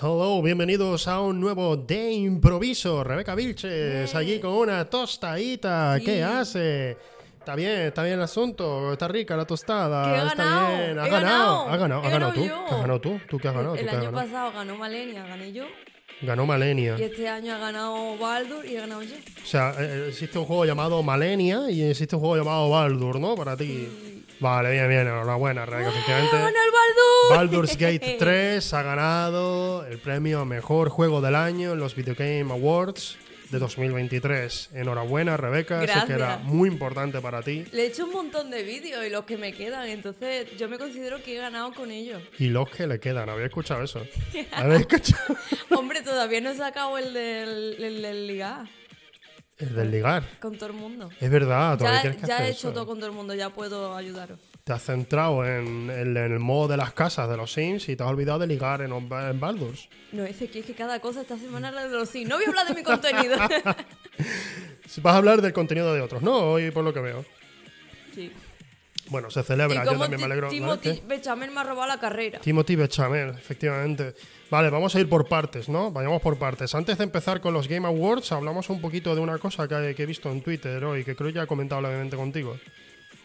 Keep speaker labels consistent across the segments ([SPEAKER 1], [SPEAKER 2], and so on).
[SPEAKER 1] Hello, bienvenidos a un nuevo de improviso. Rebeca Vilches,
[SPEAKER 2] Yay.
[SPEAKER 1] allí con una tostadita.
[SPEAKER 2] Sí.
[SPEAKER 1] ¿Qué hace? Está bien, está bien el asunto. Está rica la tostada. Está bien. Ha ganado. Ha ganado. ¿Has ganado tú? ¿Qué has ganado tú? ¿Tú qué has ganado? ¿Tú
[SPEAKER 2] El año
[SPEAKER 1] ganado?
[SPEAKER 2] pasado ganó Malenia, gané yo.
[SPEAKER 1] Ganó Malenia.
[SPEAKER 2] Y este año ha ganado Baldur y he ganado yo.
[SPEAKER 1] O sea, eh, existe un juego llamado Malenia y existe un juego llamado Baldur, ¿no? Para ti. Vale, bien, bien. Enhorabuena, Rebeca. Efectivamente.
[SPEAKER 2] ¡Ah, ganó el Baldur!
[SPEAKER 1] Baldur's Gate 3 ha ganado el premio a mejor juego del año en los Video Game Awards de 2023. Enhorabuena, Rebeca. Sé que
[SPEAKER 2] Gracias.
[SPEAKER 1] era muy importante para ti.
[SPEAKER 2] Le he hecho un montón de vídeos y los que me quedan, entonces yo me considero que he ganado con ellos.
[SPEAKER 1] Y los que le quedan. ¿Habéis escuchado eso? ¿Habéis escuchado?
[SPEAKER 2] Hombre, todavía no he sacado el del, el del ligar
[SPEAKER 1] El del ligar.
[SPEAKER 2] con todo el mundo.
[SPEAKER 1] Es verdad, todavía
[SPEAKER 2] Ya,
[SPEAKER 1] tienes que
[SPEAKER 2] ya
[SPEAKER 1] hacer
[SPEAKER 2] he hecho
[SPEAKER 1] eso.
[SPEAKER 2] todo con todo el mundo, ya puedo ayudaros.
[SPEAKER 1] Te has centrado en, en el modo de las casas de los Sims y te has olvidado de ligar en, en Baldur's.
[SPEAKER 2] No, es que es que cada cosa esta semana es de los sí. No voy a hablar de mi contenido.
[SPEAKER 1] Vas a hablar del contenido de otros, ¿no? Hoy por lo que veo.
[SPEAKER 2] sí.
[SPEAKER 1] Bueno, se celebra. Yo también me alegro.
[SPEAKER 2] Timothy. Bechamel me ha robado la carrera.
[SPEAKER 1] Timothy Bechamel, efectivamente. Vale, vamos a ir por partes, ¿no? Vayamos por partes. Antes de empezar con los Game Awards, hablamos un poquito de una cosa que, que he visto en Twitter hoy, que creo ya he comentado levemente contigo.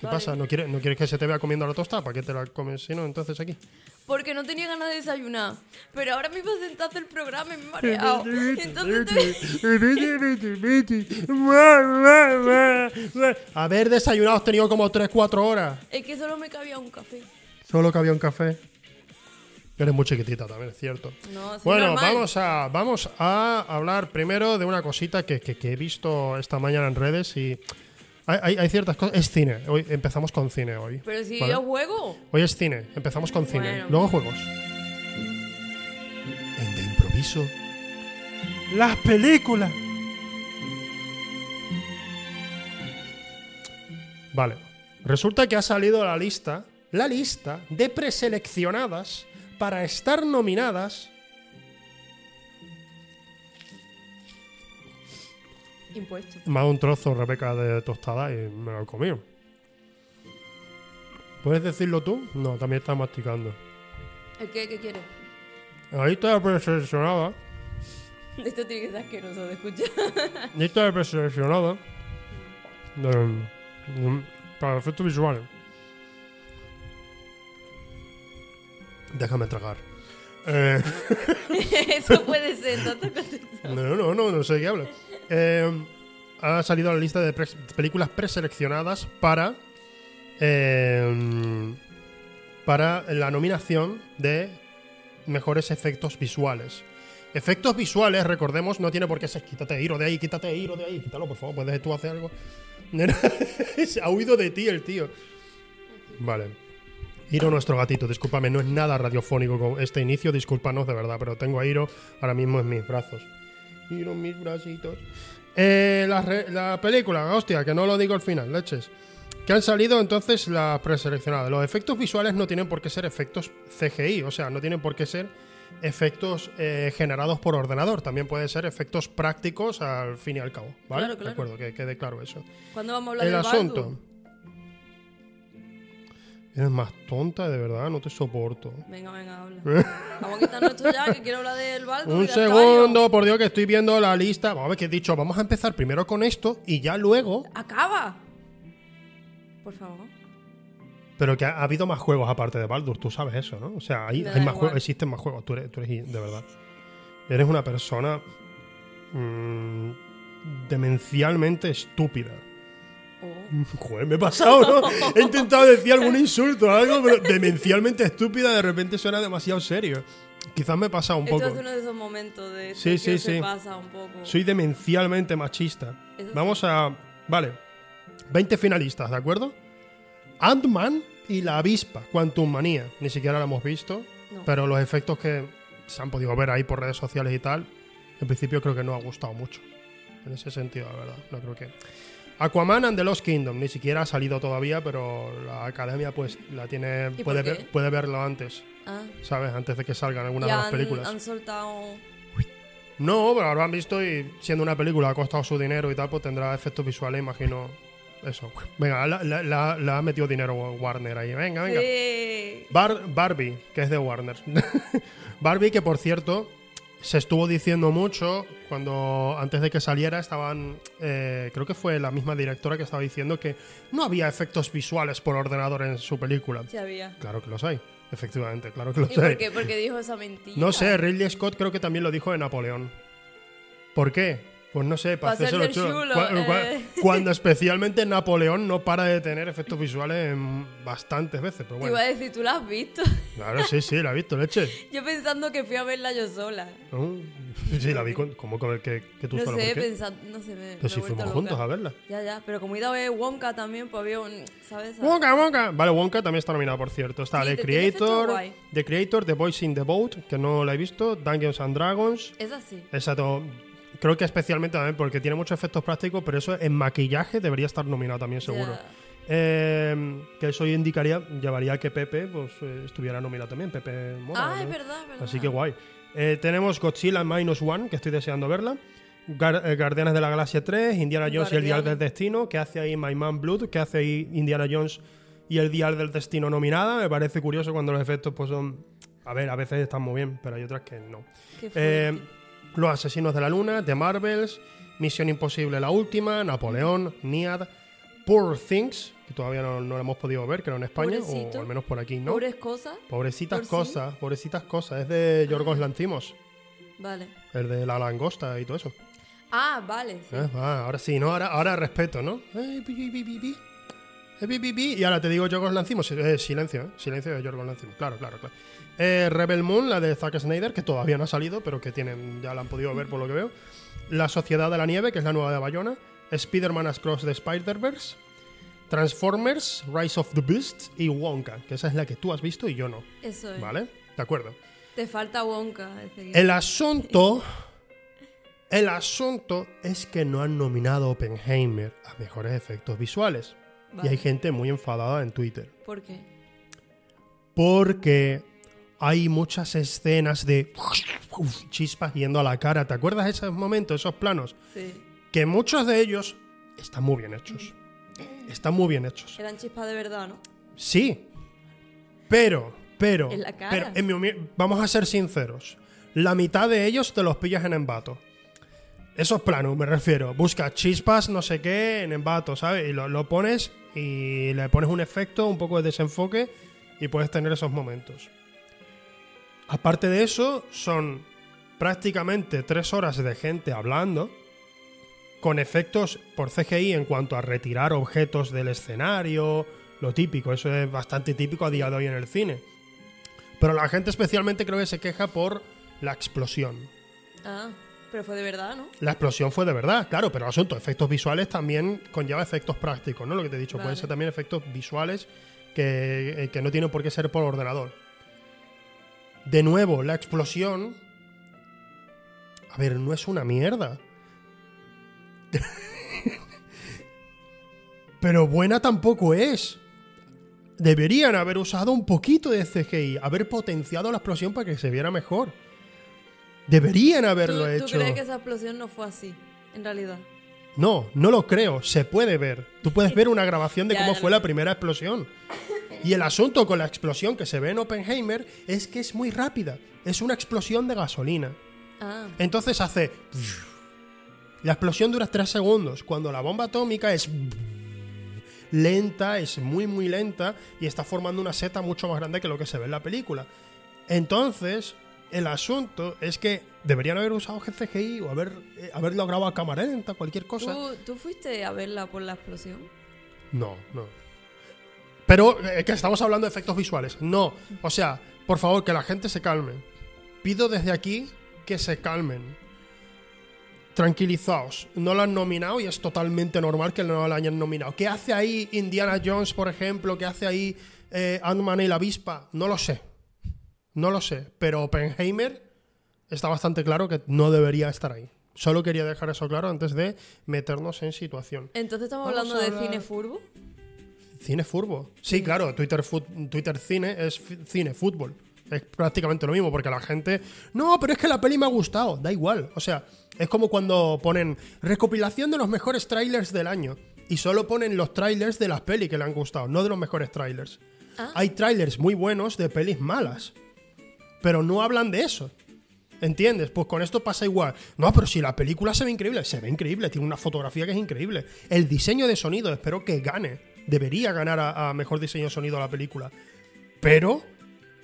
[SPEAKER 1] ¿Qué
[SPEAKER 2] Vale.
[SPEAKER 1] pasa? ¿No quieres, ¿No quieres que se te vea comiendo la tostada? ¿Para qué te la comes si no? Entonces aquí.
[SPEAKER 2] Porque no tenía ganas de desayunar. Pero ahora a sentar del programa y me he mareado. Entonces
[SPEAKER 1] Haber desayunado has tenido como 3-4 horas.
[SPEAKER 2] es que solo me cabía un café.
[SPEAKER 1] Solo que había un café. Eres muy chiquitita también, es cierto.
[SPEAKER 2] No, así
[SPEAKER 1] Bueno,
[SPEAKER 2] normal.
[SPEAKER 1] vamos a, vamos a hablar primero de una cosita que, que- que he visto esta mañana en redes y hay, hay- hay ciertas cosas. Es cine. Hoy empezamos con cine hoy.
[SPEAKER 2] Pero si
[SPEAKER 1] ¿vale?
[SPEAKER 2] yo juego.
[SPEAKER 1] Hoy es cine. Empezamos con cine.
[SPEAKER 2] Bueno.
[SPEAKER 1] Luego juegos. En de improviso. Las películas. Vale. Resulta que ha salido la lista, la lista de preseleccionadas para estar nominadas
[SPEAKER 2] Impuesto.
[SPEAKER 1] Me ha dado un trozo, Rebeca, de tostada y me lo he comido. ¿Puedes decirlo tú? No, también está masticando.
[SPEAKER 2] ¿El qué? ¿Qué quieres?
[SPEAKER 1] Ahí está preseleccionada.
[SPEAKER 2] Esto tiene que ser asqueroso de escuchar.
[SPEAKER 1] Preseleccionada. de- de- para efectos visuales. Déjame tragar. Eh,
[SPEAKER 2] Eso puede ser.
[SPEAKER 1] no, no, no, no sé qué hablas. Eh, ha salido la lista de películas preseleccionadas para. eh, para la nominación de mejores efectos visuales. Efectos visuales, recordemos, no tiene por qué ser quítate Hiro de ahí, quítate Hiro de ahí, quítalo por favor, puedes tú hacer algo. Ha huido de ti el tío. Vale. Hiro, nuestro gatito, discúlpame, no es nada radiofónico con este inicio, discúlpanos de verdad, pero tengo a Hiro ahora mismo en mis brazos. Hiro en mis bracitos. Eh, la, la película, hostia, que no lo digo al final, leches. Que han salido entonces las preseleccionadas. Los efectos visuales no tienen por qué ser efectos CGI, o sea, no tienen por qué ser efectos eh, generados por ordenador. También pueden ser efectos prácticos al fin y al cabo. ¿Vale?
[SPEAKER 2] Claro, claro.
[SPEAKER 1] De acuerdo, que quede claro eso.
[SPEAKER 2] ¿Cuándo vamos a hablar
[SPEAKER 1] El
[SPEAKER 2] del
[SPEAKER 1] asunto.
[SPEAKER 2] Baldur?
[SPEAKER 1] Eres más tonta, de verdad, no te soporto.
[SPEAKER 2] Venga, venga, habla. Vamos a quitarnos esto ya, que quiero hablar del Baldur.
[SPEAKER 1] Un segundo, por Dios, que estoy viendo la lista. Vamos a ver qué he dicho. Vamos a empezar primero con esto y ya luego.
[SPEAKER 2] ¡Acaba! Por favor.
[SPEAKER 1] Pero que ha, ha habido más juegos aparte de Baldur, tú sabes eso, ¿no? O sea, hay, hay más
[SPEAKER 2] igual.
[SPEAKER 1] juegos, existen más juegos. Tú eres, tú eres de verdad. Eres una persona mm, demencialmente estúpida. Joder, me he pasado, ¿no? He intentado decir algún insulto o algo, pero demencialmente estúpida de repente suena demasiado serio. Quizás me he pasado un
[SPEAKER 2] Esto
[SPEAKER 1] poco.
[SPEAKER 2] es uno de esos momentos de
[SPEAKER 1] Sí,
[SPEAKER 2] que
[SPEAKER 1] sí,
[SPEAKER 2] se
[SPEAKER 1] sí.
[SPEAKER 2] pasa un poco.
[SPEAKER 1] Soy demencialmente machista.
[SPEAKER 2] Eso
[SPEAKER 1] Vamos a. Vale. 20 finalistas, ¿de acuerdo? Ant-Man y la avispa, Quantum Manía. Ni siquiera la hemos visto,
[SPEAKER 2] No.
[SPEAKER 1] pero los efectos que se han podido ver ahí por redes sociales y tal, en principio creo que no ha gustado mucho. En ese sentido, la verdad. No creo que. Aquaman and the Lost Kingdom, ni siquiera ha salido todavía, pero la academia pues la tiene.
[SPEAKER 2] ¿Y
[SPEAKER 1] Puede,
[SPEAKER 2] por
[SPEAKER 1] ver- puede verlo antes,
[SPEAKER 2] Ah,
[SPEAKER 1] ¿sabes? Antes de que salgan algunas de las
[SPEAKER 2] han,
[SPEAKER 1] películas.
[SPEAKER 2] han soltado.
[SPEAKER 1] No, pero ahora han visto y siendo una película ha costado su dinero y tal, pues tendrá efectos visuales, imagino. Eso. Venga, la, la- la- la ha metido dinero Warner ahí. Venga, venga.
[SPEAKER 2] Sí.
[SPEAKER 1] Bar- Barbie, que es de Warner. Barbie, que por cierto, se estuvo diciendo mucho cuando antes de que saliera estaban, eh, creo que fue la misma directora que estaba diciendo que no había efectos visuales por ordenador en su película.
[SPEAKER 2] Sí había.
[SPEAKER 1] Claro que los hay, efectivamente, claro que los
[SPEAKER 2] ¿Y
[SPEAKER 1] hay.
[SPEAKER 2] por qué? Porque dijo esa mentira.
[SPEAKER 1] No sé, Ridley Scott creo que también lo dijo en Napoleón. ¿Por qué? Pues no sé, para
[SPEAKER 2] Pa'
[SPEAKER 1] hacerse chulo.
[SPEAKER 2] chulo, eh.
[SPEAKER 1] Cuando especialmente Napoleón no para de tener efectos visuales en bastantes veces, pero
[SPEAKER 2] Te
[SPEAKER 1] bueno.
[SPEAKER 2] iba a decir, ¿tú la has visto?
[SPEAKER 1] Claro, sí, sí, la he visto, leche.
[SPEAKER 2] Yo pensando que fui a verla yo sola.
[SPEAKER 1] ¿No? Sí, la vi con, como con el que, que tú
[SPEAKER 2] No sé, pensando, no sé, me, me
[SPEAKER 1] Pero
[SPEAKER 2] he
[SPEAKER 1] si fuimos
[SPEAKER 2] loca.
[SPEAKER 1] juntos a verla.
[SPEAKER 2] Ya, ya, pero como he ido a ver Wonka también, pues había un, ¿sabes?
[SPEAKER 1] Wonka, Wonka. Vale, Wonka también está nominado, por cierto. Está
[SPEAKER 2] Sí,
[SPEAKER 1] The
[SPEAKER 2] te-
[SPEAKER 1] Creator. The Creator, The Boys in the Boat, que no la he visto, Dungeons and Dragons.
[SPEAKER 2] Es así.
[SPEAKER 1] Exacto. Creo que especialmente también porque tiene muchos efectos prácticos, pero eso en maquillaje debería estar nominado también, seguro. Eh, que eso indicaría, llevaría a que Pepe pues, eh, estuviera nominado también. Pepe Mora.
[SPEAKER 2] Ah,
[SPEAKER 1] ¿no?
[SPEAKER 2] es verdad, es verdad.
[SPEAKER 1] Así que guay. Eh, tenemos Godzilla Minus One, que estoy deseando verla. Gar- eh, Guardianes de la Galaxia 3, Indiana Jones y el Dial del. Destino. ¿Qué hace ahí My Man Blood? ¿Qué hace ahí Indiana Jones y el Dial del Destino nominada? Me parece curioso cuando los efectos pues son... A ver, a veces están muy bien, pero hay otras que no.
[SPEAKER 2] Qué.
[SPEAKER 1] Los Asesinos de la Luna, The Marvels, Misión Imposible la última, Napoleón, Niad, Poor Things, que todavía no, no la hemos podido ver, creo en España,
[SPEAKER 2] Pobrecito.
[SPEAKER 1] o al menos por aquí, ¿no?
[SPEAKER 2] Pobres cosas.
[SPEAKER 1] Pobrecitas
[SPEAKER 2] Por sí.
[SPEAKER 1] cosas, pobrecitas cosas. Es de Yorgos Lanthimos,
[SPEAKER 2] Vale.
[SPEAKER 1] el de la langosta y todo eso.
[SPEAKER 2] Ah, vale. sí.
[SPEAKER 1] Eh, ah, ahora sí, ¿no? Ahora, ahora respeto, ¿no? Eh, pi, pi, pi, pi, pi. Eh, pi, pi, pi. Y ahora te digo Yorgos Lanthimos. Eh, silencio, ¿eh? Silencio de Yorgos Lanthimos. Claro, claro, claro. Eh, Rebel Moon, la de Zack Snyder, que todavía no ha salido, pero que tienen, ya la han podido ver por lo que veo. La Sociedad de la Nieve, que es la nueva de Bayona. Spider-Man Across the Spider-Verse. Transformers, Rise of the Beast y Wonka, que esa es la que tú has visto y yo no.
[SPEAKER 2] Eso es.
[SPEAKER 1] ¿Vale? De acuerdo.
[SPEAKER 2] Te falta Wonka.
[SPEAKER 1] El asunto. El asunto es que no han nominado a Oppenheimer a mejores efectos visuales. Y hay gente muy enfadada en Twitter.
[SPEAKER 2] ¿Por qué?
[SPEAKER 1] Porque hay muchas escenas de chispas yendo a la cara. ¿Te acuerdas de esos momentos, esos planos?
[SPEAKER 2] Sí.
[SPEAKER 1] Que muchos de ellos están muy bien hechos. Están muy bien hechos.
[SPEAKER 2] Eran chispas de verdad, ¿no?
[SPEAKER 1] Sí. Pero, pero,
[SPEAKER 2] En la cara.
[SPEAKER 1] pero en mi vamos a ser sinceros. La mitad de ellos te los pillas en embato. Esos planos, me refiero. Busca chispas, no sé qué, en embato, ¿sabes? Y lo, lo pones y le pones un efecto, un poco de desenfoque y puedes tener esos momentos. Aparte de eso, son prácticamente tres horas de gente hablando con efectos por CGI en cuanto a retirar objetos del escenario, lo típico, eso es bastante típico a día de hoy en el cine. Pero la gente especialmente creo que se queja por la explosión.
[SPEAKER 2] Ah, pero fue de verdad, ¿no?
[SPEAKER 1] La explosión fue de verdad, claro, pero asunto, efectos visuales también conlleva efectos prácticos, ¿no? Lo que te he dicho, pueden ser también efectos visuales que, eh, que no tienen por qué ser por ordenador. De nuevo, la explosión. A ver, no es una mierda. Pero buena tampoco es. Deberían haber usado un poquito de CGI, haber potenciado la explosión para que se viera mejor. Deberían haberlo
[SPEAKER 2] ¿Tú,
[SPEAKER 1] hecho.
[SPEAKER 2] ¿Tú crees que esa explosión no fue así, en realidad?
[SPEAKER 1] No, no lo creo. Se puede ver. Tú puedes ver una grabación de
[SPEAKER 2] Ya,
[SPEAKER 1] cómo fue la primera explosión. Y el asunto con la explosión que se ve en Oppenheimer es que es muy rápida. Es una explosión de gasolina.
[SPEAKER 2] Ah,
[SPEAKER 1] Entonces hace. La explosión dura 3 segundos. Cuando la bomba atómica es. lenta, es muy, muy lenta y está formando una seta mucho más grande que lo que se ve en la película. Entonces, el asunto es que deberían haber usado CGI o haber, eh, haberlo grabado a cámara lenta, cualquier cosa.
[SPEAKER 2] ¿Tú, tú fuiste a verla por la explosión?
[SPEAKER 1] No, no. Pero eh, que estamos hablando de efectos visuales. No. O sea, por favor, que la gente se calme. Pido desde aquí que se calmen. Tranquilizaos. No lo han nominado y es totalmente normal que no lo hayan nominado. ¿Qué hace ahí Indiana Jones, por ejemplo? ¿Qué hace ahí eh, Ant-Man y la avispa? No lo sé. No lo sé. Pero Oppenheimer está bastante claro que no debería estar ahí. Solo quería dejar eso claro antes de meternos en situación.
[SPEAKER 2] Entonces estamos
[SPEAKER 1] Vamos
[SPEAKER 2] hablando
[SPEAKER 1] a
[SPEAKER 2] de
[SPEAKER 1] hablar-
[SPEAKER 2] cine furbo.
[SPEAKER 1] Cine furbo. Sí, claro, Twitter, Twitter cine es cine fútbol. Es prácticamente lo mismo, porque la gente. No, pero es que la peli me ha gustado. Da igual. O sea, es como cuando ponen recopilación de los mejores trailers del año. Y solo ponen los trailers de las pelis que le han gustado, no de los mejores trailers.
[SPEAKER 2] Ah.
[SPEAKER 1] Hay trailers muy buenos de pelis malas. Pero no hablan de eso. ¿Entiendes? Pues con esto pasa igual. No, pero si la película se ve increíble, se ve increíble, tiene una fotografía que es increíble. El diseño de sonido, espero que gane. Debería ganar a, a mejor diseño de sonido a la película. Pero,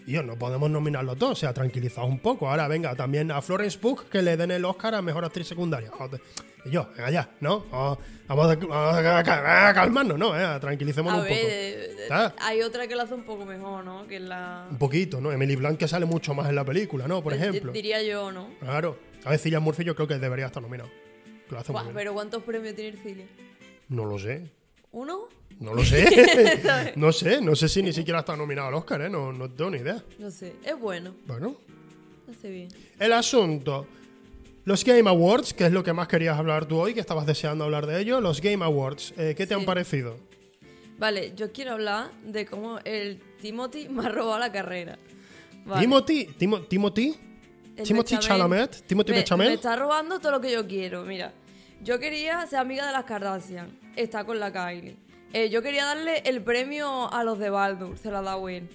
[SPEAKER 1] tío, no podemos nominarlo todo, o sea, tranquilizaos un poco. Ahora, venga, también a Florence Pugh que le den el Oscar a mejor actriz secundaria. Joder. Y yo, venga ya, ¿no? Vamos, a, calmarnos, ¿no? Eh, tranquilicémonos
[SPEAKER 2] A
[SPEAKER 1] un
[SPEAKER 2] ver,
[SPEAKER 1] poco.
[SPEAKER 2] eh, hay otra que lo hace un poco mejor, ¿no? Que la.
[SPEAKER 1] Un poquito, ¿no? Emily Blunt que sale mucho más en la película, ¿no? Por ejemplo.
[SPEAKER 2] Diría yo, ¿no?
[SPEAKER 1] Claro. A ver, Cillian Murphy yo creo que debería estar nominado. Que lo hace muy
[SPEAKER 2] Buah,
[SPEAKER 1] bien.
[SPEAKER 2] pero ¿cuántos premios tiene el Cillian?
[SPEAKER 1] No lo sé.
[SPEAKER 2] ¿Uno?
[SPEAKER 1] No lo sé. no sé. No sé si ni siquiera está nominado al Oscar, ¿eh? No, no tengo ni idea.
[SPEAKER 2] No sé. Es bueno.
[SPEAKER 1] Bueno.
[SPEAKER 2] Hace bien.
[SPEAKER 1] El asunto. Los Game Awards, que es lo que más querías hablar tú hoy, que estabas deseando hablar de ello. Los Game Awards, eh, ¿qué te han parecido?
[SPEAKER 2] Vale, yo quiero hablar de cómo el Timothy me ha robado la carrera. Vale.
[SPEAKER 1] Timothy, Timo- Timothy,
[SPEAKER 2] El
[SPEAKER 1] Timothy
[SPEAKER 2] Bechamel.
[SPEAKER 1] Chalamet, Timothy
[SPEAKER 2] me,
[SPEAKER 1] Bechamel.
[SPEAKER 2] me está robando todo lo que yo quiero. Mira, yo quería ser amiga de las Kardashian. Está con la Kylie. Eh, yo quería darle el premio a los de Baldur. Se lo ha dado él.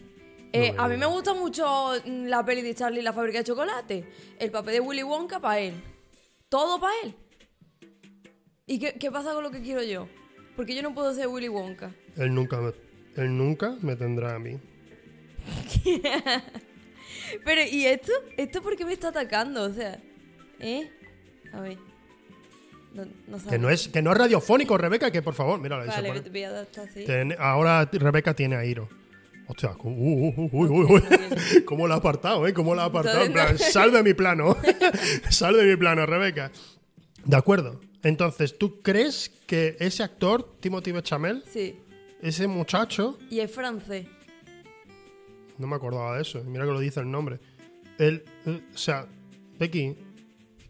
[SPEAKER 2] Eh,
[SPEAKER 1] No
[SPEAKER 2] a mí
[SPEAKER 1] me
[SPEAKER 2] me gusta mucho mm, la peli de Charlie y la fábrica de chocolate. El papel de Willy Wonka para él. Todo para él. ¿Y qué, qué pasa con lo que quiero yo? Porque yo no puedo ser Willy Wonka.
[SPEAKER 1] Él nunca me, él nunca me tendrá a mí.
[SPEAKER 2] Pero, ¿y esto? ¿Esto por qué me está atacando? O sea, ¿eh? A ver. No, no
[SPEAKER 1] Que no es, que no es radiofónico, Rebeca, que por favor, mira,
[SPEAKER 2] Vale,
[SPEAKER 1] pone.
[SPEAKER 2] voy a así.
[SPEAKER 1] Ten- ahora Rebeca tiene a Iro. Hostia, uh, uh, uh, uy, uy, uy. ¿Cómo la ha apartado, eh? ¿Cómo la ha apartado? En plan, sal de mi plano. sal de mi plano, Rebeca. De acuerdo. Entonces, ¿tú crees que ese actor, Timothy Bechamel,
[SPEAKER 2] Sí.
[SPEAKER 1] ese muchacho,
[SPEAKER 2] Y es francés.
[SPEAKER 1] no me acordaba de eso, mira que lo dice el nombre. Él, eh, o sea, Becky,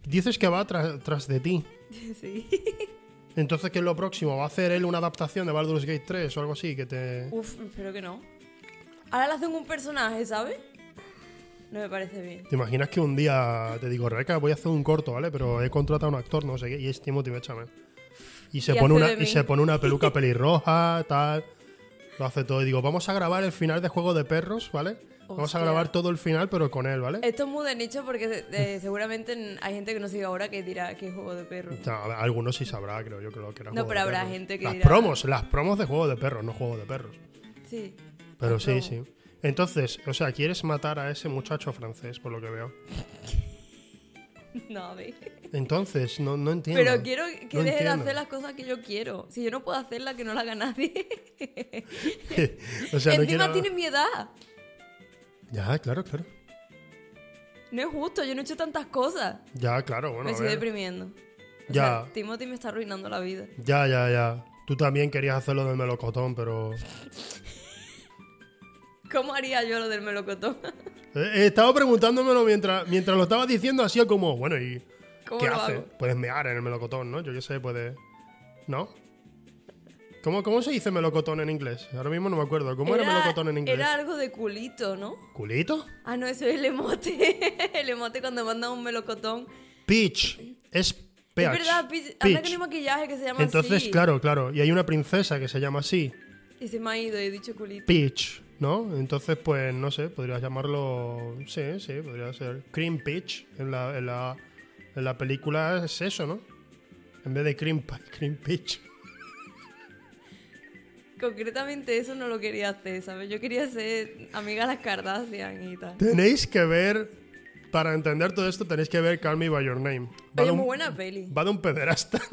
[SPEAKER 1] dices que va tras, tras de ti.
[SPEAKER 2] sí.
[SPEAKER 1] Entonces, ¿qué es lo próximo? ¿Va a hacer él una adaptación de Baldur's Gate 3 o algo así? Que te...
[SPEAKER 2] Uf, espero que no. Ahora le hacen un personaje, ¿sabes? No me parece bien.
[SPEAKER 1] ¿Te imaginas que un día te digo, Rebeca, voy a hacer un corto, ¿vale? Pero he contratado a un actor, no sé qué, y es Timothy Bechamel. Y se,
[SPEAKER 2] Y
[SPEAKER 1] pone una, y se pone una peluca pelirroja, tal. Lo hace todo. Y digo, vamos a grabar el final de Juego de Perros, ¿vale? Vamos a grabar todo el final, pero con él, ¿vale?
[SPEAKER 2] Esto es muy de nicho porque eh, seguramente n- hay gente que no sigue ahora que dirá que es juego de perro.
[SPEAKER 1] O sea, algunos sí sabrá, creo yo, creo que era
[SPEAKER 2] No,
[SPEAKER 1] Juego
[SPEAKER 2] pero
[SPEAKER 1] de
[SPEAKER 2] habrá
[SPEAKER 1] Perros.
[SPEAKER 2] gente que
[SPEAKER 1] Las
[SPEAKER 2] dirá-
[SPEAKER 1] promos, las promos de Juego de Perros, no Juego de Perros.
[SPEAKER 2] Sí.
[SPEAKER 1] Pero
[SPEAKER 2] Las
[SPEAKER 1] sí,
[SPEAKER 2] promos.
[SPEAKER 1] sí. Entonces, o sea, quieres matar a ese muchacho francés, por lo que veo.
[SPEAKER 2] No, a ver.
[SPEAKER 1] Entonces, no, no entiendo.
[SPEAKER 2] Pero quiero que
[SPEAKER 1] No
[SPEAKER 2] deje de
[SPEAKER 1] entiendo.
[SPEAKER 2] hacer las cosas que yo quiero. Si yo no puedo hacerlas, que no la haga nadie.
[SPEAKER 1] o sea, no
[SPEAKER 2] Encima
[SPEAKER 1] quiero...
[SPEAKER 2] tiene mi edad.
[SPEAKER 1] Ya, claro, claro.
[SPEAKER 2] No es justo, yo no he hecho tantas cosas.
[SPEAKER 1] Ya, claro, bueno.
[SPEAKER 2] me estoy deprimiendo. O
[SPEAKER 1] Ya.
[SPEAKER 2] sea, Timothy me está arruinando la vida.
[SPEAKER 1] Ya, ya, ya. Tú también querías hacerlo del melocotón, pero.
[SPEAKER 2] ¿Cómo haría yo lo del melocotón?
[SPEAKER 1] Eh, He estado preguntándomelo mientras, mientras lo estabas diciendo, así como, bueno, ¿y
[SPEAKER 2] ¿Cómo
[SPEAKER 1] qué
[SPEAKER 2] lo
[SPEAKER 1] hace?
[SPEAKER 2] hago?
[SPEAKER 1] Puedes mear en el melocotón, ¿no? Yo qué sé, puede. ¿No? ¿Cómo, ¿Cómo se dice melocotón en inglés? Ahora mismo no me acuerdo. ¿Cómo era, melocotón en inglés?
[SPEAKER 2] Era algo de culito, ¿no?
[SPEAKER 1] ¿Culito?
[SPEAKER 2] Ah, no, eso es el emote. el emote cuando manda un melocotón.
[SPEAKER 1] Peach. Es peach.
[SPEAKER 2] Es verdad, Peach. Anda que maquillaje que se llama
[SPEAKER 1] Entonces,
[SPEAKER 2] así.
[SPEAKER 1] claro, claro. Y hay una princesa que se llama así.
[SPEAKER 2] Y se me ha ido y he dicho culito.
[SPEAKER 1] Peach, ¿no? Entonces, pues, no sé, podrías llamarlo... Sí, sí, podría ser Cream Peach. En la, en la, en la película es eso, ¿no? En vez de Cream, cream Peach.
[SPEAKER 2] Concretamente eso no lo quería hacer, ¿sabes? Yo quería ser amiga de las Kardashian y tal.
[SPEAKER 1] Tenéis que ver... Para entender todo esto tenéis que ver Call Me By Your Name. Va,
[SPEAKER 2] Oye,
[SPEAKER 1] de, un,
[SPEAKER 2] muy buena peli.
[SPEAKER 1] va de un pederasta.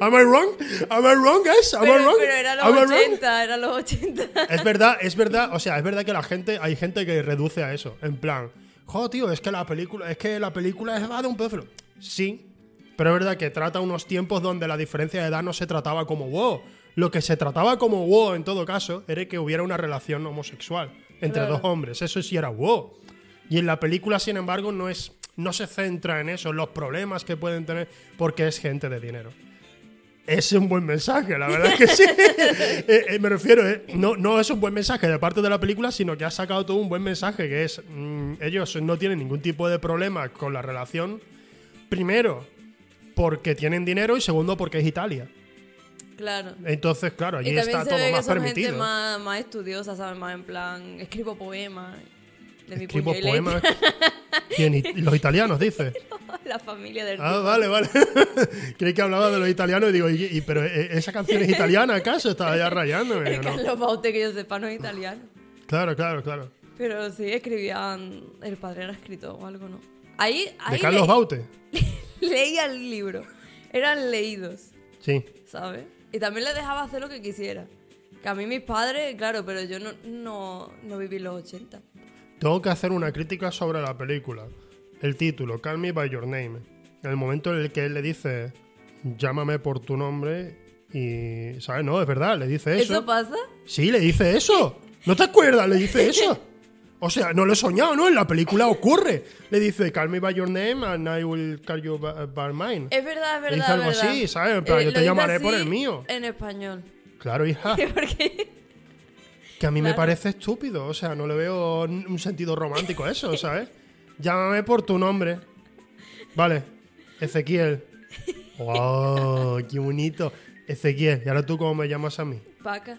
[SPEAKER 1] Am I wrong? Am I wrong, guys? Am I wrong?
[SPEAKER 2] pero era
[SPEAKER 1] Am
[SPEAKER 2] los
[SPEAKER 1] wrong?
[SPEAKER 2] 80, era los 80.
[SPEAKER 1] Es verdad, es verdad, o sea, es verdad que la gente, hay gente que reduce a eso, en plan, jo, tío, es que la película, es que la película es va de un pedófilo. Sí, pero es verdad que trata unos tiempos donde la diferencia de edad no se trataba como wow. Lo que se trataba como wow en todo caso era que hubiera una relación homosexual entre
[SPEAKER 2] Claro.
[SPEAKER 1] dos hombres. Eso sí era wow. Y en la película, sin embargo, no es no se centra en eso, en los problemas que pueden tener, porque es gente de dinero. Es un buen mensaje, la verdad es que sí. Eh, eh, me refiero, eh, no, no es un buen mensaje de parte de la película, sino que ha sacado todo un buen mensaje, que es, mm, ellos no tienen ningún tipo de problema con la relación, primero, porque tienen dinero y segundo, porque es Italia.
[SPEAKER 2] Claro.
[SPEAKER 1] Entonces, claro, allí
[SPEAKER 2] y
[SPEAKER 1] está
[SPEAKER 2] se
[SPEAKER 1] todo
[SPEAKER 2] ve que
[SPEAKER 1] más
[SPEAKER 2] son
[SPEAKER 1] permitido.
[SPEAKER 2] gente más, más estudiosa, ¿sabes? Más en plan, escribo poemas. de mi
[SPEAKER 1] Escribo poemas. ¿Quién? ¿Y- Los italianos, dice.
[SPEAKER 2] La familia del
[SPEAKER 1] Ah,
[SPEAKER 2] tipo.
[SPEAKER 1] vale, vale. Creí que hablaba de los italianos y digo, ¿y, y- pero eh, esa canción es italiana acaso? Estaba ya rayándome.
[SPEAKER 2] El
[SPEAKER 1] ¿no?
[SPEAKER 2] Carlos Baute, que yo sepa, no es italiano.
[SPEAKER 1] Claro, claro, claro.
[SPEAKER 2] Pero sí, escribían. El padre era escritor o algo, ¿no? Ahí, ahí
[SPEAKER 1] ¿De Carlos
[SPEAKER 2] leí-
[SPEAKER 1] Baute?
[SPEAKER 2] leía el libro. Eran leídos,
[SPEAKER 1] Sí.
[SPEAKER 2] ¿sabes? Y también les dejaba hacer lo que quisiera. Que a mí mis padres, claro, pero yo no, no, no viví los 80.
[SPEAKER 1] Tengo que hacer una crítica sobre la película. El título, Call Me By Your Name. En el momento en el que él le dice, llámame por tu nombre y... ¿Sabes? No, es verdad, le dice eso.
[SPEAKER 2] ¿Eso pasa?
[SPEAKER 1] Sí, le dice eso. ¿No te acuerdas? Le dice eso. O sea, no lo he soñado, ¿no? En la película ocurre. Le dice, call me by your name and I will call you by, mine.
[SPEAKER 2] Es verdad, es verdad.
[SPEAKER 1] Le dice algo
[SPEAKER 2] verdad.
[SPEAKER 1] así, ¿sabes? En plan, yo te llamaré por el mío.
[SPEAKER 2] En español.
[SPEAKER 1] Claro, hija.
[SPEAKER 2] Porque
[SPEAKER 1] Que a mí me parece estúpido. O sea, no le veo un sentido romántico a eso, ¿sabes? Llámame por tu nombre. Vale. Ezequiel. ¡Wow! ¡Qué bonito! Ezequiel. ¿Y ahora tú cómo me llamas a mí?
[SPEAKER 2] Paca.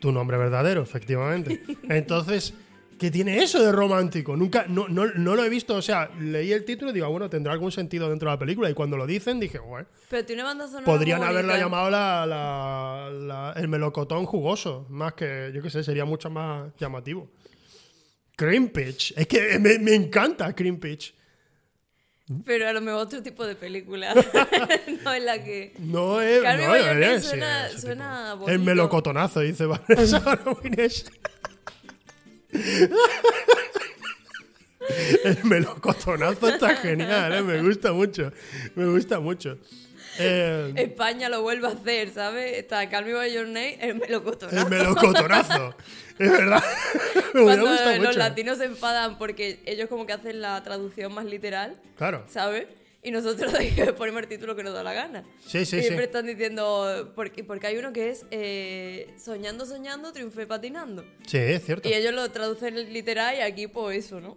[SPEAKER 1] Tu nombre verdadero, efectivamente. Entonces, ¿qué tiene eso de romántico? Nunca, no, no, no lo he visto. O sea, leí el título y digo, ah, bueno, tendrá algún sentido dentro de la película. Y cuando lo dicen, dije, bueno,
[SPEAKER 2] Pero tiene banda sonora.
[SPEAKER 1] podrían haberla
[SPEAKER 2] bonita.
[SPEAKER 1] llamado la, la- la- el melocotón jugoso. Más que, yo qué sé, sería mucho más llamativo. Cream Pitch. Es que me, me encanta Cream Pitch.
[SPEAKER 2] Pero a lo mejor otro tipo de película. no es la que.
[SPEAKER 1] No es.
[SPEAKER 2] Carmen
[SPEAKER 1] no,
[SPEAKER 2] Name
[SPEAKER 1] sí,
[SPEAKER 2] suena- suena bonito.
[SPEAKER 1] El melocotonazo, dice Vanessa. El melocotonazo está genial, ¿eh? me gusta mucho. Me gusta mucho. Eh,
[SPEAKER 2] España lo vuelve a hacer, ¿sabes? Está Call Me By Your Name, el melocotonazo.
[SPEAKER 1] el melocotonazo. Es verdad. Me
[SPEAKER 2] Cuando
[SPEAKER 1] gustado
[SPEAKER 2] los
[SPEAKER 1] mucho.
[SPEAKER 2] latinos se enfadan porque ellos como que hacen la traducción más literal,
[SPEAKER 1] Claro.
[SPEAKER 2] ¿sabes? Y nosotros ponemos el título que nos da la gana.
[SPEAKER 1] Sí, sí,
[SPEAKER 2] y siempre
[SPEAKER 1] sí.
[SPEAKER 2] están diciendo, porque, porque hay uno que es eh, Soñando, soñando, triunfé patinando.
[SPEAKER 1] Sí, es cierto.
[SPEAKER 2] Y ellos lo traducen literal y aquí pues eso, ¿no?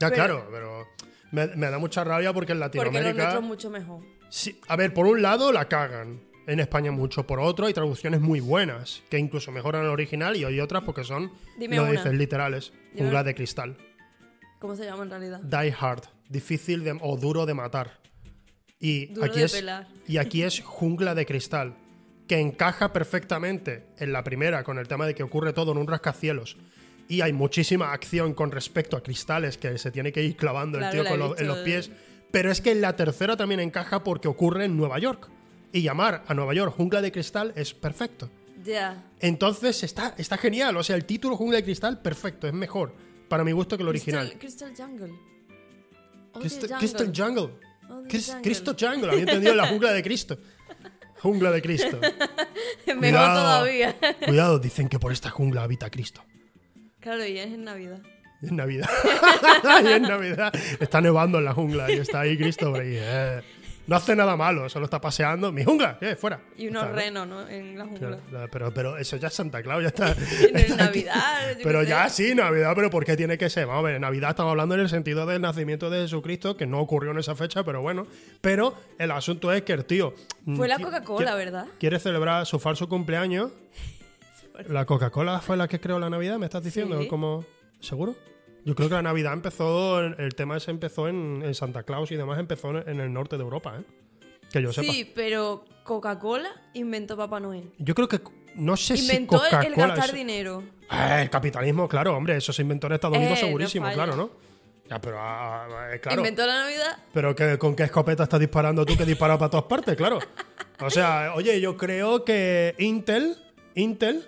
[SPEAKER 1] Ya,
[SPEAKER 2] pero-
[SPEAKER 1] claro, pero me, me da mucha rabia porque en
[SPEAKER 2] Porque los
[SPEAKER 1] Latinoamérica.
[SPEAKER 2] nuestros mucho mejor.
[SPEAKER 1] Sí, a ver, por un lado la cagan en España mucho, por otro hay traducciones muy buenas, que incluso mejoran el original y hay otras porque son,
[SPEAKER 2] Dime
[SPEAKER 1] lo
[SPEAKER 2] una.
[SPEAKER 1] dices literales, jungla de cristal.
[SPEAKER 2] ¿Cómo se llama en realidad?
[SPEAKER 1] Die Hard, difícil de- o duro de matar. Y
[SPEAKER 2] Duro
[SPEAKER 1] aquí es
[SPEAKER 2] pelar.
[SPEAKER 1] y aquí es jungla de cristal, que encaja perfectamente en la primera con el tema de que ocurre todo en un rascacielos. Y hay muchísima acción con respecto a cristales que se tiene que ir clavando
[SPEAKER 2] Claro,
[SPEAKER 1] el tío con los- en los pies. Pero es que en la tercera también encaja porque ocurre en Nueva York. Y llamar a Nueva York jungla de cristal es perfecto.
[SPEAKER 2] Ya.
[SPEAKER 1] Entonces está, está genial. O sea, el título jungla de cristal, perfecto. Es mejor para mi gusto que el original.
[SPEAKER 2] Crystal, Crystal Jungle.
[SPEAKER 1] Crystal Jungle.
[SPEAKER 2] Oh.
[SPEAKER 1] Cristo Jungle. Había entendido la jungla de Cristo. Jungla de Cristo.
[SPEAKER 2] Mejor
[SPEAKER 1] Cuidado.
[SPEAKER 2] todavía.
[SPEAKER 1] Cuidado, dicen que por esta jungla habita Cristo.
[SPEAKER 2] claro, y es en Navidad.
[SPEAKER 1] Y es Navidad. y es Navidad. Está nevando en la jungla y está ahí Cristo por ahí. eh. No hace nada malo, solo está paseando. ¡Mi jungla! ¿Qué? ¡Fuera!
[SPEAKER 2] Y unos renos, ¿no? En la jungla.
[SPEAKER 1] Claro, Pero, pero eso ya es Santa Claus, ya está. Aquí.
[SPEAKER 2] Navidad.
[SPEAKER 1] Pero ya
[SPEAKER 2] sé.
[SPEAKER 1] sí, Navidad, pero ¿por qué tiene que ser? Vamos a ver, Navidad estamos hablando en el sentido del nacimiento de Jesucristo, que no ocurrió en esa fecha, pero bueno. Pero el asunto es que el tío. mm,
[SPEAKER 2] Fue la Coca-Cola, ¿verdad?
[SPEAKER 1] Quiere celebrar su falso cumpleaños. ¿La Coca-Cola fue la que creó la Navidad? ¿Me estás diciendo?
[SPEAKER 2] Sí.
[SPEAKER 1] ¿Cómo? ¿Seguro? Yo creo que la Navidad empezó, el tema ese empezó en, en Santa Claus y demás, empezó en, el norte de Europa, ¿eh? Que yo sepa.
[SPEAKER 2] Sí, pero Coca-Cola inventó Papá Noel.
[SPEAKER 1] Yo creo que, no sé
[SPEAKER 2] Inventó
[SPEAKER 1] si
[SPEAKER 2] el- el
[SPEAKER 1] Coca-Cola...
[SPEAKER 2] gastar
[SPEAKER 1] es-
[SPEAKER 2] dinero.
[SPEAKER 1] Eh, el capitalismo, claro, hombre, eso se inventó en Estados Unidos
[SPEAKER 2] Eh,
[SPEAKER 1] segurísimo, claro, ¿no? Ya, pero ah, eh, claro.
[SPEAKER 2] Inventó la Navidad.
[SPEAKER 1] Pero que, ¿con qué escopeta estás disparando tú que disparas para todas partes? Claro. O sea, oye, yo creo que Intel, Intel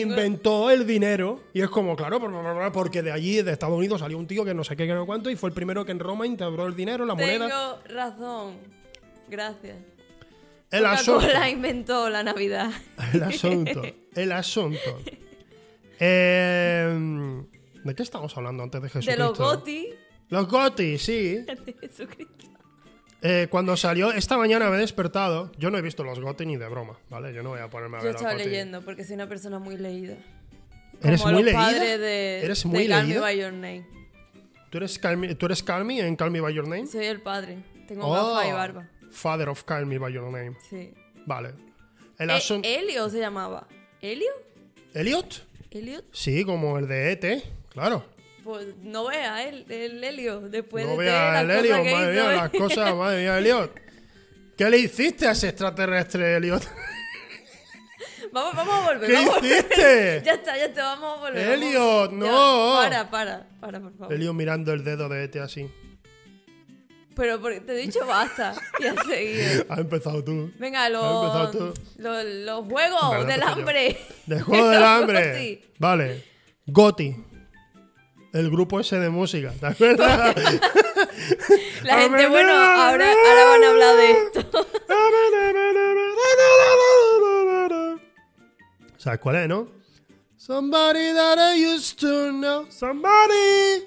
[SPEAKER 1] inventó el dinero y es como, claro, por- por- por- porque de allí, de Estados Unidos, salió un tío que no sé qué, que no cuánto y fue el primero que en Roma integró el dinero, la moneda.
[SPEAKER 2] Tengo razón. Gracias.
[SPEAKER 1] El asunto.
[SPEAKER 2] Coca-Cola inventó la Navidad.
[SPEAKER 1] El asunto. El asunto. Eh, ¿De qué estamos hablando antes de
[SPEAKER 2] De
[SPEAKER 1] Jesucristo?
[SPEAKER 2] los Goti.
[SPEAKER 1] Los Goti, sí.
[SPEAKER 2] De Jesucristo.
[SPEAKER 1] Eh, cuando salió, esta mañana me he despertado. Yo no he visto los Goti ni de broma, ¿vale? Yo no voy a ponerme a
[SPEAKER 2] Yo
[SPEAKER 1] ver los
[SPEAKER 2] estaba
[SPEAKER 1] GOTY.
[SPEAKER 2] leyendo porque soy una persona muy leída.
[SPEAKER 1] ¿Eres
[SPEAKER 2] Como
[SPEAKER 1] muy
[SPEAKER 2] los
[SPEAKER 1] leída?
[SPEAKER 2] de,
[SPEAKER 1] ¿Eres
[SPEAKER 2] de
[SPEAKER 1] muy leída?
[SPEAKER 2] By Your Name.
[SPEAKER 1] ¿Tú eres, Call Me, ¿Tú eres en Call Me By Your Name?
[SPEAKER 2] Soy el padre. Tengo
[SPEAKER 1] Oh,
[SPEAKER 2] y barba.
[SPEAKER 1] Father of Call Me By Your Name.
[SPEAKER 2] Sí.
[SPEAKER 1] Vale. El
[SPEAKER 2] Eh,
[SPEAKER 1] asunto...
[SPEAKER 2] Elio se llamaba. ¿Elio?
[SPEAKER 1] ¿Elliot?
[SPEAKER 2] ¿Elliot?
[SPEAKER 1] Sí, como el de ET, claro.
[SPEAKER 2] Pues no vea el, el helio después
[SPEAKER 1] no
[SPEAKER 2] de
[SPEAKER 1] vea el Elliot,
[SPEAKER 2] que
[SPEAKER 1] madre
[SPEAKER 2] hizo,
[SPEAKER 1] mía,
[SPEAKER 2] ¿eh?
[SPEAKER 1] las cosas, madre mía, Elliot. ¿Qué le hiciste a ese extraterrestre, Elliot?
[SPEAKER 2] Vamos, vamos a volver.
[SPEAKER 1] ¿Qué
[SPEAKER 2] vamos a volver.
[SPEAKER 1] hiciste?
[SPEAKER 2] Ya está, ya está, vamos a volver.
[SPEAKER 1] Elliot, no.
[SPEAKER 2] Ya, para, para, para, por favor.
[SPEAKER 1] Elliot mirando el dedo de Ete así.
[SPEAKER 2] Pero porque te he dicho basta. Y has seguido.
[SPEAKER 1] Has empezado tú.
[SPEAKER 2] Venga, los, los, los juegos del
[SPEAKER 1] yo.
[SPEAKER 2] hambre.
[SPEAKER 1] De juego del hambre. Vale. Goti. El grupo ese de música, ¿te acuerdas?
[SPEAKER 2] La gente, bueno, ahora, ahora van a hablar de esto.
[SPEAKER 1] ¿Sabes cuál es, no? Somebody that I used to know. Somebody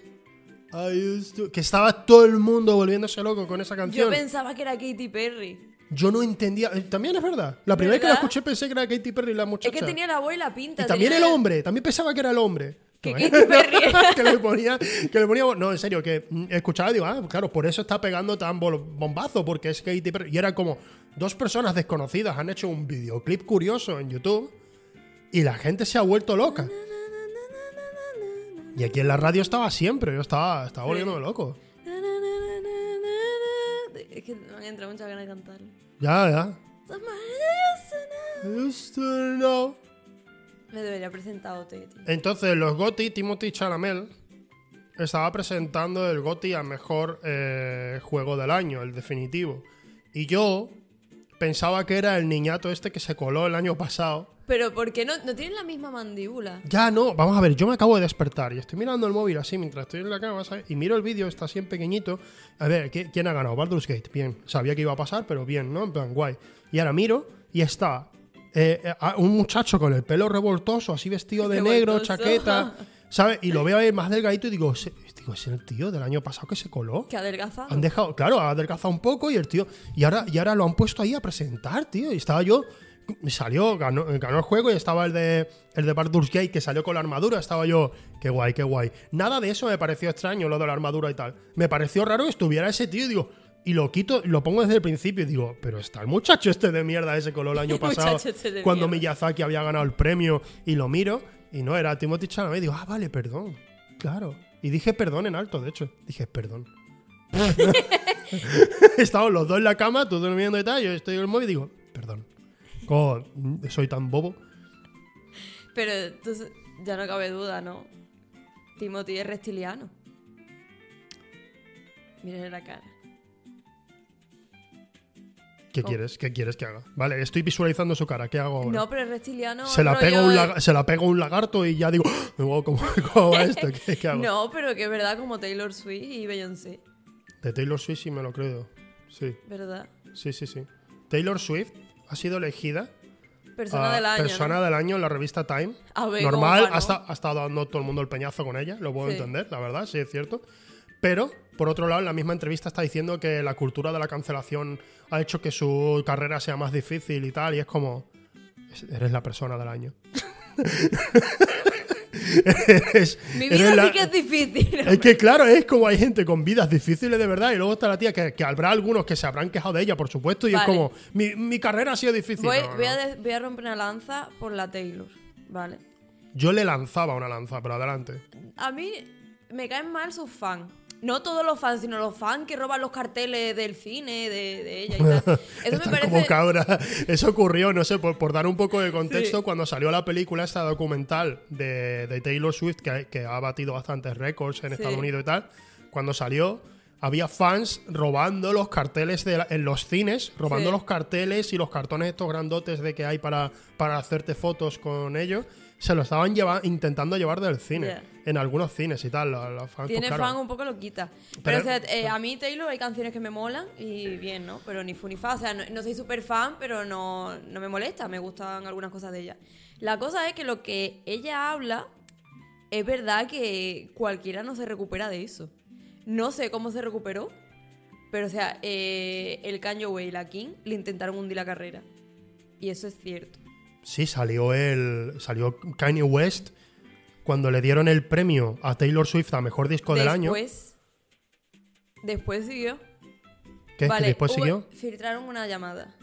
[SPEAKER 1] I used to. Que estaba todo el mundo volviéndose loco con esa
[SPEAKER 2] Yo
[SPEAKER 1] canción.
[SPEAKER 2] pensaba que era Katy Perry.
[SPEAKER 1] Yo no entendía. eh, También es verdad. La primera vez que la escuché pensé que era Katy Perry la
[SPEAKER 2] Es
[SPEAKER 1] muchacha.
[SPEAKER 2] que tenía la voz y la pinta.
[SPEAKER 1] Y también el hombre. También pensaba que era el hombre.
[SPEAKER 2] Que era.
[SPEAKER 1] que le ponía, que le ponía, no, en serio, que mm, escuchaba y digo, ah, claro, por eso está pegando tan bombazo, porque es Katy Perry. Y era como dos personas desconocidas han hecho un videoclip curioso en YouTube y la gente se ha vuelto loca. Y aquí en la radio estaba siempre, yo estaba, estaba volviéndome loco.
[SPEAKER 2] Es que me han entrado muchas ganas de cantar.
[SPEAKER 1] Ya, ya.
[SPEAKER 2] Me debería presentar OT, tío.
[SPEAKER 1] Entonces, los GOTY, Timothy Chalamet estaba presentando el GOTY a mejor eh, juego del año, el definitivo. Y yo pensaba que era el niñato este que se coló el año pasado.
[SPEAKER 2] Pero ¿por qué no, no tienen la misma mandíbula?
[SPEAKER 1] Ya no, vamos a ver, yo me acabo de despertar y estoy mirando el móvil así mientras estoy en la cama, ¿sabes? Y miro el vídeo, está así en pequeñito. A ver, ¿qui- ¿quién ha ganado? Baldur's Gate, bien. Sabía que iba a pasar, pero bien, ¿no? En plan, guay. Y ahora miro y está eh, eh, a- un muchacho con el pelo revoltoso, así vestido de negro, chaqueta, ¿sabes? Y lo veo ahí más delgadito y digo, "Ese- digo, ¿es el tío del año pasado que se coló?
[SPEAKER 2] Que adelgazado.
[SPEAKER 1] Han dejado, claro, ha adelgazado un poco y el tío. Y ahora, y ahora lo han puesto ahí a presentar, tío. Y estaba yo. Salió, ganó, ganó el juego y estaba el de el de Baldur's Gate que salió con la armadura. Estaba yo, qué guay, qué guay. Nada de eso me pareció extraño, lo de la armadura y tal. Me pareció raro que estuviera ese tío y digo, y lo quito, lo pongo desde el principio y digo, pero está el muchacho este de mierda ese coló el año pasado
[SPEAKER 2] este
[SPEAKER 1] cuando
[SPEAKER 2] mierda.
[SPEAKER 1] Miyazaki había ganado el premio y lo miro y no era Timothy Chalamet. Digo, ah, vale, perdón. Claro. Y dije perdón en alto, de hecho. Dije perdón. Estamos los dos en la cama, tú durmiendo y tal, yo estoy en el móvil y digo, perdón. Mm, soy tan bobo.
[SPEAKER 2] Pero entonces, ya no cabe duda, ¿no? Timothy es reptiliano. Miren la cara.
[SPEAKER 1] ¿Qué
[SPEAKER 2] ¿Cómo?
[SPEAKER 1] quieres? ¿Qué quieres que haga? Vale, estoy visualizando su cara. ¿Qué hago ahora?
[SPEAKER 2] No, pero es reptiliano.
[SPEAKER 1] se, la pego un
[SPEAKER 2] de-
[SPEAKER 1] se la pego un lagarto y ya digo, "Ah, "Wow, ¿cómo, cómo va esto? ¿Qué, qué hago?
[SPEAKER 2] No, pero que es verdad como Taylor Swift y Beyoncé.
[SPEAKER 1] De Taylor Swift sí me lo creo. Sí,
[SPEAKER 2] ¿Verdad?
[SPEAKER 1] sí, sí, sí. Taylor Swift ha sido elegida
[SPEAKER 2] Persona del año.
[SPEAKER 1] persona
[SPEAKER 2] ¿no?
[SPEAKER 1] del año en la revista Time.
[SPEAKER 2] A ver,
[SPEAKER 1] Normal,
[SPEAKER 2] ¿cómo va,
[SPEAKER 1] ha,
[SPEAKER 2] no?
[SPEAKER 1] estado dando todo el mundo el peñazo con ella, lo puedo
[SPEAKER 2] Sí.
[SPEAKER 1] entender, la verdad, sí es cierto. Pero, por otro lado, en la misma entrevista está diciendo que la cultura de la cancelación ha hecho que su carrera sea más difícil y tal, y es como, es- eres la persona del año. Eres-
[SPEAKER 2] Mi vida
[SPEAKER 1] la-
[SPEAKER 2] sí que es difícil.
[SPEAKER 1] es que claro, es como hay gente con vidas difíciles de verdad y luego está la tía que, que habrá algunos que se habrán quejado de ella, por supuesto, y es como, mi, mi carrera ha sido difícil.
[SPEAKER 2] Voy,
[SPEAKER 1] No,
[SPEAKER 2] voy
[SPEAKER 1] no.
[SPEAKER 2] a de- voy a romper una lanza por la Taylor. Vale.
[SPEAKER 1] Yo le lanzaba una lanza, pero adelante.
[SPEAKER 2] A mí me caen mal sus fans. No todos los fans, sino los fans que roban los carteles del cine de, de ella y tal. Eso me parece.
[SPEAKER 1] como cabra. Eso ocurrió, no sé, por, por dar un poco de contexto,
[SPEAKER 2] Sí.
[SPEAKER 1] cuando salió la película esta documental de, de Taylor Swift, que, que ha batido bastantes récords en
[SPEAKER 2] Sí.
[SPEAKER 1] Estados Unidos y tal, cuando salió había fans robando los carteles de la- en los cines, robando
[SPEAKER 2] Sí.
[SPEAKER 1] los carteles y los cartones estos grandotes de que hay para, para hacerte fotos con ellos, se lo estaban lleva- intentando llevar del cine, en algunos cines y tal. Los, los fans,
[SPEAKER 2] Tiene
[SPEAKER 1] pues, claro.
[SPEAKER 2] fan un poco loquita. Pero,
[SPEAKER 1] Pero-
[SPEAKER 2] o sea, eh, a mí Taylor hay canciones que me molan y bien, ¿no? Pero ni fu ni fa. O sea, no, no soy súper fan, pero no, no me molesta. Me gustan algunas cosas de ella. La cosa es que lo que ella habla es verdad que cualquiera no se recupera de eso. No sé cómo se recuperó, pero o sea, eh, el Kanye West y la King le intentaron hundir la carrera. Y eso es cierto.
[SPEAKER 1] Sí, salió el. Salió Kanye West cuando le dieron el premio a Taylor Swift a mejor disco del año.
[SPEAKER 2] Después, después siguió.
[SPEAKER 1] ¿Qué? ¿Que
[SPEAKER 2] Vale,
[SPEAKER 1] después
[SPEAKER 2] hubo-
[SPEAKER 1] siguió?
[SPEAKER 2] Filtraron una llamada.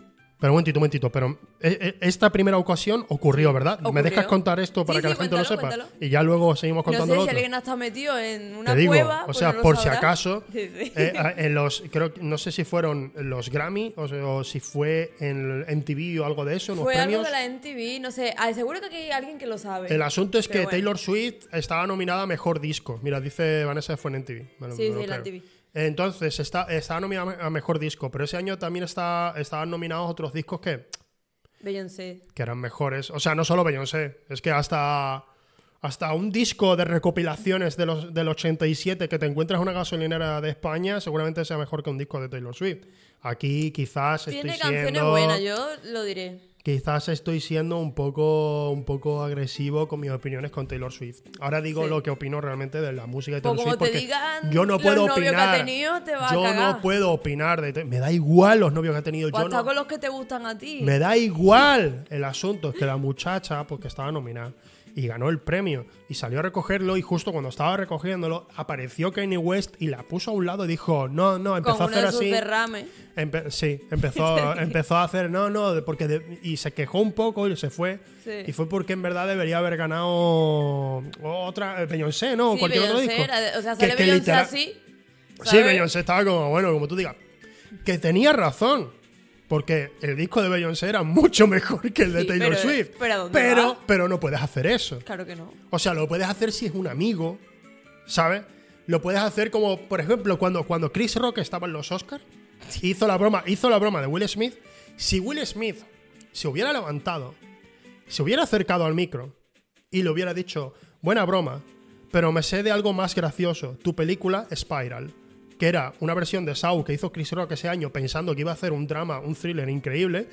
[SPEAKER 1] Pero un momentito, un momentito. Pero eh, eh, esta primera ocasión ocurrió, ¿verdad? ¿Me dejas contar esto para
[SPEAKER 2] Sí,
[SPEAKER 1] que la gente lo sepa?
[SPEAKER 2] cuéntalo.
[SPEAKER 1] Y ya luego seguimos
[SPEAKER 2] No
[SPEAKER 1] contando
[SPEAKER 2] sé
[SPEAKER 1] lo
[SPEAKER 2] si alguien ha estado metido en una
[SPEAKER 1] Te digo,
[SPEAKER 2] cueva.
[SPEAKER 1] o
[SPEAKER 2] pues
[SPEAKER 1] sea,
[SPEAKER 2] no
[SPEAKER 1] por si acaso,
[SPEAKER 2] Sí, sí.
[SPEAKER 1] eh, en los, creo, que- no sé si fueron los Grammy o, sea, o si fue en el MTV o algo de eso, en los
[SPEAKER 2] Fue algo
[SPEAKER 1] premios.
[SPEAKER 2] de la MTV, no sé. ah, seguro que aquí hay alguien que lo sabe.
[SPEAKER 1] El asunto es que
[SPEAKER 2] bueno.
[SPEAKER 1] Taylor Swift estaba nominada a mejor disco. Mira, dice Vanessa fue en MTV. Lo-
[SPEAKER 2] Sí, sí, la
[SPEAKER 1] creo.
[SPEAKER 2] MTV.
[SPEAKER 1] Entonces, está, estaba nominada a mejor disco, pero ese año también está, estaban nominados otros discos que,
[SPEAKER 2] Beyoncé.
[SPEAKER 1] que eran mejores. O sea, no solo Beyoncé, es que hasta, hasta un disco de recopilaciones de los, del 87 que te encuentras en una gasolinera de España seguramente sea mejor que un disco de Taylor Swift. Aquí quizás estoy
[SPEAKER 2] Tiene canciones
[SPEAKER 1] siendo...
[SPEAKER 2] buenas, yo lo diré.
[SPEAKER 1] Quizás estoy siendo un poco, un poco agresivo con mis opiniones con Taylor Swift. Ahora digo
[SPEAKER 2] Sí.
[SPEAKER 1] lo que opino realmente de la música de
[SPEAKER 2] Pues
[SPEAKER 1] Taylor Swift.
[SPEAKER 2] te
[SPEAKER 1] porque
[SPEAKER 2] digan
[SPEAKER 1] yo no
[SPEAKER 2] los
[SPEAKER 1] puedo
[SPEAKER 2] novios que ha
[SPEAKER 1] opinar.
[SPEAKER 2] tenido, te va a
[SPEAKER 1] yo no puedo opinar. De, me da igual los novios que ha tenido.
[SPEAKER 2] O
[SPEAKER 1] Yo
[SPEAKER 2] hasta
[SPEAKER 1] no,
[SPEAKER 2] con los que te gustan a ti.
[SPEAKER 1] me da igual. El asunto es que la muchacha, porque estaba nominada y ganó el premio y salió a recogerlo y justo cuando estaba recogiéndolo apareció Kanye West y la puso a un lado y dijo, no, no, empezó
[SPEAKER 2] con
[SPEAKER 1] a hacer así. Empe- sí, empezó, empezó a hacer, no, no, porque de- y se quejó un poco y se fue.
[SPEAKER 2] Sí.
[SPEAKER 1] Y fue porque en verdad debería haber ganado otra, eh, Beyoncé, ¿no?
[SPEAKER 2] Sí,
[SPEAKER 1] cualquier otro
[SPEAKER 2] Beyoncé
[SPEAKER 1] disco.
[SPEAKER 2] era- o sea, sale
[SPEAKER 1] que
[SPEAKER 2] Beyoncé así.
[SPEAKER 1] Sí,
[SPEAKER 2] ¿sabes?
[SPEAKER 1] Beyoncé estaba como, bueno, como tú digas. Que tenía razón. Porque el disco de Beyoncé era mucho mejor que el de
[SPEAKER 2] Sí,
[SPEAKER 1] Taylor
[SPEAKER 2] pero-
[SPEAKER 1] Swift.
[SPEAKER 2] pero ¿a dónde
[SPEAKER 1] pero,
[SPEAKER 2] va?
[SPEAKER 1] pero no puedes hacer eso.
[SPEAKER 2] Claro que no.
[SPEAKER 1] O sea, lo puedes hacer si es un amigo, ¿sabes? Lo puedes hacer como, por ejemplo, cuando, cuando Chris Rock estaba en los Oscars, hizo la broma, hizo la broma de Will Smith. Si Will Smith se hubiera levantado, se hubiera acercado al micro y le hubiera dicho, buena broma, pero me sé de algo más gracioso, tu película Spiral, que era una versión de Saw que hizo Chris Rock ese año pensando que iba a hacer un drama, un thriller increíble,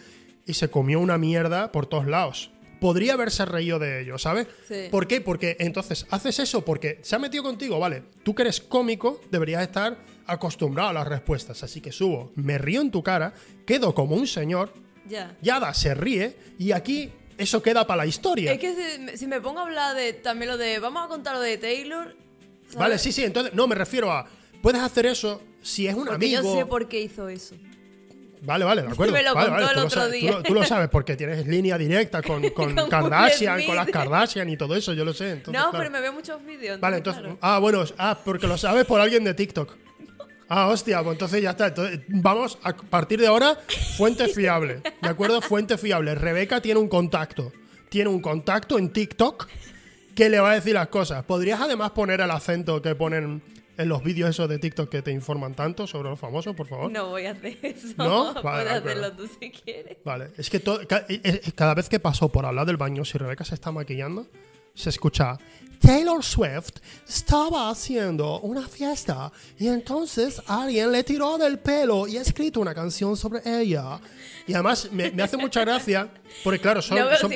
[SPEAKER 1] y se comió una mierda por todos lados. Podría haberse reído de ello, ¿sabes?
[SPEAKER 2] Sí.
[SPEAKER 1] ¿Por qué? Porque entonces haces eso porque se ha metido contigo, vale. Tú que eres cómico, deberías estar acostumbrado a las respuestas. Así que subo, me río en tu cara, quedo como un señor,
[SPEAKER 2] Ya.
[SPEAKER 1] Yada se ríe y aquí eso queda para la historia.
[SPEAKER 2] Es que si, si me pongo a hablar de también lo de. Vamos a contar lo de Taylor. ¿sabes?
[SPEAKER 1] Vale, sí, sí, entonces, no, me refiero a, puedes hacer eso si es un
[SPEAKER 2] Porque
[SPEAKER 1] amigo.
[SPEAKER 2] yo sé por qué hizo eso.
[SPEAKER 1] Vale, vale, de acuerdo.
[SPEAKER 2] Me lo
[SPEAKER 1] Vale,
[SPEAKER 2] contó
[SPEAKER 1] vale,
[SPEAKER 2] el otro
[SPEAKER 1] sabes,
[SPEAKER 2] día.
[SPEAKER 1] Tú lo, tú lo sabes porque tienes línea directa con, con
[SPEAKER 2] Con
[SPEAKER 1] Kardashian, con las. Kardashian y todo eso, yo lo sé. entonces,
[SPEAKER 2] no,
[SPEAKER 1] claro.
[SPEAKER 2] pero me veo muchos vídeos.
[SPEAKER 1] Vale, entonces.
[SPEAKER 2] claro.
[SPEAKER 1] Ah, bueno, ah, porque lo sabes por alguien de TikTok. Ah, hostia, pues entonces ya está. Entonces, vamos, a partir de ahora, fuente fiable. ¿De acuerdo? Fuente fiable. Rebeca tiene un contacto. Tiene un contacto en TikTok que le va a decir las cosas. ¿Podrías además poner el acento que ponen en los vídeos esos de TikTok que te informan tanto sobre los famosos, por favor?
[SPEAKER 2] No voy a hacer eso.
[SPEAKER 1] ¿No? Vale,
[SPEAKER 2] Puedes hacerlo tú si quieres.
[SPEAKER 1] Vale, es que to- ca- eh, eh, cada vez que paso por al lado del baño, si Rebeca se está maquillando, se escucha Taylor Swift estaba haciendo una fiesta y entonces alguien le tiró del pelo y ha escrito una canción sobre ella. Y además me, me hace mucha gracia, porque claro, son,
[SPEAKER 2] no
[SPEAKER 1] son-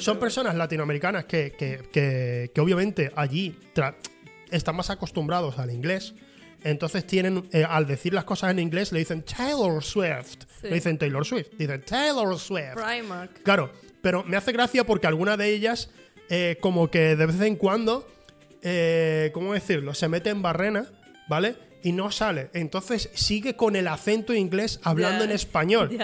[SPEAKER 1] son personas latinoamericanas que, que- que- que obviamente allí están más acostumbrados al inglés. Entonces tienen, eh, al decir las cosas en inglés, le dicen Taylor Swift.
[SPEAKER 2] Sí.
[SPEAKER 1] No dicen Taylor Swift, dicen Taylor Swift.
[SPEAKER 2] Primark.
[SPEAKER 1] Claro, pero me hace gracia porque alguna de ellas, eh, como que de vez en cuando, eh, ¿cómo decirlo? Se mete en barrena, ¿vale? Y no sale. Entonces sigue con el acento inglés hablando en español.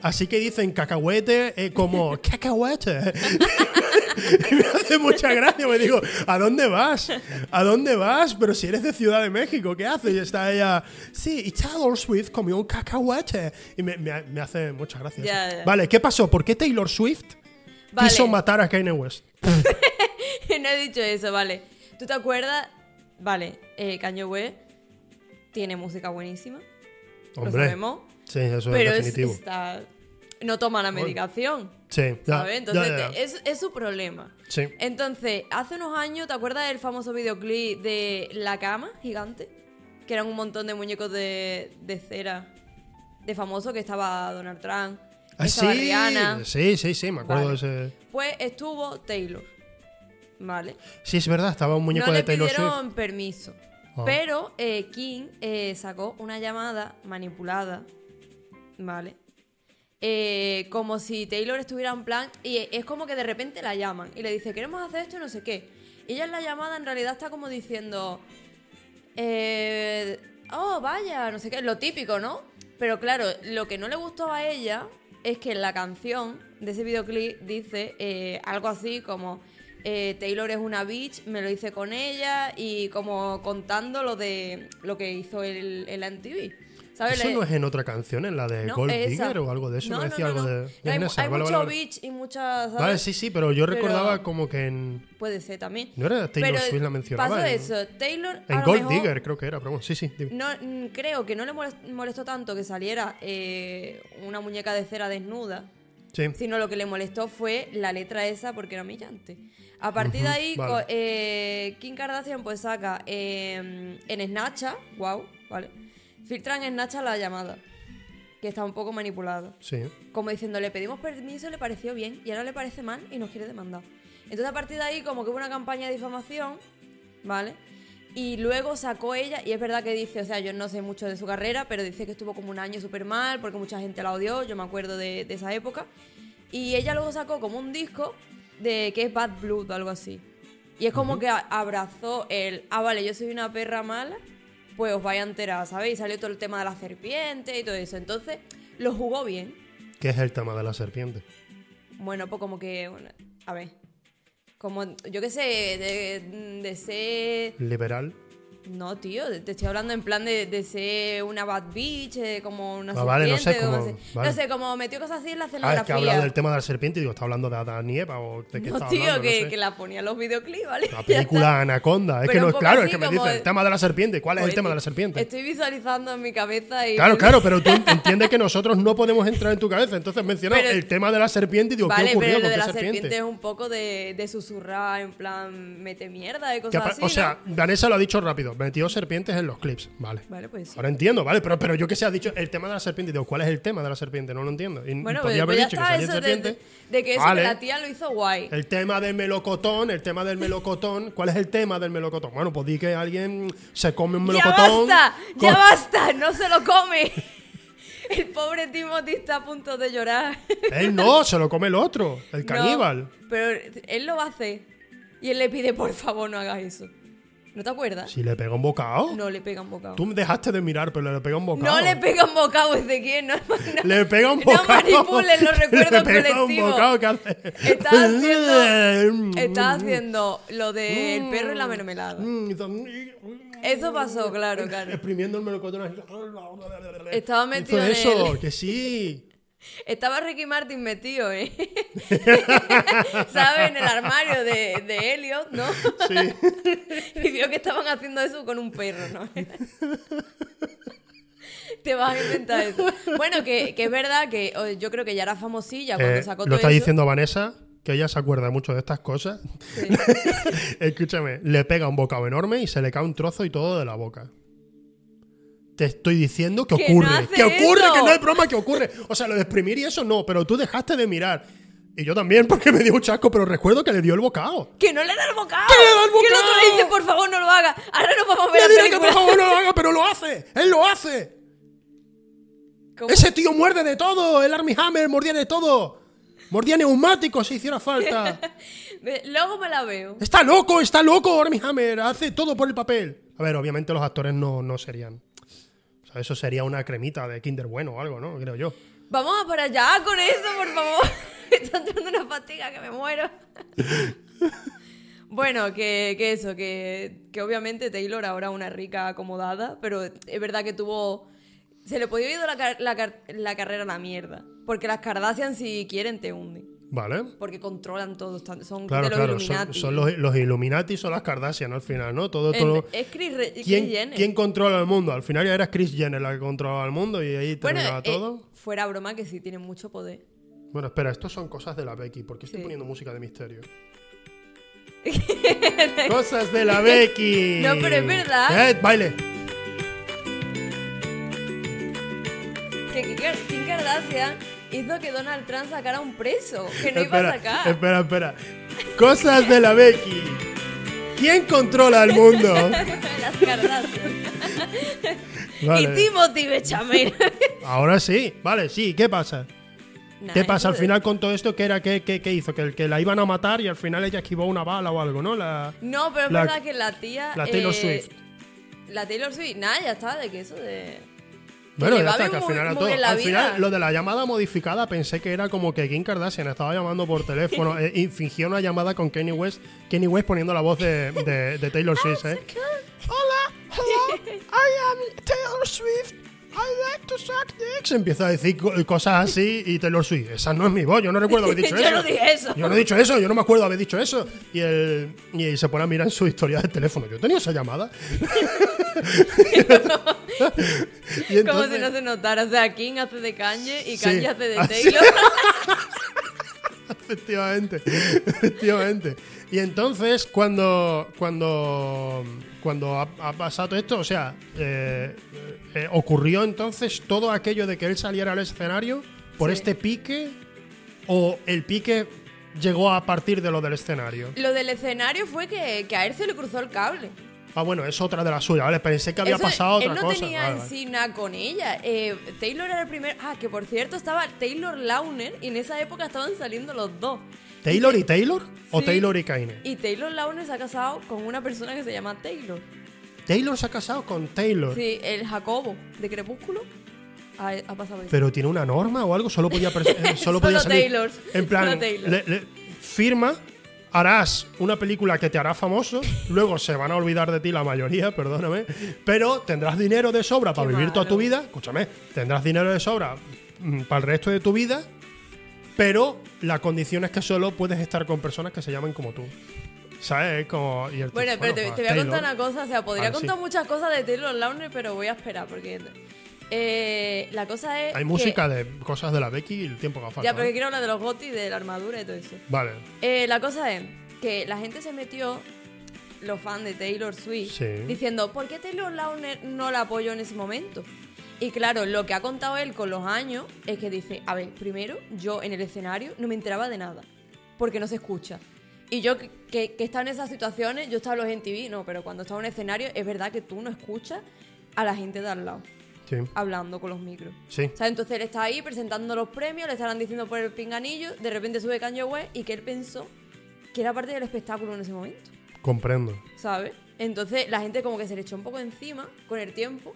[SPEAKER 1] Así que dicen cacahuete eh, como cacahuete. y me hace mucha gracia. Me digo, ¿a dónde vas? ¿A dónde vas? Pero si eres de Ciudad de México, ¿qué haces? Y está ella, sí, y Taylor Swift comió un cacahuete. Y me, me- me hace mucha gracia. Vale, ¿qué pasó? ¿Por qué Taylor Swift
[SPEAKER 2] Vale.
[SPEAKER 1] quiso matar a Kanye West?
[SPEAKER 2] no he dicho eso, vale. ¿Tú te acuerdas? Vale, eh, Kanye West tiene música buenísima. Lo
[SPEAKER 1] Hombre.
[SPEAKER 2] sabemos.
[SPEAKER 1] Sí, eso
[SPEAKER 2] pero
[SPEAKER 1] es
[SPEAKER 2] es,
[SPEAKER 1] definitivo.
[SPEAKER 2] está, no toma la medicación.
[SPEAKER 1] Sí, ya,
[SPEAKER 2] ¿Sabes? Entonces
[SPEAKER 1] ya, ya.
[SPEAKER 2] te- Es, es su problema.
[SPEAKER 1] Sí.
[SPEAKER 2] Entonces, hace unos años, ¿te acuerdas del famoso videoclip de La Cama Gigante? Que eran un montón de muñecos de, de cera de famoso que estaba Donald Trump,
[SPEAKER 1] Ah, sí,
[SPEAKER 2] Rihanna.
[SPEAKER 1] sí, sí, sí, me acuerdo
[SPEAKER 2] Vale.
[SPEAKER 1] de ese.
[SPEAKER 2] Pues estuvo Taylor. ¿Vale?
[SPEAKER 1] Sí, es verdad, estaba un muñeco
[SPEAKER 2] no
[SPEAKER 1] de
[SPEAKER 2] le
[SPEAKER 1] Taylor
[SPEAKER 2] pidieron
[SPEAKER 1] Swift.
[SPEAKER 2] permiso. Pero eh, King eh, sacó una llamada manipulada, ¿vale? Eh, como si Taylor estuviera en plan. Y es como que de repente la llaman y le dice, queremos hacer esto y no sé qué. Y ella en la llamada en realidad está como diciendo. oh, vaya, no sé qué, lo típico, ¿no? Pero claro, lo que no le gustó a ella es que en la canción de ese videoclip dice algo así como eh, Taylor es una bitch, me lo hice con ella y como contando lo de lo que hizo el, el MTV. ¿Sabes?
[SPEAKER 1] ¿Eso no es en otra canción, en la de
[SPEAKER 2] no,
[SPEAKER 1] Gold. Digger o algo de eso?
[SPEAKER 2] No,
[SPEAKER 1] me decía
[SPEAKER 2] no,
[SPEAKER 1] algo
[SPEAKER 2] no.
[SPEAKER 1] de.
[SPEAKER 2] Hay,
[SPEAKER 1] esa,
[SPEAKER 2] hay
[SPEAKER 1] vale,
[SPEAKER 2] mucho
[SPEAKER 1] vale,
[SPEAKER 2] bitch y muchas. ¿sabes?
[SPEAKER 1] Vale, sí, sí, pero yo
[SPEAKER 2] Pero-
[SPEAKER 1] recordaba como que en.
[SPEAKER 2] Puede ser también.
[SPEAKER 1] No era Taylor
[SPEAKER 2] Pero
[SPEAKER 1] Swift la mencionaba.
[SPEAKER 2] Pasó
[SPEAKER 1] en,
[SPEAKER 2] eso. Taylor.
[SPEAKER 1] En Gold
[SPEAKER 2] mejor
[SPEAKER 1] Digger creo que era, pero bueno, sí, sí. dime.
[SPEAKER 2] No, mm, creo que no le molest- molestó tanto que saliera eh, una muñeca de cera desnuda,
[SPEAKER 1] Sí.
[SPEAKER 2] sino lo que le molestó fue la letra esa porque era humillante. A partir de ahí,
[SPEAKER 1] vale.
[SPEAKER 2] eh, Kim Kardashian pues saca eh, en Snapchat, wow, vale, filtran en Snapchat la llamada, que está un poco manipulada.
[SPEAKER 1] Sí.
[SPEAKER 2] Como diciendo, le pedimos permiso, le pareció bien y ahora le parece mal y nos quiere demandar. Entonces a partir de ahí como que hubo una campaña de difamación, ¿vale? Y luego sacó ella, y es verdad que dice, o sea, yo no sé mucho de su carrera, pero dice que estuvo como un año súper mal porque mucha gente la odió, yo me acuerdo de, de esa época. Y ella luego sacó como un disco de que es Bad Blood o algo así. Y es como que abrazó el, ah, vale, yo soy una perra mala, pues os vais a enterar, ¿sabéis? Y salió todo el tema de la serpiente y todo eso. Entonces, lo jugó bien.
[SPEAKER 1] ¿Qué es el tema de la serpiente?
[SPEAKER 2] Bueno, pues como que, bueno, a ver, como, yo qué sé, de, de ser...
[SPEAKER 1] Liberal.
[SPEAKER 2] No, tío, te estoy hablando en plan de, de ser una bad bitch, eh, como una
[SPEAKER 1] Ah, vale, no sé
[SPEAKER 2] como
[SPEAKER 1] vale.
[SPEAKER 2] No sé, como metió cosas así en la
[SPEAKER 1] Ah, es
[SPEAKER 2] escenografía.
[SPEAKER 1] que ha hablado del tema de la serpiente y digo, ¿está hablando de Adán y Eva o de qué
[SPEAKER 2] no,
[SPEAKER 1] está
[SPEAKER 2] tío,
[SPEAKER 1] hablando?
[SPEAKER 2] que,
[SPEAKER 1] no sé.
[SPEAKER 2] que la ponía en los videoclips, ¿vale?
[SPEAKER 1] La película Anaconda. Es
[SPEAKER 2] Pero
[SPEAKER 1] que no es claro, es que me dice el tema de la serpiente. ¿Cuál es el tema de la serpiente?
[SPEAKER 2] Estoy visualizando en mi cabeza y...
[SPEAKER 1] Claro, claro, pero tú entiendes que nosotros no podemos entrar en tu cabeza. Entonces mencionas el tema de la serpiente y digo,
[SPEAKER 2] Vale,
[SPEAKER 1] ¿qué ocurrió
[SPEAKER 2] pero lo
[SPEAKER 1] con
[SPEAKER 2] de la
[SPEAKER 1] serpiente?
[SPEAKER 2] serpiente es un poco de, de susurrar, en plan, mete mierda y cosas así,
[SPEAKER 1] o sea. Vanessa lo ha dicho rápido. Metió serpientes en los clips. Vale.
[SPEAKER 2] Vale, pues sí.
[SPEAKER 1] Ahora entiendo, ¿vale? Pero, pero yo que se ha dicho el tema de la serpiente. Digo, ¿cuál es el tema de la serpiente? No lo entiendo. Y
[SPEAKER 2] Bueno,
[SPEAKER 1] podía
[SPEAKER 2] pues,
[SPEAKER 1] haber
[SPEAKER 2] ya
[SPEAKER 1] dicho que salía
[SPEAKER 2] de,
[SPEAKER 1] serpiente.
[SPEAKER 2] de- de que eso,
[SPEAKER 1] Vale.
[SPEAKER 2] que la tía lo hizo guay.
[SPEAKER 1] El tema del melocotón, el tema del melocotón. ¿Cuál es el tema del melocotón? Bueno, pues di que alguien se come un
[SPEAKER 2] ¡Ya
[SPEAKER 1] melocotón.
[SPEAKER 2] basta! ¡Ya basta! ¡No se lo come! El pobre Timothy está a punto de llorar.
[SPEAKER 1] Él no, se lo come el otro, el
[SPEAKER 2] No,
[SPEAKER 1] caníbal.
[SPEAKER 2] pero él lo hacer. Y él le pide, por favor, no hagas eso. ¿No te acuerdas?
[SPEAKER 1] Si le pega un bocado.
[SPEAKER 2] No le pega un bocado.
[SPEAKER 1] Tú me dejaste de mirar, pero le pega un bocado.
[SPEAKER 2] No le pega un bocado, Ezequiel. No, no-
[SPEAKER 1] Le pega un
[SPEAKER 2] no
[SPEAKER 1] bocado.
[SPEAKER 2] manipulen los recuerdos
[SPEAKER 1] Le pega un
[SPEAKER 2] colectivos.
[SPEAKER 1] bocado que hace.
[SPEAKER 2] Estás haciendo, estás haciendo lo del perro y la mermelada.
[SPEAKER 1] Mm,
[SPEAKER 2] Eso pasó, claro, claro.
[SPEAKER 1] Exprimiendo el melocotón.
[SPEAKER 2] Estaba metido en
[SPEAKER 1] eso,
[SPEAKER 2] él.
[SPEAKER 1] que sí.
[SPEAKER 2] Estaba Ricky Martin metido, ¿eh? ¿Sabes? En el armario de, de Elliot, ¿no?
[SPEAKER 1] Sí.
[SPEAKER 2] Y vio que estaban haciendo eso con un perro, ¿no? Te vas a inventar eso. Bueno, que, que es verdad que yo creo que ya era famosilla cuando
[SPEAKER 1] Eh,
[SPEAKER 2] sacó
[SPEAKER 1] lo
[SPEAKER 2] todo
[SPEAKER 1] está
[SPEAKER 2] eso.
[SPEAKER 1] diciendo Vanessa, que ella se acuerda mucho de estas cosas.
[SPEAKER 2] Sí.
[SPEAKER 1] Escúchame, le pega un bocado enorme y se le cae un trozo y todo de la boca. Te estoy diciendo que ocurre.
[SPEAKER 2] no
[SPEAKER 1] que ocurre,
[SPEAKER 2] eso.
[SPEAKER 1] que no hay broma, que ocurre. O sea, lo de exprimir y eso no, pero tú dejaste de mirar. Y yo también, porque me dio un chasco, pero recuerdo que le dio el bocado.
[SPEAKER 2] ¡Que no le da el bocado!
[SPEAKER 1] ¡Que le da el
[SPEAKER 2] Que el otro
[SPEAKER 1] bocado!
[SPEAKER 2] le dice, por favor, no lo haga. Ahora nos vamos a ver
[SPEAKER 1] Le
[SPEAKER 2] la
[SPEAKER 1] que por favor no lo haga, pero lo hace. Él lo hace.
[SPEAKER 2] ¿Cómo?
[SPEAKER 1] Ese tío muerde de todo. El Army Hammer mordía de todo. Mordía neumáticos si hiciera falta.
[SPEAKER 2] Luego me la veo.
[SPEAKER 1] Está loco, está loco Army Hammer. Hace todo por el papel. A ver, obviamente los actores no, no serían. Eso sería una cremita de Kinder Bueno o algo, ¿no? Creo yo.
[SPEAKER 2] Vamos a para allá con eso, por favor. Está entrando una fatiga que me muero. bueno, que, que eso, que, que obviamente Taylor ahora una rica acomodada, pero es verdad que tuvo... Se le podía ir la, la la carrera a la mierda. Porque las Kardashian si quieren te hunden.
[SPEAKER 1] ¿Vale?
[SPEAKER 2] Porque controlan todo, son
[SPEAKER 1] Claro,
[SPEAKER 2] de los
[SPEAKER 1] claro. Son,
[SPEAKER 2] Illuminati.
[SPEAKER 1] son los, los Illuminati, son las Kardashian al final, ¿no? Todo,
[SPEAKER 2] En-
[SPEAKER 1] todo.
[SPEAKER 2] es Chris, Re-
[SPEAKER 1] ¿Quién,
[SPEAKER 2] Jenner.
[SPEAKER 1] quién controla el mundo? Al final ya era Chris Jenner la que controlaba el mundo y ahí
[SPEAKER 2] bueno,
[SPEAKER 1] terminaba
[SPEAKER 2] eh,
[SPEAKER 1] todo.
[SPEAKER 2] fuera broma que sí tienen mucho poder.
[SPEAKER 1] Bueno, espera, estos son cosas de la Becky. ¿Por qué estoy
[SPEAKER 2] Sí.
[SPEAKER 1] poniendo música de misterio? cosas de la Becky.
[SPEAKER 2] No, pero es verdad.
[SPEAKER 1] Eh, baile.
[SPEAKER 2] Que Kim Kardashian hizo que Donald Trump sacara un preso. Que no iba
[SPEAKER 1] espera,
[SPEAKER 2] a sacar.
[SPEAKER 1] espera, espera. Cosas de la Becky. ¿Quién controla el mundo?
[SPEAKER 2] Las Kardashian.
[SPEAKER 1] Vale.
[SPEAKER 2] Y Timothy Bechamel.
[SPEAKER 1] Ahora sí. Vale, sí. ¿Qué pasa?
[SPEAKER 2] Nah,
[SPEAKER 1] ¿Qué pasa al final con todo esto? ¿Qué era? ¿Qué, qué, qué hizo? ¿Que, que la iban a matar y al final ella esquivó una bala o algo, ¿no? La,
[SPEAKER 2] No, pero es verdad que la tía.
[SPEAKER 1] la Taylor
[SPEAKER 2] eh,
[SPEAKER 1] Swift.
[SPEAKER 2] La Taylor Swift. Nada, ya está, de que eso de.
[SPEAKER 1] Bueno, ya está, que al final
[SPEAKER 2] muy
[SPEAKER 1] todo. Al final, lo de la llamada modificada pensé que era como que Kim Kardashian estaba llamando por teléfono eh, y fingía una llamada con Kanye West. Kanye West poniendo la voz de, de- de Taylor Swift, ¿eh? Hola, hello, I am Taylor Swift. I like to suck dicks. Empieza a decir co- cosas así y Taylor Swift. Esa no es mi voz, yo no recuerdo haber dicho
[SPEAKER 2] Yo
[SPEAKER 1] eso.
[SPEAKER 2] no dije eso.
[SPEAKER 1] Yo no he dicho eso, yo no me acuerdo haber dicho eso. Y, el, y se pone a mirar en su historia del teléfono. Yo he tenido esa llamada. y
[SPEAKER 2] Como
[SPEAKER 1] entonces-
[SPEAKER 2] si no se notara. O sea, King hace de Kanye y
[SPEAKER 1] Sí,
[SPEAKER 2] Kanye hace de Taylor.
[SPEAKER 1] Efectivamente, efectivamente. Y entonces, cuando, cuando, cuando ha, ha pasado esto, o sea, eh, eh, ocurrió entonces todo aquello de que él saliera al escenario por
[SPEAKER 2] Sí.
[SPEAKER 1] este pique, o el pique llegó a partir de lo del escenario.
[SPEAKER 2] Lo del escenario fue que, que a él se le cruzó el cable.
[SPEAKER 1] Ah, bueno, es otra de las suyas, ¿vale? Pensé que había
[SPEAKER 2] Eso-
[SPEAKER 1] pasado otra
[SPEAKER 2] él no
[SPEAKER 1] cosa.
[SPEAKER 2] tenía
[SPEAKER 1] Vale,
[SPEAKER 2] en
[SPEAKER 1] vale.
[SPEAKER 2] sí nada con ella. Eh, Taylor era el primer. Ah, que por cierto estaba Taylor Launer y en esa época estaban saliendo los dos.
[SPEAKER 1] ¿Taylor y Taylor? ¿O
[SPEAKER 2] Sí.
[SPEAKER 1] Taylor y Kaine?
[SPEAKER 2] Y Taylor Launer se ha casado con una persona que se llama Taylor.
[SPEAKER 1] Taylor se ha casado con Taylor.
[SPEAKER 2] Sí, el Jacobo de Crepúsculo ha, ha pasado eso.
[SPEAKER 1] Pero tiene una norma o algo, solo podía, pres- eh, solo
[SPEAKER 2] Solo
[SPEAKER 1] podía salir.
[SPEAKER 2] Taylors,
[SPEAKER 1] En plan,
[SPEAKER 2] solo Taylor.
[SPEAKER 1] le- le- firma, harás una película que te hará famoso, luego se van a olvidar de ti la mayoría, perdóname, pero tendrás dinero de sobra para
[SPEAKER 2] Qué
[SPEAKER 1] vivir toda tu vida, escúchame, tendrás dinero de sobra mm, para el resto de tu vida, pero la condición es que solo puedes estar con personas que se llamen como tú. ¿Sabes? Es Como, y el
[SPEAKER 2] Bueno, pero te, te voy a
[SPEAKER 1] Taylor.
[SPEAKER 2] contar una cosa. O sea, podría
[SPEAKER 1] sí.
[SPEAKER 2] contar muchas cosas de Taylor Launer, pero voy a esperar porque. eh, la cosa es.
[SPEAKER 1] Hay
[SPEAKER 2] que-
[SPEAKER 1] música de cosas de la Becky y el tiempo que ha faltado.
[SPEAKER 2] Ya, pero que quiero hablar de los gotis, de la armadura y todo eso.
[SPEAKER 1] Vale.
[SPEAKER 2] Eh, la cosa es que la gente se metió, los fans de Taylor Swift,
[SPEAKER 1] Sí.
[SPEAKER 2] diciendo, ¿por qué Taylor Launer no la apoyó en ese momento? Y claro, lo que ha contado él con los años es que dice, a ver, primero, yo en el escenario no me enteraba de nada, porque no se escucha. Y yo que, que, estado en esas situaciones, yo estaba en los MTV, no, pero cuando estaba en un escenario es verdad que tú no escuchas a la gente de al lado,
[SPEAKER 1] Sí.
[SPEAKER 2] hablando con los micros.
[SPEAKER 1] Sí.
[SPEAKER 2] O sea, entonces él está ahí presentando los premios, le estarán diciendo por el pinganillo, de repente sube Kanye West y que él pensó que era parte del espectáculo en ese momento,
[SPEAKER 1] Comprendo.
[SPEAKER 2] ¿sabes? Entonces la gente como que se le echó un poco encima con el tiempo,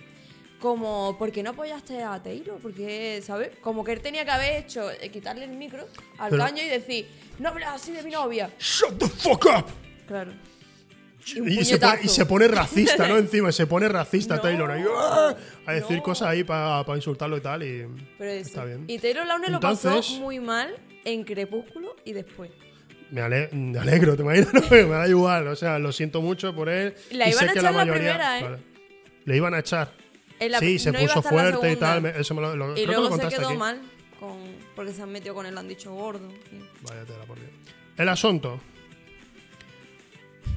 [SPEAKER 2] como, ¿por qué no apoyaste a Taylor? Porque, ¿sabes? Como que él tenía que haber hecho, eh, quitarle el micro al
[SPEAKER 1] Pero-
[SPEAKER 2] Kanye y decir, no hables así de mi novia.
[SPEAKER 1] Shut the fuck up.
[SPEAKER 2] Claro. Y un
[SPEAKER 1] Y se, pone, y se pone racista, ¿no? Encima, se pone racista
[SPEAKER 2] No,
[SPEAKER 1] Taylor ahí, ¡ah! a decir
[SPEAKER 2] no.
[SPEAKER 1] cosas ahí para insultarlo y tal. Y
[SPEAKER 2] Pero eso.
[SPEAKER 1] está bien.
[SPEAKER 2] Y Taylor Launer lo
[SPEAKER 1] Entonces-
[SPEAKER 2] pasó muy mal en Crepúsculo y después.
[SPEAKER 1] Me, ale- me alegro, te imaginas, No, me da igual. O sea, lo siento mucho por él.
[SPEAKER 2] La
[SPEAKER 1] y
[SPEAKER 2] iban
[SPEAKER 1] sé
[SPEAKER 2] a
[SPEAKER 1] que
[SPEAKER 2] echar
[SPEAKER 1] la mayoría.
[SPEAKER 2] primera, ¿eh?
[SPEAKER 1] Le iban a echar. Sí, se
[SPEAKER 2] no
[SPEAKER 1] puso fuerte y tal. me- Eso me lo, lo-
[SPEAKER 2] Y
[SPEAKER 1] creo que lo
[SPEAKER 2] luego se quedó
[SPEAKER 1] aquí.
[SPEAKER 2] mal con, porque se han metido con él, han dicho gordo.
[SPEAKER 1] Vaya tela, por Dios. El asunto.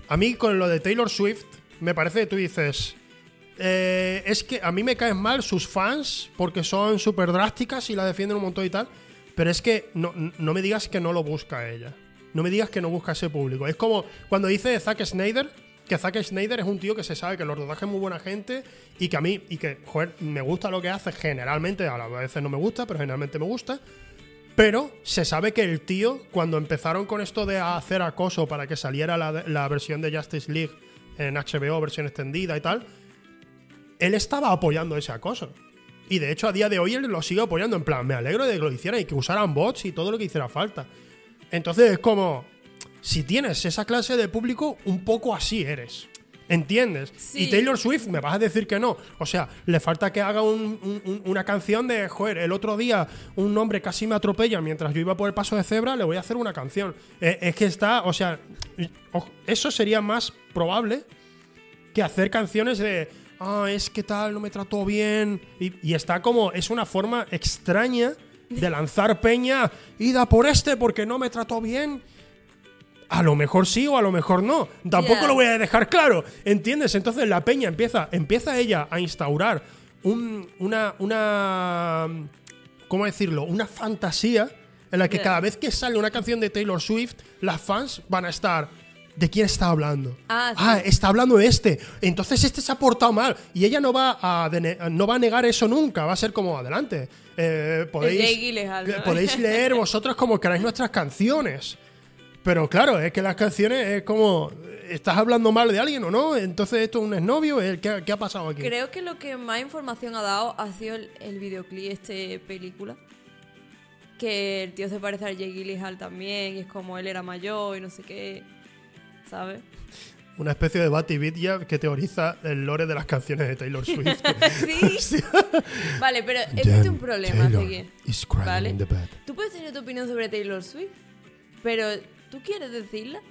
[SPEAKER 1] A mí con lo de Taylor Swift, me parece que tú dices. eh, es que a mí me caen mal sus fans porque son súper drásticas y la defienden un montón y tal. Pero es que no, no me digas que no lo busca ella. No me digas que no busca ese público. Es como cuando dice Zack Snyder, que Zack Snyder es un tío que se sabe que los rodajes es muy buena gente y que a mí, y que, joder, me gusta lo que hace generalmente, a veces no me gusta, pero generalmente me gusta. Pero se sabe que el tío, cuando empezaron con esto de hacer acoso para que saliera la, la versión de Justice League en HBO, versión extendida y tal, él estaba apoyando ese acoso. Y de hecho, a día de hoy él lo sigue apoyando. En plan, me alegro de que lo hicieran y que usaran bots y todo lo que hiciera falta. Entonces es como, si tienes esa clase de público, un poco así eres. ¿Entiendes?
[SPEAKER 2] Sí.
[SPEAKER 1] Y Taylor Swift, me vas a decir que no. O sea, le falta que haga un- un- un- una canción de, joder, el otro día un hombre casi me atropella mientras yo iba por el paso de cebra, le voy a hacer una canción. Eh, es que está, o sea, eso sería más probable que hacer canciones de, ah, es que tal, no me trató bien. Y, y está como, es una forma extraña de lanzar peña, ida por este porque no me trató bien. A lo mejor sí o a lo mejor no. Tampoco lo voy a dejar claro. ¿Entiendes? Entonces la peña empieza, empieza ella a instaurar un- una, una. ¿Cómo decirlo? Una fantasía en la que cada vez que sale una canción de Taylor Swift, las fans van a estar. ¿De quién está hablando?
[SPEAKER 2] Ah, sí.
[SPEAKER 1] está hablando este. Entonces este se ha portado mal. Y ella no va a, no va a negar eso nunca. Va a ser como adelante. Eh, podéis, podéis leer vosotros como queráis nuestras canciones. Pero claro, es que las canciones es como. ¿estás hablando mal de alguien o no? Entonces esto es un exnovio, ¿El ¿qué, qué ha pasado aquí?
[SPEAKER 2] Creo que lo que más información ha dado ha sido el, el videoclip, este película. Que el tío se parece a Jake Gyllenhaal también, y es como él era mayor y no sé qué, ¿sabes?
[SPEAKER 1] Una especie de Batividya que teoriza el lore de las canciones de Taylor Swift.
[SPEAKER 2] sí. vale, pero existe un problema,
[SPEAKER 1] is crying
[SPEAKER 2] ¿Vale?
[SPEAKER 1] in the bed.
[SPEAKER 2] Tú puedes tener tu opinión sobre Taylor Swift, pero ¿tú quieres decirla?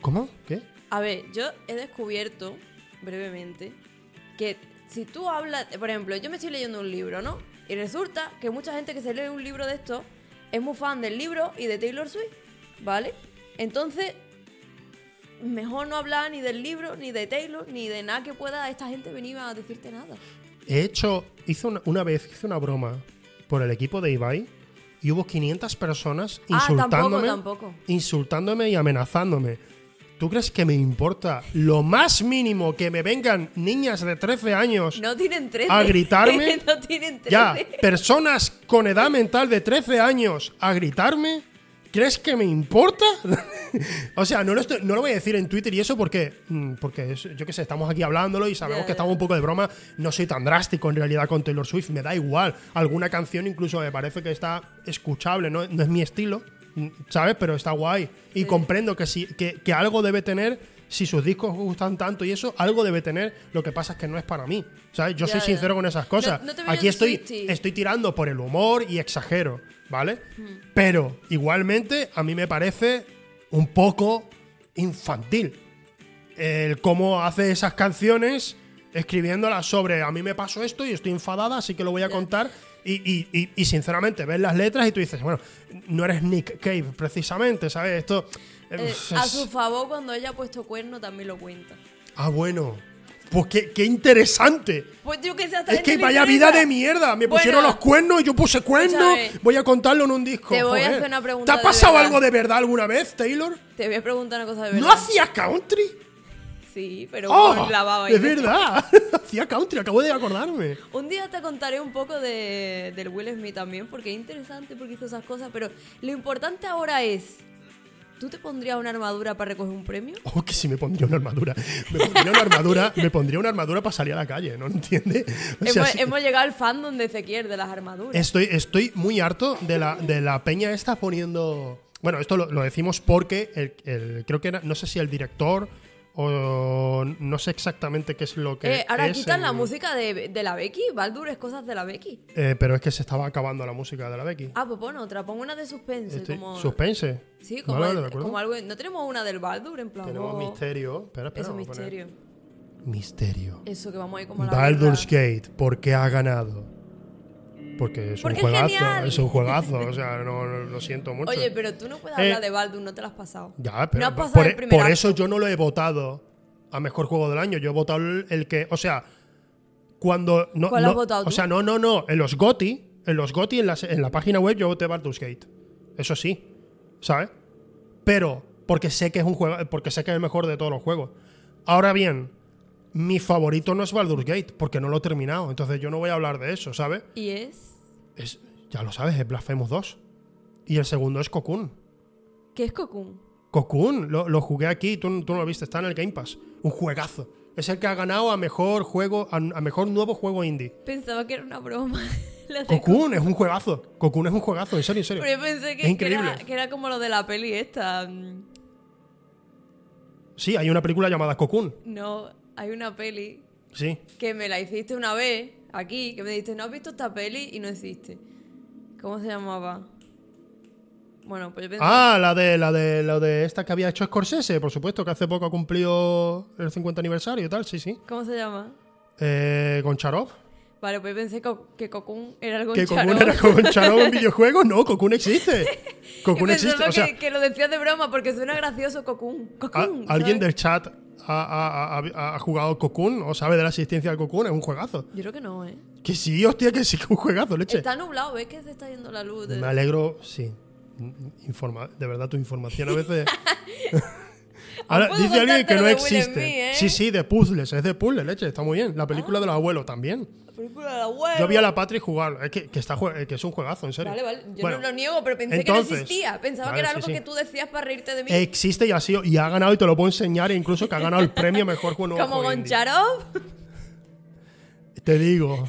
[SPEAKER 1] ¿Cómo? ¿Qué?
[SPEAKER 2] A ver, yo he descubierto, brevemente, que si tú hablas, por ejemplo, yo me estoy leyendo un libro, ¿no? Y resulta que mucha gente que se lee un libro de esto es muy fan del libro y de Taylor Swift, ¿vale? Entonces, mejor no hablar ni del libro, ni de Taylor, ni de nada que pueda esta gente venir a decirte nada.
[SPEAKER 1] He hecho, hice una, una vez hice una broma por el equipo de Ibai y hubo 500 personas
[SPEAKER 2] Ah, tampoco,
[SPEAKER 1] insultándome,
[SPEAKER 2] tampoco.
[SPEAKER 1] insultándome y amenazándome. ¿Tú crees que me importa lo más mínimo que me vengan niñas de 13 años
[SPEAKER 2] No tienen 13.
[SPEAKER 1] a gritarme?
[SPEAKER 2] no tienen 13.
[SPEAKER 1] ya, personas con edad mental de 13 años a gritarme? ¿Crees que me importa? o sea, no lo, estoy- no lo voy a decir en Twitter y eso porque, mm, porque es- yo qué sé, estamos aquí hablándolo y sabemos que estamos un poco de broma. No soy tan drástico en realidad con Taylor Swift, me da igual. Alguna canción incluso me parece que está escuchable, no, no es mi estilo, mm, ¿sabes? Pero está guay. Y
[SPEAKER 2] Sí.
[SPEAKER 1] comprendo que, si, que, que algo debe tener, si sus discos gustan tanto y eso, algo debe tener. Lo que pasa es que no es para mí, ¿sabes? Yo
[SPEAKER 2] Ya,
[SPEAKER 1] soy
[SPEAKER 2] ya.
[SPEAKER 1] sincero con esas cosas.
[SPEAKER 2] No- no
[SPEAKER 1] aquí estoy, estoy tirando por el humor y exagero, ¿vale?
[SPEAKER 2] Hmm.
[SPEAKER 1] Pero igualmente a mí me parece un poco infantil el cómo hace esas canciones escribiéndolas sobre a mí me pasó esto y estoy enfadada, así que lo voy a contar. Y, y- y- y, sinceramente ves las letras y tú dices, bueno, no eres Nick Cave precisamente, ¿sabes? Esto...
[SPEAKER 2] Eh,
[SPEAKER 1] es-
[SPEAKER 2] a su favor, cuando ella ha puesto cuerno, también lo cuenta.
[SPEAKER 1] Ah, bueno. Pues qué, qué interesante.
[SPEAKER 2] Pues yo que sé, hasta
[SPEAKER 1] Es que vaya vida de mierda. Me
[SPEAKER 2] Bueno.
[SPEAKER 1] pusieron los cuernos, yo puse cuernos.
[SPEAKER 2] Escúchame.
[SPEAKER 1] Voy a contarlo en un disco.
[SPEAKER 2] Te voy a hacer una pregunta
[SPEAKER 1] ¿Te ha pasado algo de verdad alguna vez, Taylor?
[SPEAKER 2] Te voy a preguntar una cosa de verdad.
[SPEAKER 1] ¿No hacía country?
[SPEAKER 2] Sí, pero
[SPEAKER 1] ¡Oh!
[SPEAKER 2] con
[SPEAKER 1] de
[SPEAKER 2] dentro.
[SPEAKER 1] verdad. hacía country, acabo de acordarme.
[SPEAKER 2] Un día te contaré un poco de, del Will Smith también, porque es interesante porque hizo esas cosas, pero lo importante ahora es, ¿tú te pondrías una armadura para recoger un premio?
[SPEAKER 1] Oh, que si me pondría una armadura. Me pondría una armadura, me pondría una armadura para salir a la calle, ¿no entiendes? O sea,
[SPEAKER 2] hemos,
[SPEAKER 1] sí-
[SPEAKER 2] hemos llegado al fandom de Ezequiel, de las armaduras.
[SPEAKER 1] Estoy, estoy muy harto de la, de la peña esta poniendo. Bueno, esto lo, lo decimos porque el, el- creo que era, no sé si el director o no sé exactamente qué es lo que.
[SPEAKER 2] Eh, ahora
[SPEAKER 1] es
[SPEAKER 2] quitan la música de, de la Becky, Baldur es cosas de la Becky.
[SPEAKER 1] Eh, pero es que se estaba acabando la música de la Becky.
[SPEAKER 2] Ah, pues pon otra, pon una de suspense,
[SPEAKER 1] Estoy-
[SPEAKER 2] como...
[SPEAKER 1] Suspense.
[SPEAKER 2] Sí, como,
[SPEAKER 1] Vale,
[SPEAKER 2] como algo... No tenemos una del Baldur, en plan...
[SPEAKER 1] Tenemos
[SPEAKER 2] oh,
[SPEAKER 1] misterio. Espera, espera.
[SPEAKER 2] Eso,
[SPEAKER 1] a
[SPEAKER 2] misterio.
[SPEAKER 1] Misterio.
[SPEAKER 2] Eso, que vamos ahí como a la
[SPEAKER 1] Baldur's. Gate, ¿por qué ha ganado? Porque es
[SPEAKER 2] Porque
[SPEAKER 1] un juegazo. Es un juegazo. O sea, no, no- lo siento mucho.
[SPEAKER 2] Oye, pero tú no puedes
[SPEAKER 1] Eh,
[SPEAKER 2] hablar de Baldur, no te lo has pasado.
[SPEAKER 1] Ya, pero
[SPEAKER 2] no has pasado
[SPEAKER 1] por,
[SPEAKER 2] el
[SPEAKER 1] e- por eso yo no lo he votado a mejor juego del año. Yo he votado el, el que, o sea, cuando no,
[SPEAKER 2] ¿Cuál
[SPEAKER 1] no-
[SPEAKER 2] has votado
[SPEAKER 1] o
[SPEAKER 2] tú?
[SPEAKER 1] sea, no, no, no, en los GOTI, en los GOTI en la, en la página web yo voté Baldur's Gate. Eso sí, ¿sabes? Pero porque sé que es un juego, porque sé que es el mejor de todos los juegos. Ahora bien, mi favorito no es Baldur's Gate porque no lo he terminado, entonces yo no voy a hablar de eso, ¿sabes?
[SPEAKER 2] Y es...
[SPEAKER 1] Es, ya lo sabes, es Blasphemous 2. Y el segundo es Cocoon.
[SPEAKER 2] ¿Qué es Cocoon?
[SPEAKER 1] Cocoon, lo, lo jugué aquí, tú, tú no lo viste, está en el Game Pass. Un juegazo. Es el que ha ganado a mejor juego, a, a mejor nuevo juego indie.
[SPEAKER 2] Pensaba que era una broma.
[SPEAKER 1] Cocoon es un juegazo. Cocoon es un juegazo, en serio, en serio.
[SPEAKER 2] Pero yo pensé
[SPEAKER 1] Es
[SPEAKER 2] que, era, que era como lo de la peli esta. mm,
[SPEAKER 1] Sí, hay una película llamada Cocoon.
[SPEAKER 2] No, hay una peli
[SPEAKER 1] Sí.
[SPEAKER 2] que me la hiciste una vez aquí, que me dijiste, ¿no has visto esta peli? Y no existe. ¿Cómo se llamaba? Bueno, pues yo pensé...
[SPEAKER 1] Ah, la de, la de la de esta que había hecho Scorsese, por supuesto, que hace poco ha cumplido el 50 aniversario y tal, sí, sí.
[SPEAKER 2] ¿Cómo se llama?
[SPEAKER 1] Eh, Goncharov.
[SPEAKER 2] Vale, pues yo pensé que Cocoon era algo
[SPEAKER 1] ¿Que Cocoon era Goncharov en videojuegos? No, Cocoon existe. Cocoon existe. O sea,
[SPEAKER 2] que, que lo decías de broma porque suena gracioso Cocoon.
[SPEAKER 1] ¿a-
[SPEAKER 2] Cocoon.
[SPEAKER 1] ¿alguien del chat ha, ha- ha- ha jugado Cocoon o sabe de la existencia de Cocoon? Es un juegazo.
[SPEAKER 2] Yo creo que no, ¿eh?
[SPEAKER 1] Que sí, hostia, que sí que es un juegazo, leche.
[SPEAKER 2] Está nublado, ¿ves que se está yendo la luz? de-
[SPEAKER 1] Me alegro, sí. Informa de verdad, tu información a veces. Ahora, dice alguien que no
[SPEAKER 2] de
[SPEAKER 1] existe.
[SPEAKER 2] ¿eh?
[SPEAKER 1] Sí, sí, de puzzles, es de puzzles, leche, está muy bien. La película del abuelo también.
[SPEAKER 2] La película de la abuela.
[SPEAKER 1] Yo vi a la Patri jugar, es que, que está, eh, que es un juegazo, en serio.
[SPEAKER 2] Vale, vale. Yo
[SPEAKER 1] Bueno,
[SPEAKER 2] no lo niego, pero pensé que no existía. Pensaba
[SPEAKER 1] Vale,
[SPEAKER 2] que era algo
[SPEAKER 1] sí.
[SPEAKER 2] que tú decías para reírte de mí.
[SPEAKER 1] Existe y ha sido, y ha ganado y te lo puedo enseñar, e incluso que ha ganado el premio mejor juego nuevo
[SPEAKER 2] Como. Goncharov.
[SPEAKER 1] Te digo.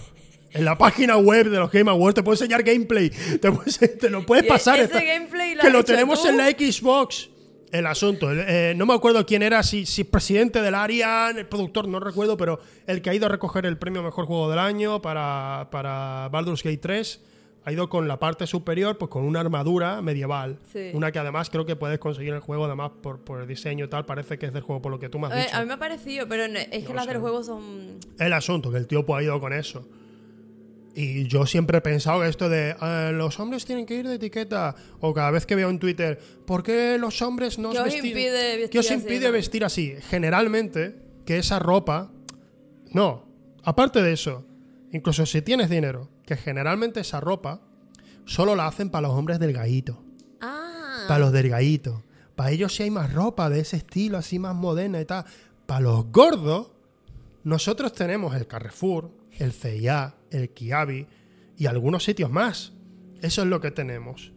[SPEAKER 1] En la página web de los Game Awards te puedo enseñar gameplay. Te, puedes- te lo puedes
[SPEAKER 2] Y
[SPEAKER 1] pasar.
[SPEAKER 2] ese
[SPEAKER 1] está-
[SPEAKER 2] gameplay lo
[SPEAKER 1] que lo tenemos
[SPEAKER 2] tú.
[SPEAKER 1] en la Xbox. El asunto. eh, no me acuerdo quién era, si, si presidente del Arian, el productor, no recuerdo, pero el que ha ido a recoger el premio Mejor Juego del Año para, para Baldur's Gate 3 ha ido con la parte superior, pues con una armadura medieval.
[SPEAKER 2] Sí.
[SPEAKER 1] Una que además creo que puedes conseguir el juego, además por, por el diseño y tal, parece que es del juego, por lo que tú me has
[SPEAKER 2] A, ver,
[SPEAKER 1] dicho.
[SPEAKER 2] a mí me ha parecido, pero no- es que las
[SPEAKER 1] sé.
[SPEAKER 2] del juego son.
[SPEAKER 1] el asunto, que el tío pues, ha ido con eso. Y yo siempre he pensado que esto de eh, los hombres tienen que ir de etiqueta, o cada vez que veo en Twitter, ¿por qué los hombres no
[SPEAKER 2] ¿Qué os impide vestir
[SPEAKER 1] ¿Qué os
[SPEAKER 2] así,
[SPEAKER 1] impide
[SPEAKER 2] no?
[SPEAKER 1] vestir así? Generalmente, que esa ropa. No, aparte de eso, incluso si tienes dinero, que generalmente esa ropa solo la hacen para los hombres delgaditos.
[SPEAKER 2] Ah.
[SPEAKER 1] Para los delgaditos. Para ellos sí hay más ropa de ese estilo, así más moderna y tal. Para los gordos, nosotros tenemos el Carrefour, el CIA, el Kiabi y algunos sitios más. Eso es lo que tenemos.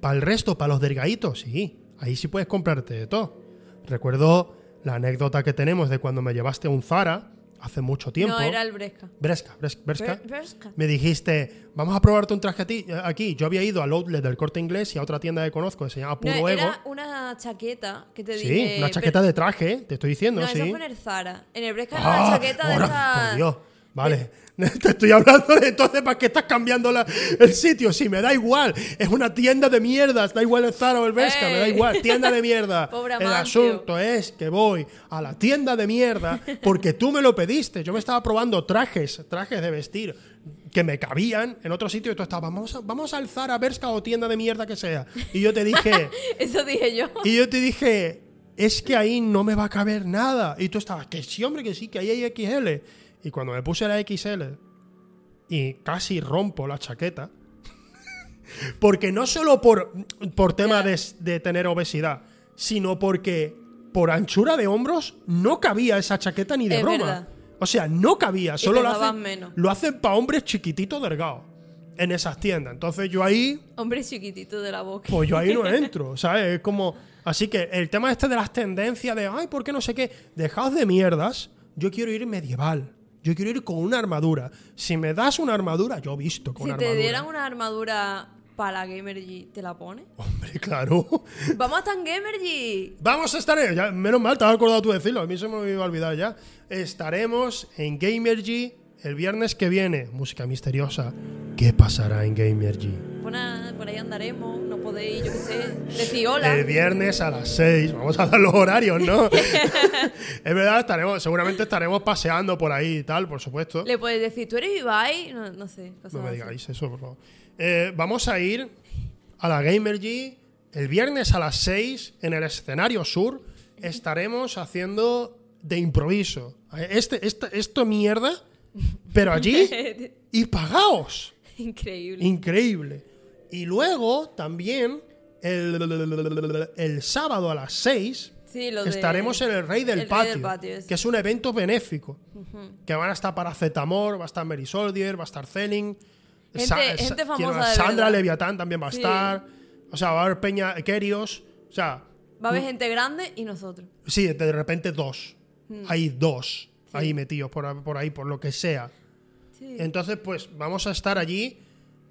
[SPEAKER 1] Para el resto, para los delgaditos, sí. Ahí sí puedes comprarte de todo. Recuerdo la anécdota que tenemos de cuando me llevaste a un Zara hace mucho tiempo.
[SPEAKER 2] No, era el Bresca.
[SPEAKER 1] Bresca, Bres- Bresca.
[SPEAKER 2] Bre- Bresca.
[SPEAKER 1] Me dijiste, vamos a probarte un traje a ti- aquí. Yo había ido al outlet del corte inglés y a otra tienda que conozco que se llama Puro
[SPEAKER 2] No,
[SPEAKER 1] Ego.
[SPEAKER 2] era una chaqueta que te
[SPEAKER 1] Sí,
[SPEAKER 2] dije.
[SPEAKER 1] una chaqueta de traje, te estoy diciendo,
[SPEAKER 2] No,
[SPEAKER 1] sí.
[SPEAKER 2] eso fue en el Zara. En el Bresca era
[SPEAKER 1] Ah,
[SPEAKER 2] una chaqueta de esta.
[SPEAKER 1] Por Dios. Vale. Te estoy hablando de entonces para qué estás cambiando la- el sitio. Si me da igual. Es una tienda de mierdas. Da igual el Zara o el Vesca. Me da igual. Tienda de mierda.
[SPEAKER 2] Pobre
[SPEAKER 1] el asunto es que voy a la tienda de mierda porque tú me lo pediste. Yo me estaba probando trajes, trajes de vestir que me cabían en otro sitio y tú estabas, vamos, a- vamos al Zara, Berska o tienda de mierda que sea. Y yo te dije,
[SPEAKER 2] Eso dije yo.
[SPEAKER 1] y yo te dije, es que ahí no me va a caber nada. Y tú estabas, que sí, hombre, que sí, que ahí hay XL. Y cuando me puse la XL y casi rompo la chaqueta, porque no solo por, por tema de, de tener obesidad, sino porque por anchura de hombros no cabía esa chaqueta ni de
[SPEAKER 2] Es
[SPEAKER 1] broma.
[SPEAKER 2] verdad.
[SPEAKER 1] O sea, no cabía, solo lo hacen,
[SPEAKER 2] menos.
[SPEAKER 1] lo hacen para hombres chiquititos delgados en esas tiendas. Entonces yo ahí
[SPEAKER 2] Hombre chiquitito de la boca.
[SPEAKER 1] pues yo ahí no entro, ¿sabes? Es como. Así que el tema este de las tendencias de, ay, ¿por qué no sé qué? Dejaos de mierdas. Yo quiero ir medieval. Yo quiero ir con una armadura. Si me das una armadura, yo visto con
[SPEAKER 2] si
[SPEAKER 1] una
[SPEAKER 2] te
[SPEAKER 1] armadura.
[SPEAKER 2] dieran una armadura para Gamergy, ¿te la pones?
[SPEAKER 1] Hombre, claro.
[SPEAKER 2] ¡Vamos a estar en Gamergy!
[SPEAKER 1] Vamos a estar en. ya, menos mal, te has acordado tú de decirlo. A mí se me iba a olvidar ya. Estaremos en Gamergy el viernes que viene. Música misteriosa. ¿Qué pasará en Gamergy?
[SPEAKER 2] Por, a- por ahí andaremos, no podéis, yo qué sé, decir hola.
[SPEAKER 1] El viernes a las 6. Vamos a dar los horarios, ¿no? es verdad, estaremos, seguramente estaremos paseando por ahí y tal, por supuesto.
[SPEAKER 2] Le puedes decir, ¿tú eres Ibai? No, no sé, cosas
[SPEAKER 1] No me
[SPEAKER 2] así.
[SPEAKER 1] digáis eso, por favor. Eh, vamos a ir a la Gamergy el viernes a las 6 en el escenario sur. Estaremos haciendo de improviso. Este, este, esto mierda, pero allí y pagaos.
[SPEAKER 2] Increíble.
[SPEAKER 1] Increíble. Y luego también el, el sábado a las 6
[SPEAKER 2] Sí, lo de-
[SPEAKER 1] estaremos en el Rey del
[SPEAKER 2] el Rey
[SPEAKER 1] Patio,
[SPEAKER 2] del Patio, ese.
[SPEAKER 1] que es un evento benéfico. Que van a estar para Zetamor, va a estar Mary Soldier, va a estar Zelling.
[SPEAKER 2] Gente- gente
[SPEAKER 1] quiero-
[SPEAKER 2] famosa
[SPEAKER 1] Sandra. Leviatán también va a
[SPEAKER 2] Sí.
[SPEAKER 1] estar. O sea, va a haber Peña Kerios. O sea,
[SPEAKER 2] Va a haber gente grande y nosotros.
[SPEAKER 1] sí, de repente dos.
[SPEAKER 2] Hmm.
[SPEAKER 1] Hay dos ahí metidos por, por ahí, por lo que sea.
[SPEAKER 2] Sí.
[SPEAKER 1] Entonces, pues vamos a estar allí.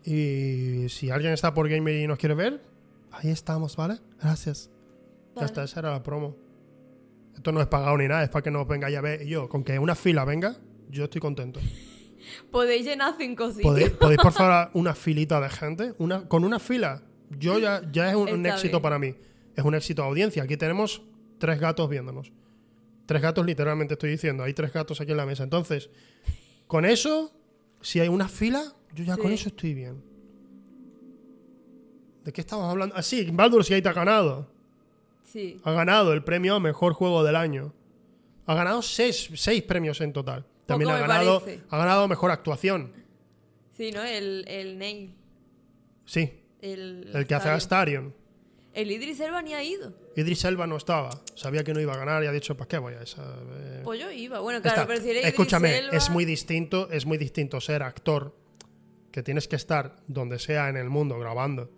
[SPEAKER 1] Y si alguien está por Gamer y nos quiere ver, ahí estamos, ¿vale? Gracias. Ya
[SPEAKER 2] Vale.
[SPEAKER 1] está, esa era la promo. Esto no es pagado ni nada, es para que nos vengáis a ver. Y yo, con que una fila venga, yo estoy contento.
[SPEAKER 2] Podéis llenar cinco sitios.
[SPEAKER 1] ¿Podéis, podéis, por favor, una filita de gente? Una, con una fila, yo ya, ya es un, éxito
[SPEAKER 2] bien.
[SPEAKER 1] para mí. Es un éxito de audiencia. Aquí tenemos tres gatos viéndonos. Tres gatos, literalmente estoy diciendo. Hay tres gatos aquí en la mesa. Entonces, con eso, si hay una fila, yo ya con eso estoy bien. ¿De qué estamos hablando? Ah, sí, Baldur's Gate ha ganado.
[SPEAKER 2] Sí.
[SPEAKER 1] Ha ganado el premio a Mejor Juego del Año. Ha ganado seis, seis premios en total. También ha ganado,
[SPEAKER 2] parece.
[SPEAKER 1] ha ganado Mejor Actuación.
[SPEAKER 2] Sí, ¿no? El, el Nail.
[SPEAKER 1] Sí,
[SPEAKER 2] El,
[SPEAKER 1] el que hace a
[SPEAKER 2] Astarion. El Idris Elba ni ha ido.
[SPEAKER 1] Idris Elba no estaba. Sabía que no iba a ganar y ha dicho, ¿para qué voy a esa? Eh,
[SPEAKER 2] Pues yo iba. Bueno, claro,
[SPEAKER 1] está.
[SPEAKER 2] pero si eres
[SPEAKER 1] Escúchame,
[SPEAKER 2] Idris Elba,
[SPEAKER 1] es muy distinto, es muy distinto ser actor, que tienes que estar donde sea en el mundo grabando.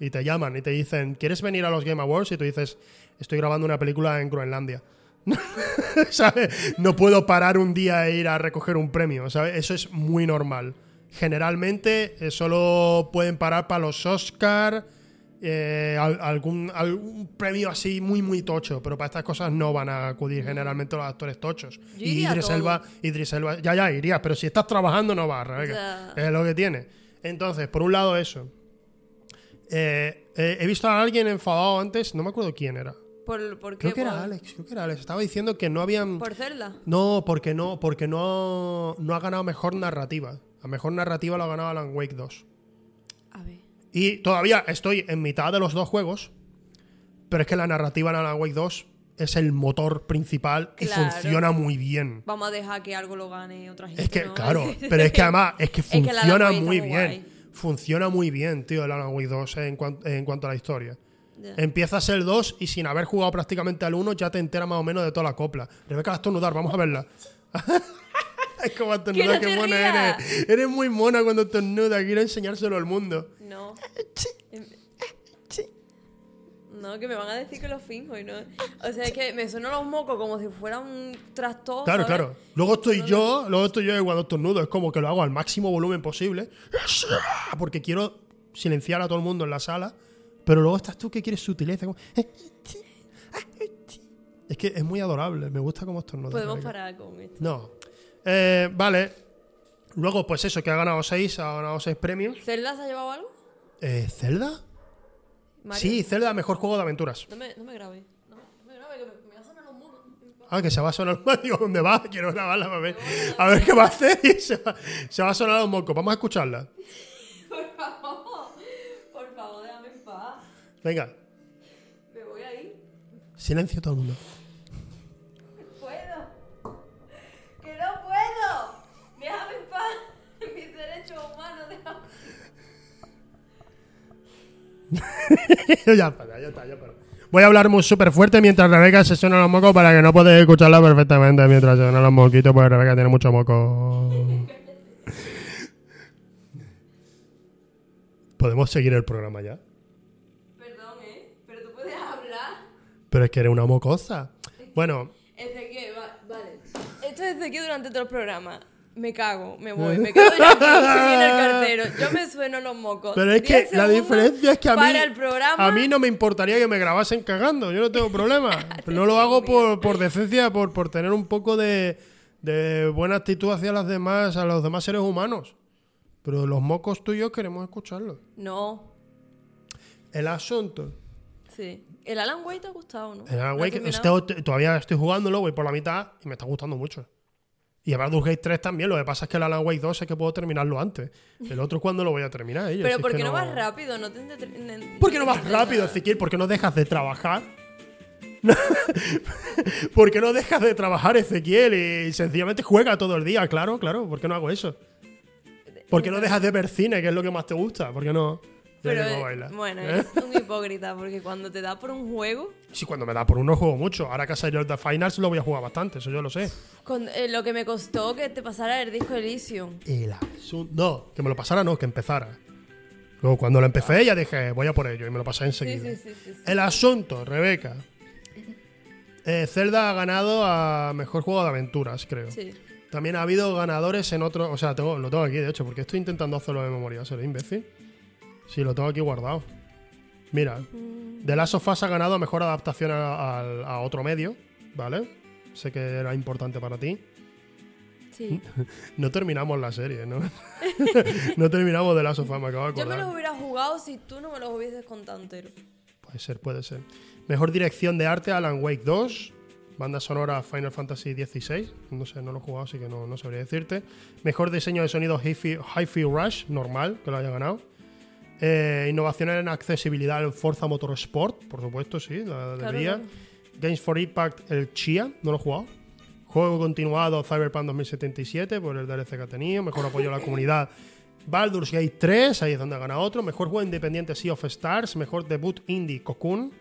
[SPEAKER 1] Y te llaman y te dicen, ¿quieres venir a los Game Awards? Y tú dices, estoy grabando una película en Groenlandia. ¿Sabes? No puedo parar un día e ir a recoger un premio, ¿sabes? Eso es muy normal. Generalmente eh, solo pueden parar para los Oscar, eh, al- algún, algún premio así muy, muy tocho, pero para estas cosas no van a acudir generalmente los actores tochos.
[SPEAKER 2] Yo
[SPEAKER 1] Y Idris. Elba, Idris Elba, ya, ya irías, pero si estás trabajando no vas, Rebeca.
[SPEAKER 2] Ya.
[SPEAKER 1] Es lo que tiene. Entonces, por un lado eso. Eh, eh, he visto a alguien enfadado antes, no me acuerdo quién era.
[SPEAKER 2] ¿Por, por qué?
[SPEAKER 1] Creo que era
[SPEAKER 2] Por-
[SPEAKER 1] Alex, creo que era Alex. Estaba diciendo que no habían...
[SPEAKER 2] ¿Por Zelda?
[SPEAKER 1] No, porque no, porque no, no ha ganado mejor narrativa. La mejor narrativa lo ha ganado Alan Wake 2. Y todavía estoy en mitad de los dos juegos, pero es que la narrativa en Alan Wake 2 es el motor principal y
[SPEAKER 2] Claro.
[SPEAKER 1] funciona muy bien.
[SPEAKER 2] Vamos a dejar que algo lo gane otra gente.
[SPEAKER 1] Es que,
[SPEAKER 2] ¿no?
[SPEAKER 1] claro, pero es que además, es que funciona muy bien.
[SPEAKER 2] guay.
[SPEAKER 1] Funciona muy bien, tío, el Alan Wake 2 en, cuan- en cuanto a la historia.
[SPEAKER 2] Ya.
[SPEAKER 1] Empiezas el 2 y sin haber jugado prácticamente al 1 ya te entera más o menos de toda la copla. Rebeca, estornudar, vamos a verla. es como a estornudar,
[SPEAKER 2] no
[SPEAKER 1] qué mona eres. Eres muy mona cuando estornudas, quiero enseñárselo al mundo.
[SPEAKER 2] No. Em- No, que me van a decir que lo finjo y no. O sea, es que me suenan los mocos como si fuera un trastorno.
[SPEAKER 1] Claro, claro. Luego estoy yo, luego estoy yo y cuando estornudo es como que lo hago al máximo volumen posible. Porque quiero silenciar a todo el mundo en la sala. Pero luego estás tú que quieres sutileza. como- Es que es muy adorable. Me gusta cómo estornuda.
[SPEAKER 2] Podemos parar con esto.
[SPEAKER 1] No. Eh, vale. Luego, pues eso, que ha ganado seis, ha ganado seis premios.
[SPEAKER 2] ¿Zelda se ha llevado algo?
[SPEAKER 1] Eh, ¿Zelda?
[SPEAKER 2] Mario.
[SPEAKER 1] Sí, Zelda, mejor juego de aventuras.
[SPEAKER 2] No me, no me grabes. No, no me grabes, que me, me va a sonar los mocos.
[SPEAKER 1] Ah, que se va a sonar Digo, ¿dónde va? Quiero grabarla para ver. A ver qué va a hacer. Y se, va, se va a sonar los mocos. Vamos a escucharla.
[SPEAKER 2] Por favor. Por favor, déjame en paz.
[SPEAKER 1] Venga.
[SPEAKER 2] Me voy a ir.
[SPEAKER 1] Silencio todo el mundo. Ya para, ya está, ya para. Voy a hablar muy súper fuerte mientras Rebeca se suena los mocos para que no podáis escucharla perfectamente mientras se suenan los moquitos, porque Rebeca tiene mucho moco. ¿Podemos seguir el programa ya?
[SPEAKER 2] Perdón, ¿eh? Pero tú puedes hablar.
[SPEAKER 1] Pero es que eres una mocosa. Bueno,
[SPEAKER 2] Ezequiel, va- vale. Esto es Ezequiel durante todo el programa. Me cago, me voy, me quedo que viene el cartero. Yo me sueno los mocos.
[SPEAKER 1] pero es que la diferencia es que a mí,
[SPEAKER 2] Para el programa.
[SPEAKER 1] a mí no me importaría que me grabasen cagando. Yo no tengo problema. No lo hago por, por decencia, por, por tener un poco de, de buena actitud hacia las demás, a los demás seres humanos. Pero los mocos tuyos queremos escucharlos.
[SPEAKER 2] No,
[SPEAKER 1] El asunto.
[SPEAKER 2] sí. El Alan Wake te ha gustado, ¿no?
[SPEAKER 1] El Alan
[SPEAKER 2] ¿Lo has
[SPEAKER 1] Wake,
[SPEAKER 2] terminado?
[SPEAKER 1] este- todavía estoy jugándolo, voy por la mitad y me está gustando mucho. Y a Baldur's Gate 3 también, lo que pasa es que el Alan Wake 2 es que puedo terminarlo antes. El otro, ¿cuándo lo voy a terminar? si
[SPEAKER 2] Pero
[SPEAKER 1] es
[SPEAKER 2] ¿por
[SPEAKER 1] que
[SPEAKER 2] qué no vas rápido? No te
[SPEAKER 1] ¿Por qué no vas rápido, Ezequiel? ¿Por qué no dejas de trabajar? ¿Por qué no dejas de trabajar, Ezequiel? Y sencillamente juega todo el día, claro, claro. ¿Por qué no hago eso? ¿Por qué no dejas de ver cine, que es lo que más te gusta? ¿Por qué no?
[SPEAKER 2] Pero,
[SPEAKER 1] Ya que no
[SPEAKER 2] eh,
[SPEAKER 1] baila.
[SPEAKER 2] bueno,
[SPEAKER 1] ¿Eh?
[SPEAKER 2] eres un hipócrita porque cuando te da por un juego,
[SPEAKER 1] Sí, cuando me da por uno juego mucho. Ahora que ha salido The Finals lo voy a jugar bastante, eso yo lo sé.
[SPEAKER 2] con, eh, lo que me costó que te pasara el disco Elysium.
[SPEAKER 1] El asunto. No, que me lo pasara, no, que empezara. Luego, cuando lo empecé, ya dije, voy a por ello, y me lo pasé enseguida.
[SPEAKER 2] sí, sí, sí, sí.
[SPEAKER 1] El asunto, Rebeca. Eh, Zelda ha ganado a mejor juego de aventuras, creo.
[SPEAKER 2] Sí.
[SPEAKER 1] También ha habido ganadores en otro. O sea, tengo, lo tengo aquí, de hecho, porque estoy intentando hacerlo de memoria. ¿Seré imbécil? Sí, lo tengo aquí guardado. Mira, The Last of Us ha ganado mejor adaptación a, a- a otro medio, ¿vale? Sé que era importante para ti.
[SPEAKER 2] Sí.
[SPEAKER 1] No terminamos la serie, ¿no? no terminamos The Last of Us, me acabo de
[SPEAKER 2] Yo
[SPEAKER 1] acordar.
[SPEAKER 2] me los hubiera jugado si tú no me los hubieses contado entero.
[SPEAKER 1] Puede ser, puede ser. Mejor dirección de arte, Alan Wake 2. Banda sonora, Final Fantasy XVI. No sé, no lo he jugado, así que no, no sabría decirte. Mejor diseño de sonido, Hi-Fi Rush, normal, que lo haya ganado. Eh, innovación en accesibilidad, el Forza Motorsport, por supuesto, sí, la
[SPEAKER 2] Claro.
[SPEAKER 1] Games for Impact, el Chia, no lo he jugado. Juego continuado, Cyberpunk 2077, por el DLC que ha tenido. Mejor apoyo a la comunidad, Baldur's Gate 3, ahí es donde gana otro. Mejor juego independiente Sea of Stars. Mejor debut indie Cocoon.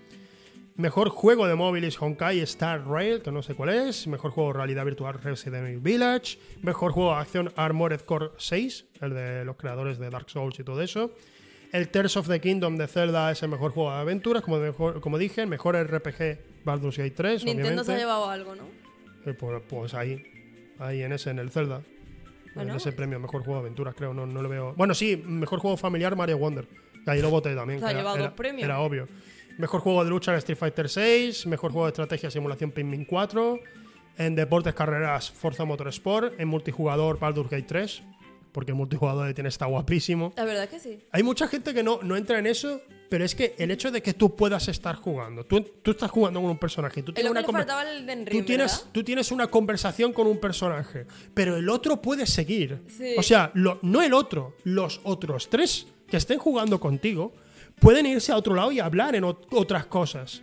[SPEAKER 1] Mejor juego de móviles Honkai Star Rail, que no sé cuál es. Mejor juego de realidad virtual Resident Evil Village. Mejor juego de acción Armored Core 6, el de los creadores de Dark Souls y todo eso. El Tears of the Kingdom de Zelda es el mejor juego de aventuras, como, mejor- como dije. El mejor RPG Baldur's Gate 3,
[SPEAKER 2] Nintendo
[SPEAKER 1] obviamente.
[SPEAKER 2] se ha llevado algo, ¿no?
[SPEAKER 1] Eh, Pues, pues ahí, ahí en ese, en el Zelda.
[SPEAKER 2] Bueno.
[SPEAKER 1] En ese premio, mejor juego de aventuras, creo, no, no lo veo. Bueno, sí, mejor juego familiar Mario Wonder. que Ahí lo voté también.
[SPEAKER 2] Se ha llevado
[SPEAKER 1] era,
[SPEAKER 2] dos premios.
[SPEAKER 1] Era obvio. Mejor juego de lucha Street Fighter 6, mejor juego de estrategia simulación Pikmin 4, en deportes carreras Forza Motorsport, en multijugador Baldur's Gate 3, porque el multijugador tiene está guapísimo.
[SPEAKER 2] La verdad es que sí.
[SPEAKER 1] Hay mucha gente que no, no entra en eso, pero es que el hecho de que tú puedas estar jugando, tú, tú estás jugando con un personaje, tú
[SPEAKER 2] Es
[SPEAKER 1] tienes una
[SPEAKER 2] al Elden
[SPEAKER 1] tú tienes,
[SPEAKER 2] ¿verdad?
[SPEAKER 1] tú tienes una conversación con un personaje, pero el otro puede seguir.
[SPEAKER 2] Sí.
[SPEAKER 1] O sea, lo- no el otro, los otros tres que estén jugando contigo pueden irse a otro lado y hablar en ot- otras cosas.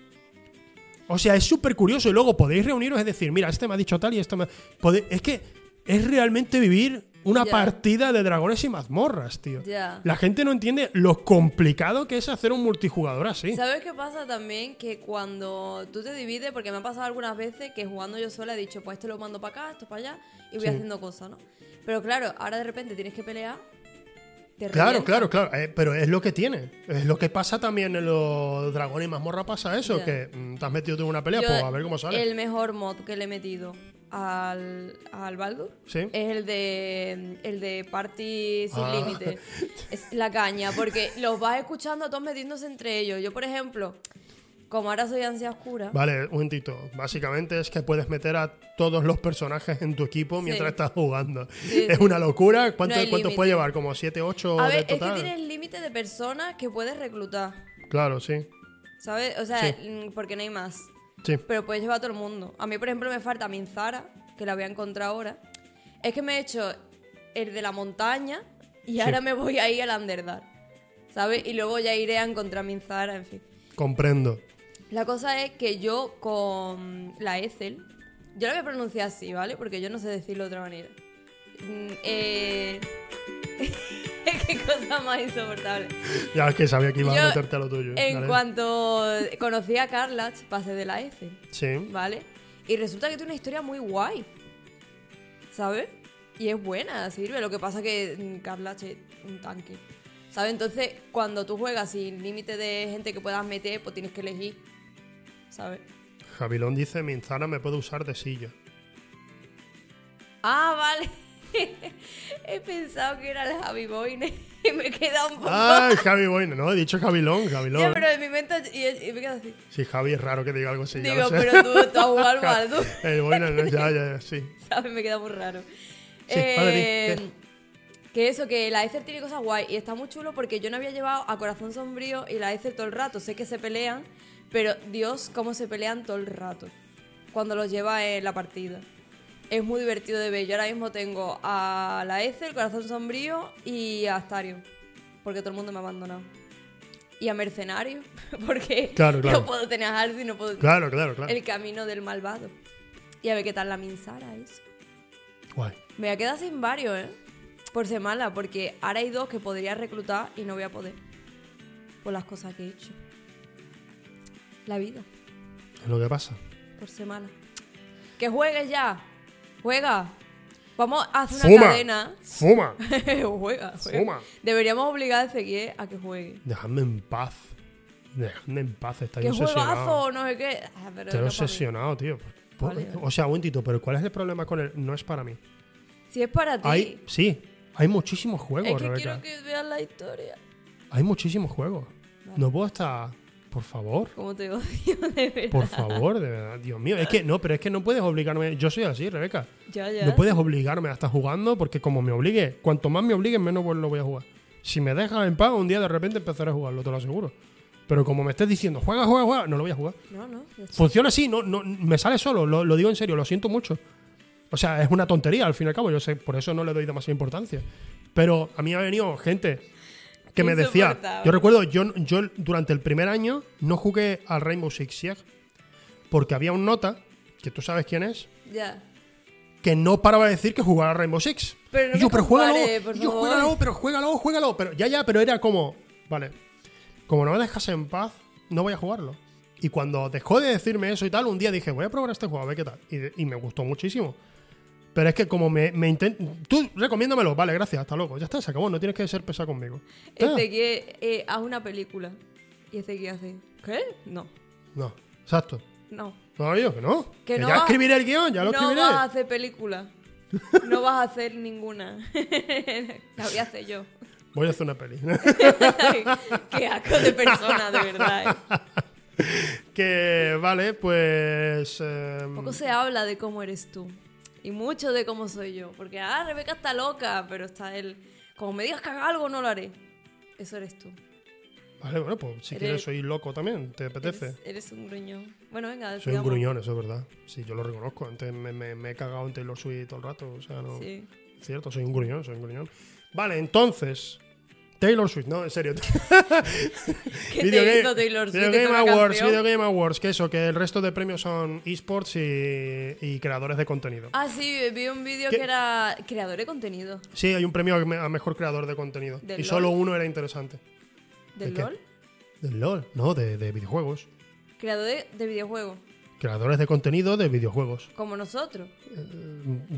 [SPEAKER 1] O sea, es súper curioso y luego podéis reuniros y decir, mira, este me ha dicho tal y este me... pode- Es que es realmente vivir una
[SPEAKER 2] Ya.
[SPEAKER 1] partida de dragones y mazmorras, tío.
[SPEAKER 2] Ya.
[SPEAKER 1] La gente no entiende lo complicado que es hacer un multijugador así.
[SPEAKER 2] ¿Sabes qué pasa también? Que cuando tú te divides, porque me ha pasado algunas veces que jugando yo sola he dicho, pues este lo mando para acá, esto para allá, y voy
[SPEAKER 1] Sí.
[SPEAKER 2] haciendo cosas, ¿no? Pero claro, ahora de repente tienes que pelear. te
[SPEAKER 1] Claro, claro, claro. eh, pero es lo que tiene. Es lo que pasa también en los dragones y mazmorra pasa eso,
[SPEAKER 2] Ya.
[SPEAKER 1] que mm, te has metido tú en una pelea,
[SPEAKER 2] Yo,
[SPEAKER 1] pues a ver cómo sale.
[SPEAKER 2] El mejor mod que le he metido al, al Baldur
[SPEAKER 1] Sí.
[SPEAKER 2] es el de el de Party sin
[SPEAKER 1] Ah.
[SPEAKER 2] límite. Es la caña, porque los vas escuchando a todos metiéndose entre ellos. Yo, por ejemplo, como ahora soy ansia oscura,
[SPEAKER 1] Vale, un momentito. Básicamente es que puedes meter a todos los personajes en tu equipo mientras estás jugando.
[SPEAKER 2] Sí,
[SPEAKER 1] es una locura. ¿Cuánto,
[SPEAKER 2] No hay
[SPEAKER 1] ¿Cuántos
[SPEAKER 2] límite.
[SPEAKER 1] puede llevar? ¿Como 7, 8
[SPEAKER 2] a
[SPEAKER 1] de
[SPEAKER 2] ver, es que
[SPEAKER 1] total?
[SPEAKER 2] tienes límite de personas que puedes reclutar.
[SPEAKER 1] Claro, sí.
[SPEAKER 2] ¿Sabes? O sea, mm, porque no hay más.
[SPEAKER 1] Sí.
[SPEAKER 2] Pero puedes llevar a todo el mundo. A mí, por ejemplo, me falta Minzara, que la voy a encontrar ahora. Es que me he hecho el de la montaña y ahora me voy a ir al Underdark. ¿Sabes? Y luego ya iré a encontrar Minzara, en fin.
[SPEAKER 1] Comprendo.
[SPEAKER 2] La cosa es que yo con la Ethel, yo la voy a pronunciar así, ¿vale? Porque yo no sé decirlo de otra manera. Mm, eh... Qué cosa más insoportable.
[SPEAKER 1] Ya es que sabía que ibas a meterte a lo tuyo.
[SPEAKER 2] En
[SPEAKER 1] Dale.
[SPEAKER 2] cuanto conocí a Carlach, pasé de la Ethel.
[SPEAKER 1] Sí.
[SPEAKER 2] ¿vale? Y resulta que tiene una historia muy guay, ¿sabes? Y es buena, sirve. Lo que pasa que mm, Carla es un tanque, ¿sabes? Entonces, cuando tú juegas sin límite de gente que puedas meter, pues tienes que elegir, ¿sabes?
[SPEAKER 1] Javilón dice: Minzana me puede usar de silla.
[SPEAKER 2] Ah, vale. He pensado que era el Javi Boyne y me he quedado un poco...
[SPEAKER 1] ¡Ay, Javi Boyne! No, he dicho Javilón, Javilón.
[SPEAKER 2] Ya, pero en mi mente y, y me quedo así.
[SPEAKER 1] Sí, Javi es raro que diga algo así. ya
[SPEAKER 2] Digo,
[SPEAKER 1] lo sé.
[SPEAKER 2] pero tú, tú has jugado al Baldur.
[SPEAKER 1] El Boyne, no, ya, ya, ya, sí.
[SPEAKER 2] ¿Sabes? Me queda muy raro.
[SPEAKER 1] Sí,
[SPEAKER 2] Eh, que eso, que la Ether tiene cosas guay y está muy chulo porque yo no había llevado a Corazón Sombrío y la Ether todo el rato. Sé que se pelean, pero Dios, cómo se pelean todo el rato cuando los lleva en la partida. Es muy divertido de ver. Yo ahora mismo tengo a la Ether, Corazón Sombrío y a Astarion, porque todo el mundo me ha abandonado. Y a Mercenario, porque
[SPEAKER 1] Claro, claro.
[SPEAKER 2] no puedo tener a Halsey, no puedo
[SPEAKER 1] Claro, claro, claro.
[SPEAKER 2] el camino del malvado. Y a ver qué tal la Minsara eso.
[SPEAKER 1] Guay.
[SPEAKER 2] Me voy a quedar sin varios, ¿eh? Por ser mala, porque ahora hay dos que podría reclutar y no voy a poder. Por las cosas que he hecho. La vida,
[SPEAKER 1] Es lo que pasa.
[SPEAKER 2] por ser mala. Que juegues ya. Juega. Vamos a hacer una
[SPEAKER 1] ¡Fuma!
[SPEAKER 2] cadena.
[SPEAKER 1] ¡Fuma!
[SPEAKER 2] juega, juega.
[SPEAKER 1] Fuma.
[SPEAKER 2] Deberíamos obligar a Ezequiel a que juegue.
[SPEAKER 1] Dejadme en paz. Dejadme en paz. Estáis
[SPEAKER 2] Que
[SPEAKER 1] obsesionados.
[SPEAKER 2] juegazo, no sé qué. Ah, pero
[SPEAKER 1] Estoy
[SPEAKER 2] no para mí.
[SPEAKER 1] obsesionado, tío. Por-
[SPEAKER 2] Vale.
[SPEAKER 1] O sea, un momentito, pero ¿cuál es el problema con él? No es para mí.
[SPEAKER 2] Si es para ti.
[SPEAKER 1] Hay, sí, hay muchísimos juegos,
[SPEAKER 2] es que
[SPEAKER 1] Rebeca.
[SPEAKER 2] quiero que veas la historia.
[SPEAKER 1] Hay muchísimos juegos. No puedo estar. Por favor.
[SPEAKER 2] Como te odio, de verdad.
[SPEAKER 1] Por favor, de verdad. Dios mío. Es que no, pero es que no puedes obligarme. Yo soy así, Rebeca.
[SPEAKER 2] Ya, ya.
[SPEAKER 1] No puedes obligarme a estar jugando porque como me obligue, cuanto más me obliguen, menos lo voy a jugar. Si me dejas en paz, un día de repente empezaré a jugarlo, te lo aseguro. Pero como me estés diciendo, juega, juega, juega, no lo voy a jugar.
[SPEAKER 2] No, no.
[SPEAKER 1] Funciona así, no, no, me sale solo, lo, lo digo en serio, lo siento mucho. O sea, es una tontería al fin y al cabo, yo sé, por eso no le doy demasiada importancia. Pero a mí ha venido gente que me decía, yo recuerdo, yo, yo durante el primer año no jugué al Rainbow Six Siege porque había un nota, que tú sabes quién es,
[SPEAKER 2] Ya.
[SPEAKER 1] que no paraba de decir que jugara a Rainbow Six.
[SPEAKER 2] Pero no
[SPEAKER 1] y yo, pero juégalo,
[SPEAKER 2] compares, por
[SPEAKER 1] y yo,
[SPEAKER 2] favor.
[SPEAKER 1] juégalo, pero juégalo, juégalo. Pero ya, ya, pero era como, vale, como no me dejas en paz, no voy a jugarlo. Y cuando dejó de decirme eso y tal, un día dije, voy a probar este juego, a ver qué tal. Y, y me gustó muchísimo. Pero es que como me, me intent- Tú recomiéndamelo, vale, gracias, hasta luego. Ya está, se acabó, no tienes que ser pesado conmigo.
[SPEAKER 2] Ezequiel, eh, haz una película. Y Ezequiel hace, ¿qué? No,
[SPEAKER 1] No, exacto.
[SPEAKER 2] no.
[SPEAKER 1] No, yo que no.
[SPEAKER 2] Que
[SPEAKER 1] Que
[SPEAKER 2] no
[SPEAKER 1] ya
[SPEAKER 2] vas-
[SPEAKER 1] escribiré el guion, ya lo
[SPEAKER 2] no
[SPEAKER 1] escribiré.
[SPEAKER 2] vas a hacer película. No vas a hacer ninguna. La voy a hacer yo.
[SPEAKER 1] Voy a hacer una peli.
[SPEAKER 2] Qué asco de persona, de verdad. ¿eh?
[SPEAKER 1] que, vale, pues. em,
[SPEAKER 2] Poco se habla de cómo eres tú. Y mucho de cómo soy yo. Porque, ah, Rebeca está loca, pero está él. Como me digas que haga algo, no lo haré. Eso eres tú.
[SPEAKER 1] Vale, bueno, pues si
[SPEAKER 2] Eres-
[SPEAKER 1] quieres soy loco también, ¿te apetece?
[SPEAKER 2] Eres, eres un gruñón. Bueno, venga,
[SPEAKER 1] Soy un
[SPEAKER 2] sigamos.
[SPEAKER 1] gruñón, eso es verdad. Sí, yo lo reconozco. Antes me, me- me he cagado en Taylor Swift todo el rato. O sea, no.
[SPEAKER 2] Sí.
[SPEAKER 1] Es cierto, soy un gruñón, soy un gruñón. Vale, entonces. Taylor Swift, no, en serio.
[SPEAKER 2] ¿Qué
[SPEAKER 1] Video
[SPEAKER 2] te
[SPEAKER 1] Game-
[SPEAKER 2] hizo Taylor Swift?
[SPEAKER 1] Video
[SPEAKER 2] ¿Hizo
[SPEAKER 1] Game Awards? Video Game Awards, que eso, que el resto de premios son esports y, y creadores de contenido.
[SPEAKER 2] Ah, sí, vi un vídeo que era creador de contenido.
[SPEAKER 1] Sí, hay un premio a me- a mejor creador de contenido.
[SPEAKER 2] ¿Del
[SPEAKER 1] Y solo uno era interesante.
[SPEAKER 2] ¿Del
[SPEAKER 1] ¿De qué?
[SPEAKER 2] LOL?
[SPEAKER 1] Del LOL, no, de, de videojuegos.
[SPEAKER 2] Creador de, de videojuegos.
[SPEAKER 1] Creadores de contenido de videojuegos.
[SPEAKER 2] Como nosotros.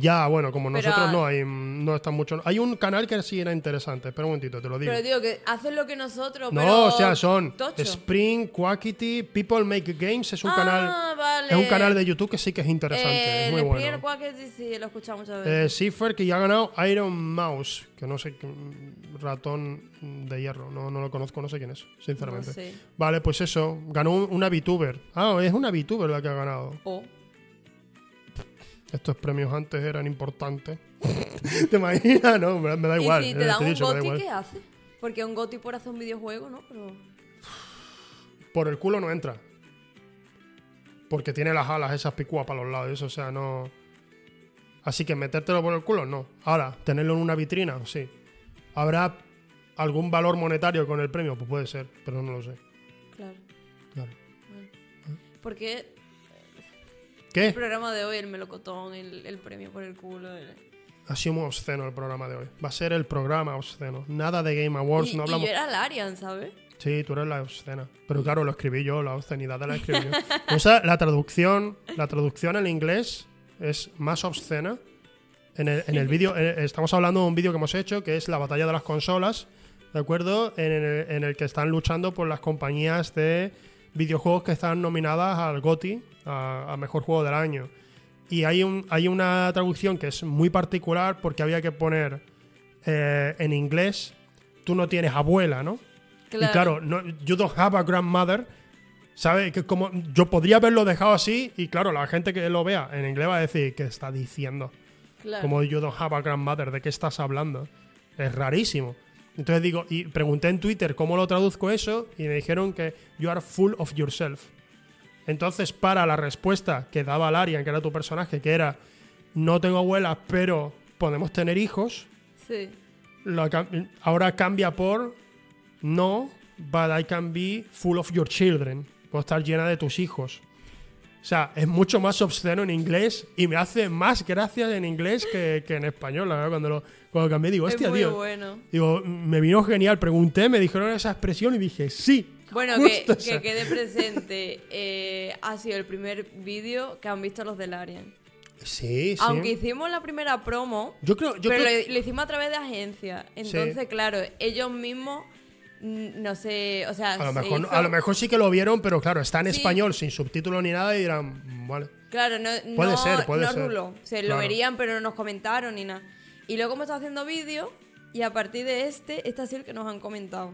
[SPEAKER 1] Ya, bueno, como
[SPEAKER 2] Pero-
[SPEAKER 1] nosotros no hay, no están mucho. Hay un canal que sí era interesante. Espera un momentito, te lo digo.
[SPEAKER 2] Pero digo que hacen lo que nosotros,
[SPEAKER 1] no,
[SPEAKER 2] pero
[SPEAKER 1] o sea, son
[SPEAKER 2] tocho.
[SPEAKER 1] Spring, Quackity, People Make Games. Es un
[SPEAKER 2] ah,
[SPEAKER 1] canal.
[SPEAKER 2] vale.
[SPEAKER 1] Es un canal de YouTube que sí que es interesante.
[SPEAKER 2] Eh,
[SPEAKER 1] es muy
[SPEAKER 2] el
[SPEAKER 1] bueno.
[SPEAKER 2] Quackers, sí, lo he escuchado muchas
[SPEAKER 1] Eh,
[SPEAKER 2] veces.
[SPEAKER 1] Cipher, que ya ha ganado Iron Mouse, que no sé, qué- ratón de hierro, no, no lo conozco, no sé quién es, sinceramente.
[SPEAKER 2] No sé.
[SPEAKER 1] Vale, pues eso, ganó un- una VTuber. Ah, es una VTuber la que ha ganado.
[SPEAKER 2] O.
[SPEAKER 1] Estos premios antes eran importantes. ¿Te imaginas? No, me, me da igual.
[SPEAKER 2] y si
[SPEAKER 1] eh,
[SPEAKER 2] te dan
[SPEAKER 1] he
[SPEAKER 2] un
[SPEAKER 1] dicho, da igual.
[SPEAKER 2] ¿qué hace? Porque un GOTY por hacer un videojuego, ¿no? Pero...
[SPEAKER 1] Por el culo no entra. Porque tiene las alas esas picúas para los lados, eso, o sea, no. Así que metértelo por el culo, no. Ahora, tenerlo en una vitrina, sí. ¿Habrá algún valor monetario con el premio? Pues puede ser, pero no lo sé.
[SPEAKER 2] Claro.
[SPEAKER 1] Claro.
[SPEAKER 2] Porque el
[SPEAKER 1] ¿Qué?
[SPEAKER 2] programa de hoy, el melocotón, el, el premio por el culo. el-
[SPEAKER 1] Ha sido muy obsceno el programa de hoy. Va a ser el programa obsceno. Nada de Game Awards,
[SPEAKER 2] Y,
[SPEAKER 1] no
[SPEAKER 2] y
[SPEAKER 1] hablamos.
[SPEAKER 2] yo era Larian, ¿sabes?
[SPEAKER 1] Sí, tú eres la obscena. Pero claro, lo escribí yo, la obscenidad la escribí yo. O sea, la traducción, la traducción en inglés es más obscena. En el, en el vídeo, eh, estamos hablando de un vídeo que hemos hecho, que es la batalla de las consolas, ¿de acuerdo? En el, en el que están luchando por las compañías de videojuegos que están nominadas al GOTY, a, a Mejor Juego del Año. Y hay, un, hay una traducción que es muy particular porque había que poner eh, en inglés, tú no tienes abuela, ¿no? Y claro, no, you don't have a grandmother. ¿Sabes? Que como yo podría haberlo dejado así y claro, la gente que lo vea en inglés va a decir, ¿qué está diciendo?
[SPEAKER 2] claro.
[SPEAKER 1] Como you don't have a grandmother, ¿de qué estás hablando? Es rarísimo. Entonces digo, y pregunté en Twitter cómo lo traduzco eso y me dijeron que you are full of yourself. Entonces, para la respuesta que daba Larian, que era tu personaje, que era no tengo abuelas, pero podemos tener hijos,
[SPEAKER 2] Sí.
[SPEAKER 1] lo ahora cambia por no, but I can be full of your children. Puedo estar llena de tus hijos. O sea, es mucho más obsceno en inglés y me hace más gracia en inglés que, que en español. La verdad, cuando lo, cuando cambié, digo,
[SPEAKER 2] es
[SPEAKER 1] hostia,
[SPEAKER 2] muy
[SPEAKER 1] tío.
[SPEAKER 2] bueno.
[SPEAKER 1] Digo, me vino genial. Pregunté, me dijeron esa expresión y dije, sí.
[SPEAKER 2] Bueno, que, que quede presente. eh, ha sido el primer vídeo que han visto los de Larian.
[SPEAKER 1] Sí, sí.
[SPEAKER 2] Aunque hicimos la primera promo,
[SPEAKER 1] yo creo, yo
[SPEAKER 2] pero
[SPEAKER 1] creo
[SPEAKER 2] lo, lo hicimos a través de agencia. Entonces, claro, ellos mismos, no sé, o sea,
[SPEAKER 1] a, lo
[SPEAKER 2] se
[SPEAKER 1] mejor,
[SPEAKER 2] hizo-
[SPEAKER 1] a lo mejor sí que lo vieron, pero claro, está en
[SPEAKER 2] Sí.
[SPEAKER 1] español, sin subtítulos ni nada, y dirán, "Mm, vale.
[SPEAKER 2] Claro, no,
[SPEAKER 1] Puede
[SPEAKER 2] no,
[SPEAKER 1] ser, puede
[SPEAKER 2] no
[SPEAKER 1] ser.
[SPEAKER 2] ruló. Se
[SPEAKER 1] Claro.
[SPEAKER 2] lo verían, pero no nos comentaron ni nada. Y luego hemos estado haciendo vídeos y a partir de este, este ha sido el que nos han comentado.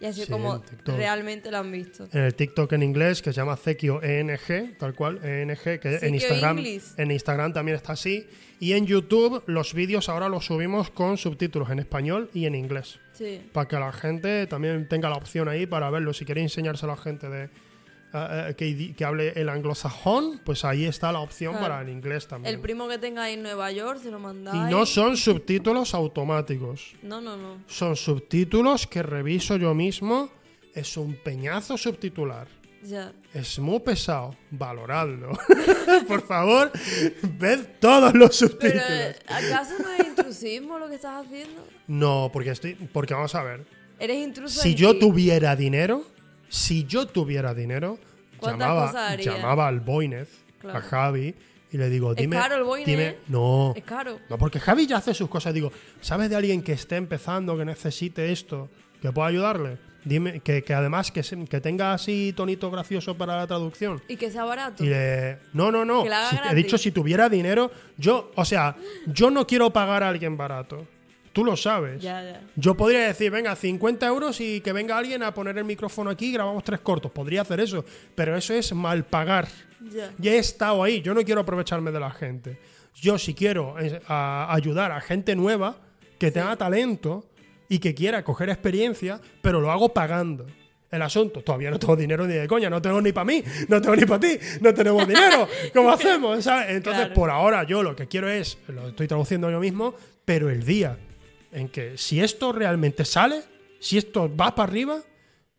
[SPEAKER 2] Y así
[SPEAKER 1] Sí,
[SPEAKER 2] como realmente lo han visto.
[SPEAKER 1] en el TikTok en inglés que se llama Zekio ENG, tal cual, ENG, que en Instagram,
[SPEAKER 2] English.
[SPEAKER 1] en Instagram también está así. Y en YouTube los vídeos ahora los subimos con subtítulos en español y en inglés.
[SPEAKER 2] Sí.
[SPEAKER 1] Para que la gente también tenga la opción ahí para verlo. Si queréis enseñárselo a la gente de, eh, eh, que, hable el anglosajón, pues ahí está la opción
[SPEAKER 2] Claro.
[SPEAKER 1] para el inglés también.
[SPEAKER 2] El primo que tengáis en Nueva York se lo
[SPEAKER 1] y
[SPEAKER 2] mandáis.
[SPEAKER 1] no son subtítulos automáticos.
[SPEAKER 2] No, no, no.
[SPEAKER 1] Son subtítulos que reviso yo mismo. Es un peñazo subtitular.
[SPEAKER 2] Ya.
[SPEAKER 1] Es muy pesado. Valoradlo. Por favor, ved todos los
[SPEAKER 2] Pero,
[SPEAKER 1] subtítulos.
[SPEAKER 2] eh, ¿acaso no es intrusismo lo que estás haciendo?
[SPEAKER 1] No, porque estoy. Porque vamos a ver.
[SPEAKER 2] Eres intruso
[SPEAKER 1] Si
[SPEAKER 2] en
[SPEAKER 1] yo
[SPEAKER 2] ti.
[SPEAKER 1] tuviera dinero, si yo tuviera dinero,
[SPEAKER 2] ¿Cuántas
[SPEAKER 1] llamaba, llamaba al Boinez,
[SPEAKER 2] Claro.
[SPEAKER 1] a Javi, y le digo,
[SPEAKER 2] ¿Es
[SPEAKER 1] dime.
[SPEAKER 2] caro el Boinez?
[SPEAKER 1] dime, no.
[SPEAKER 2] Es caro.
[SPEAKER 1] No, porque Javi ya hace sus cosas. Digo, ¿sabes de alguien que esté empezando, que necesite esto, que pueda ayudarle? Dime, que, que además que, se- que tenga así tonito gracioso para la traducción.
[SPEAKER 2] Y que sea barato.
[SPEAKER 1] Y le, no, no, no. Si- he dicho, si tuviera dinero, yo, o sea, yo no quiero pagar a alguien barato. Tú lo sabes.
[SPEAKER 2] Ya, ya.
[SPEAKER 1] Yo podría decir, venga, 50 euros y que venga alguien a poner el micrófono aquí y grabamos tres cortos. Podría hacer eso, pero eso es mal pagar.
[SPEAKER 2] Ya.
[SPEAKER 1] Ya he estado ahí, yo no quiero aprovecharme de la gente. Yo si quiero eh, a- ayudar a gente nueva que tenga talento y que quiera coger experiencia, pero lo hago pagando. El asunto, todavía no tengo dinero ni de coña, no tengo ni para mí, no tengo ni para ti, no tenemos dinero. ¿Cómo hacemos? ¿sabes? Entonces,
[SPEAKER 2] Claro.
[SPEAKER 1] por ahora yo lo que quiero es, lo estoy traduciendo yo mismo, pero el día en que si esto realmente sale, si esto va para arriba,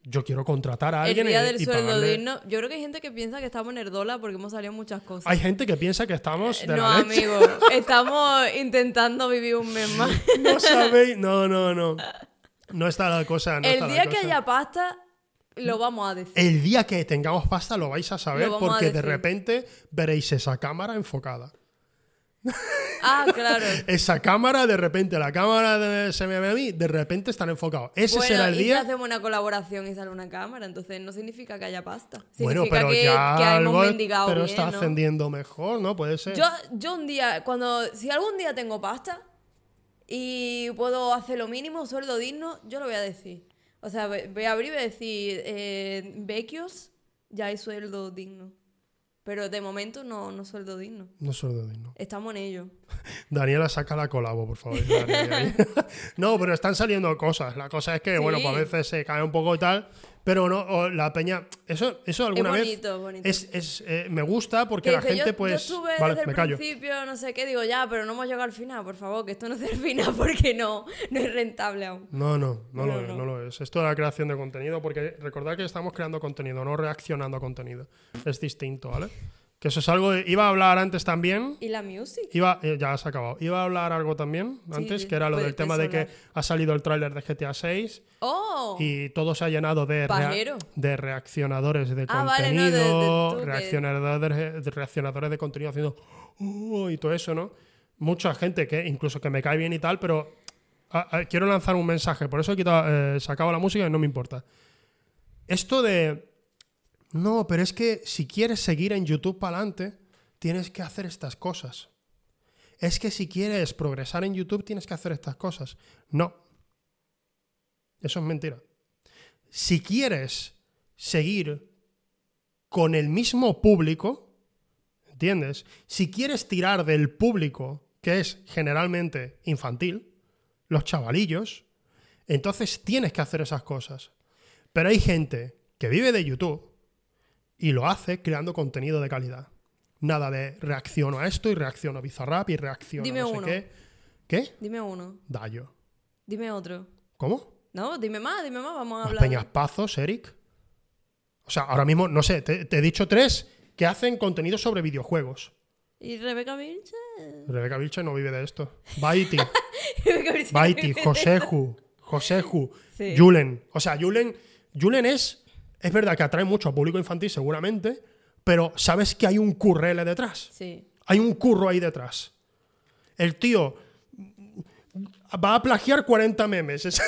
[SPEAKER 1] yo quiero contratar a
[SPEAKER 2] El
[SPEAKER 1] alguien
[SPEAKER 2] día
[SPEAKER 1] y-
[SPEAKER 2] del
[SPEAKER 1] y
[SPEAKER 2] sueldo
[SPEAKER 1] pagarle-
[SPEAKER 2] digno. Yo creo que hay gente que piensa que estamos en Erdola porque hemos salido muchas cosas.
[SPEAKER 1] Hay gente que piensa que estamos de
[SPEAKER 2] no,
[SPEAKER 1] la leche.
[SPEAKER 2] amigo. Estamos intentando vivir un mes más.
[SPEAKER 1] No sabéis. No, no, no. No está la cosa. no
[SPEAKER 2] el día que
[SPEAKER 1] cosa.
[SPEAKER 2] haya pasta, lo vamos a decir.
[SPEAKER 1] El día que tengamos pasta lo vais a saber
[SPEAKER 2] a
[SPEAKER 1] porque de repente veréis esa cámara enfocada.
[SPEAKER 2] Ah, claro.
[SPEAKER 1] Esa cámara, de repente, la cámara de se me ve a mí, de repente están enfocados. Ese
[SPEAKER 2] bueno,
[SPEAKER 1] será el
[SPEAKER 2] y si
[SPEAKER 1] día.
[SPEAKER 2] hacemos una colaboración y sale una cámara, entonces no significa que haya pasta.
[SPEAKER 1] Bueno,
[SPEAKER 2] Significa
[SPEAKER 1] pero
[SPEAKER 2] que,
[SPEAKER 1] ya
[SPEAKER 2] que hemos
[SPEAKER 1] algo,
[SPEAKER 2] mendigado
[SPEAKER 1] pero
[SPEAKER 2] bien,
[SPEAKER 1] está
[SPEAKER 2] ¿no?
[SPEAKER 1] ascendiendo mejor, ¿no? Puede ser.
[SPEAKER 2] Yo, yo un día, cuando, si algún día tengo pasta y puedo hacer lo mínimo, sueldo digno, yo lo voy a decir. O sea, voy a abrir y voy a decir, eh, ya hay sueldo digno. Pero de momento no, no sueldo digno.
[SPEAKER 1] No sueldo digno.
[SPEAKER 2] Estamos en ello.
[SPEAKER 1] Daniela, saca la colabo, por favor. No, pero están saliendo cosas. La cosa es que, bueno,
[SPEAKER 2] Sí.
[SPEAKER 1] pues a veces se cae un poco y tal. Pero no, o la peña. Eso, eso alguna vez.
[SPEAKER 2] bonito, bonito.
[SPEAKER 1] Es, es, eh, me gusta porque
[SPEAKER 2] Que
[SPEAKER 1] la
[SPEAKER 2] dice,
[SPEAKER 1] gente,
[SPEAKER 2] yo,
[SPEAKER 1] pues.
[SPEAKER 2] yo estuve
[SPEAKER 1] vale,
[SPEAKER 2] desde
[SPEAKER 1] me
[SPEAKER 2] el
[SPEAKER 1] callo.
[SPEAKER 2] principio, no sé qué, digo, ya, pero no hemos llegado al final, por favor, que esto no sea el final porque no, no es rentable aún.
[SPEAKER 1] No, no, no,
[SPEAKER 2] No,
[SPEAKER 1] lo es,
[SPEAKER 2] no.
[SPEAKER 1] no lo es. Esto es la creación de contenido, porque recordad que estamos creando contenido, no reaccionando a contenido. Es distinto, ¿vale? Que eso es algo. Iba a hablar antes también.
[SPEAKER 2] ¿Y la music?
[SPEAKER 1] Iba, eh, ya has acabado. Iba a hablar algo también antes,
[SPEAKER 2] sí,
[SPEAKER 1] que era lo del tema de que ha salido el tráiler de GTA 6
[SPEAKER 2] ¡Oh!
[SPEAKER 1] y todo se ha llenado de, rea- de reaccionadores de
[SPEAKER 2] Ah, vale, no, de-
[SPEAKER 1] contenido, reaccionadores, de reaccionadores de contenido haciendo "Oh", y todo eso, ¿no? Mucha gente que incluso que me cae bien y tal, pero quiero lanzar un mensaje, por eso he quitado, eh, sacado la música y no me importa. Esto de no, pero es que si quieres seguir en YouTube para adelante, tienes que hacer estas cosas. Es que si quieres progresar en YouTube, tienes que hacer estas cosas. No. Eso es mentira. Si quieres seguir con el mismo público, ¿entiendes? Si quieres tirar del público, que es generalmente infantil, los chavalillos, entonces tienes que hacer esas cosas. Pero hay gente que vive de YouTube y lo hace creando contenido de calidad. Nada de reacciono a esto y reacciono a Bizarrap y reacciono
[SPEAKER 2] Dime
[SPEAKER 1] a no sé
[SPEAKER 2] uno.
[SPEAKER 1] qué. ¿Qué?
[SPEAKER 2] Dime uno.
[SPEAKER 1] Dayo.
[SPEAKER 2] Dime otro.
[SPEAKER 1] ¿Cómo?
[SPEAKER 2] No, dime más, dime más, vamos a
[SPEAKER 1] Los
[SPEAKER 2] hablar.
[SPEAKER 1] peñaspazos, Eric. O sea, ahora mismo, no sé, te, te he dicho tres que hacen contenido sobre videojuegos.
[SPEAKER 2] ¿Y Rebeca Vilche?
[SPEAKER 1] Rebeca Vilche no vive de esto. Baiti, Baiti, Joseju, Joseju,
[SPEAKER 2] Sí.
[SPEAKER 1] Julen. O sea, Julen, Julen es, es verdad que atrae mucho a público infantil seguramente, pero sabes que hay un currele detrás.
[SPEAKER 2] Sí.
[SPEAKER 1] Hay un curro ahí detrás. El tío va a plagiar 40 memes. Es-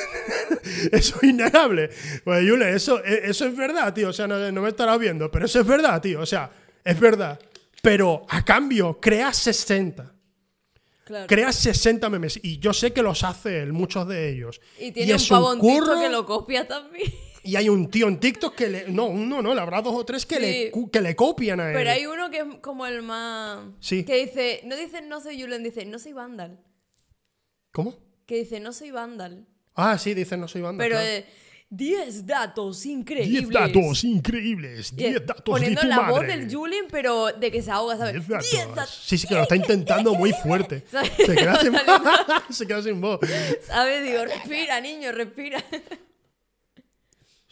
[SPEAKER 1] eso es innegable. Pues, Yule, eso, e- eso es verdad, tío. O sea, no, no me estarás viendo, pero eso es verdad, tío. O sea, es verdad. Pero a cambio, crea 60.
[SPEAKER 2] Claro.
[SPEAKER 1] Crea 60 memes. Y yo sé que los hace él, muchos de ellos.
[SPEAKER 2] y tiene
[SPEAKER 1] es
[SPEAKER 2] un pavo en TikTok
[SPEAKER 1] curro,
[SPEAKER 2] que lo copia también.
[SPEAKER 1] Y hay un tío en TikTok que le. No, uno no, le habrá dos o tres que,
[SPEAKER 2] Sí.
[SPEAKER 1] le, que le copian a él.
[SPEAKER 2] Pero hay uno que es como el más.
[SPEAKER 1] Sí.
[SPEAKER 2] Que dice, no dice no soy Julen, dice no soy Vandal.
[SPEAKER 1] ¿Cómo?
[SPEAKER 2] Que dice no soy Vandal.
[SPEAKER 1] Ah, sí, dicen no soy banda.
[SPEAKER 2] Pero
[SPEAKER 1] claro.
[SPEAKER 2] eh, 10 datos increíbles.
[SPEAKER 1] 10 datos increíbles.
[SPEAKER 2] Y,
[SPEAKER 1] 10 datos
[SPEAKER 2] Poniendo
[SPEAKER 1] de tu
[SPEAKER 2] la voz
[SPEAKER 1] madre.
[SPEAKER 2] del Julen, pero de que se ahoga, ¿sabes?
[SPEAKER 1] 10 datos.
[SPEAKER 2] 10 datos.
[SPEAKER 1] Sí, sí, que lo está intentando muy fuerte.
[SPEAKER 2] ¿Sabes?
[SPEAKER 1] Se queda sin, se queda sin voz.
[SPEAKER 2] ¿Sabes? Digo, respira, niño, respira.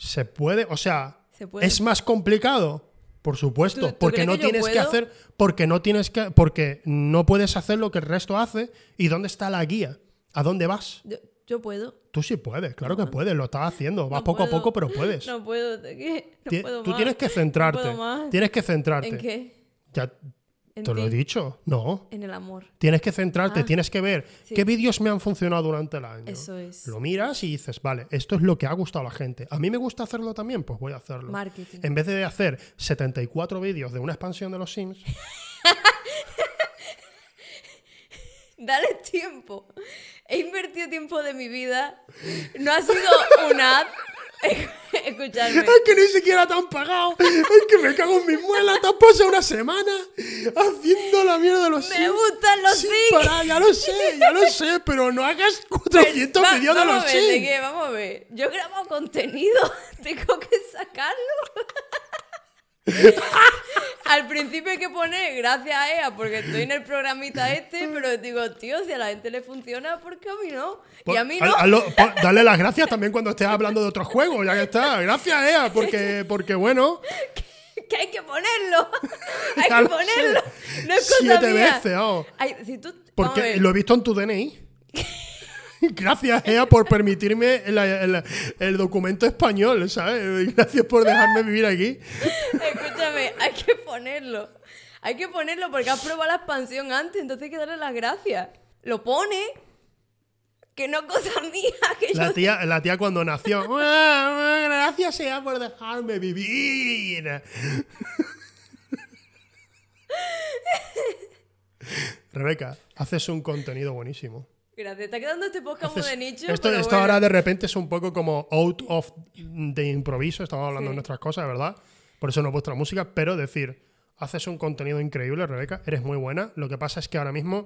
[SPEAKER 1] Se puede, o sea,
[SPEAKER 2] Se puede.
[SPEAKER 1] ¿Es más complicado? Por supuesto,
[SPEAKER 2] ¿Tú- tú
[SPEAKER 1] porque no
[SPEAKER 2] que
[SPEAKER 1] tienes que hacer, porque no tienes que, porque no puedes hacer lo que el resto hace. ¿Y dónde está la guía? ¿A dónde vas?
[SPEAKER 2] Yo, yo puedo.
[SPEAKER 1] Tú sí puedes, claro que puedes, lo estás haciendo, vas
[SPEAKER 2] No
[SPEAKER 1] poco a poco, pero puedes.
[SPEAKER 2] No puedo. ¿de qué? No puedo
[SPEAKER 1] Tú
[SPEAKER 2] más.
[SPEAKER 1] tienes que centrarte,
[SPEAKER 2] No puedo más.
[SPEAKER 1] tienes que centrarte.
[SPEAKER 2] ¿En qué?
[SPEAKER 1] Ya
[SPEAKER 2] ¿En
[SPEAKER 1] te lo he dicho, no.
[SPEAKER 2] En el amor.
[SPEAKER 1] Tienes que centrarte,
[SPEAKER 2] Ah,
[SPEAKER 1] tienes que ver
[SPEAKER 2] sí.
[SPEAKER 1] qué vídeos me han funcionado durante el año.
[SPEAKER 2] Eso es.
[SPEAKER 1] Lo miras y dices, vale, esto es lo que ha gustado a la gente. A mí me gusta hacerlo también, pues voy a hacerlo.
[SPEAKER 2] Marketing.
[SPEAKER 1] En vez de hacer 74 vídeos de una expansión de los Sims,
[SPEAKER 2] Dale tiempo. He invertido tiempo de mi vida. No ha sido una ad. Escuchadme.
[SPEAKER 1] es que ni siquiera te han pagado. Es que me cago en mis muelas. Te has pasado una semana haciendo la mierda de los
[SPEAKER 2] Me
[SPEAKER 1] Sims.
[SPEAKER 2] gustan los
[SPEAKER 1] sin
[SPEAKER 2] Sims.
[SPEAKER 1] parar, ya lo sé, ya lo sé, pero no hagas 400
[SPEAKER 2] Va-
[SPEAKER 1] vídeos de
[SPEAKER 2] vamos
[SPEAKER 1] los
[SPEAKER 2] a ver, ¿de
[SPEAKER 1] Sims.
[SPEAKER 2] qué? Vamos a ver. Yo he grabado contenido. Tengo que sacarlo. Al principio hay que poner gracias a EA porque estoy en el programita este, pero digo, tío, si a la gente le funciona, ¿por qué a mí no? Y a mí no.
[SPEAKER 1] Pon- dale las gracias también cuando estés hablando de otros juegos, ya que está. Gracias, Ea, porque, porque bueno,
[SPEAKER 2] Que hay que ponerlo. hay que
[SPEAKER 1] lo
[SPEAKER 2] ponerlo. No es cosa
[SPEAKER 1] siete
[SPEAKER 2] mía.
[SPEAKER 1] veces, oh.
[SPEAKER 2] Ay, si tú, a
[SPEAKER 1] Porque lo he visto en tu DNI. Gracias, Ea, por permitirme el, el- el documento español, ¿sabes? Gracias por dejarme vivir aquí.
[SPEAKER 2] Escúchame, hay que ponerlo. Hay que ponerlo porque has probado la expansión antes, entonces hay que darle las gracias. Lo pone, que no cosa mía, que
[SPEAKER 1] La
[SPEAKER 2] yo...
[SPEAKER 1] tía, la tía cuando nació. "Ah, Gracias, Ea, por dejarme vivir. Rebeca, haces un contenido buenísimo.
[SPEAKER 2] Gracias, está quedando este podcast muy
[SPEAKER 1] Haces-
[SPEAKER 2] de nicho,
[SPEAKER 1] esto
[SPEAKER 2] pero
[SPEAKER 1] esto
[SPEAKER 2] bueno.
[SPEAKER 1] ahora de repente es un poco como out of de improviso, estamos hablando de nuestras cosas, ¿verdad? Por eso no es vuestra música, pero decir, haces un contenido increíble, Rebeca, eres muy buena. Lo que pasa es que ahora mismo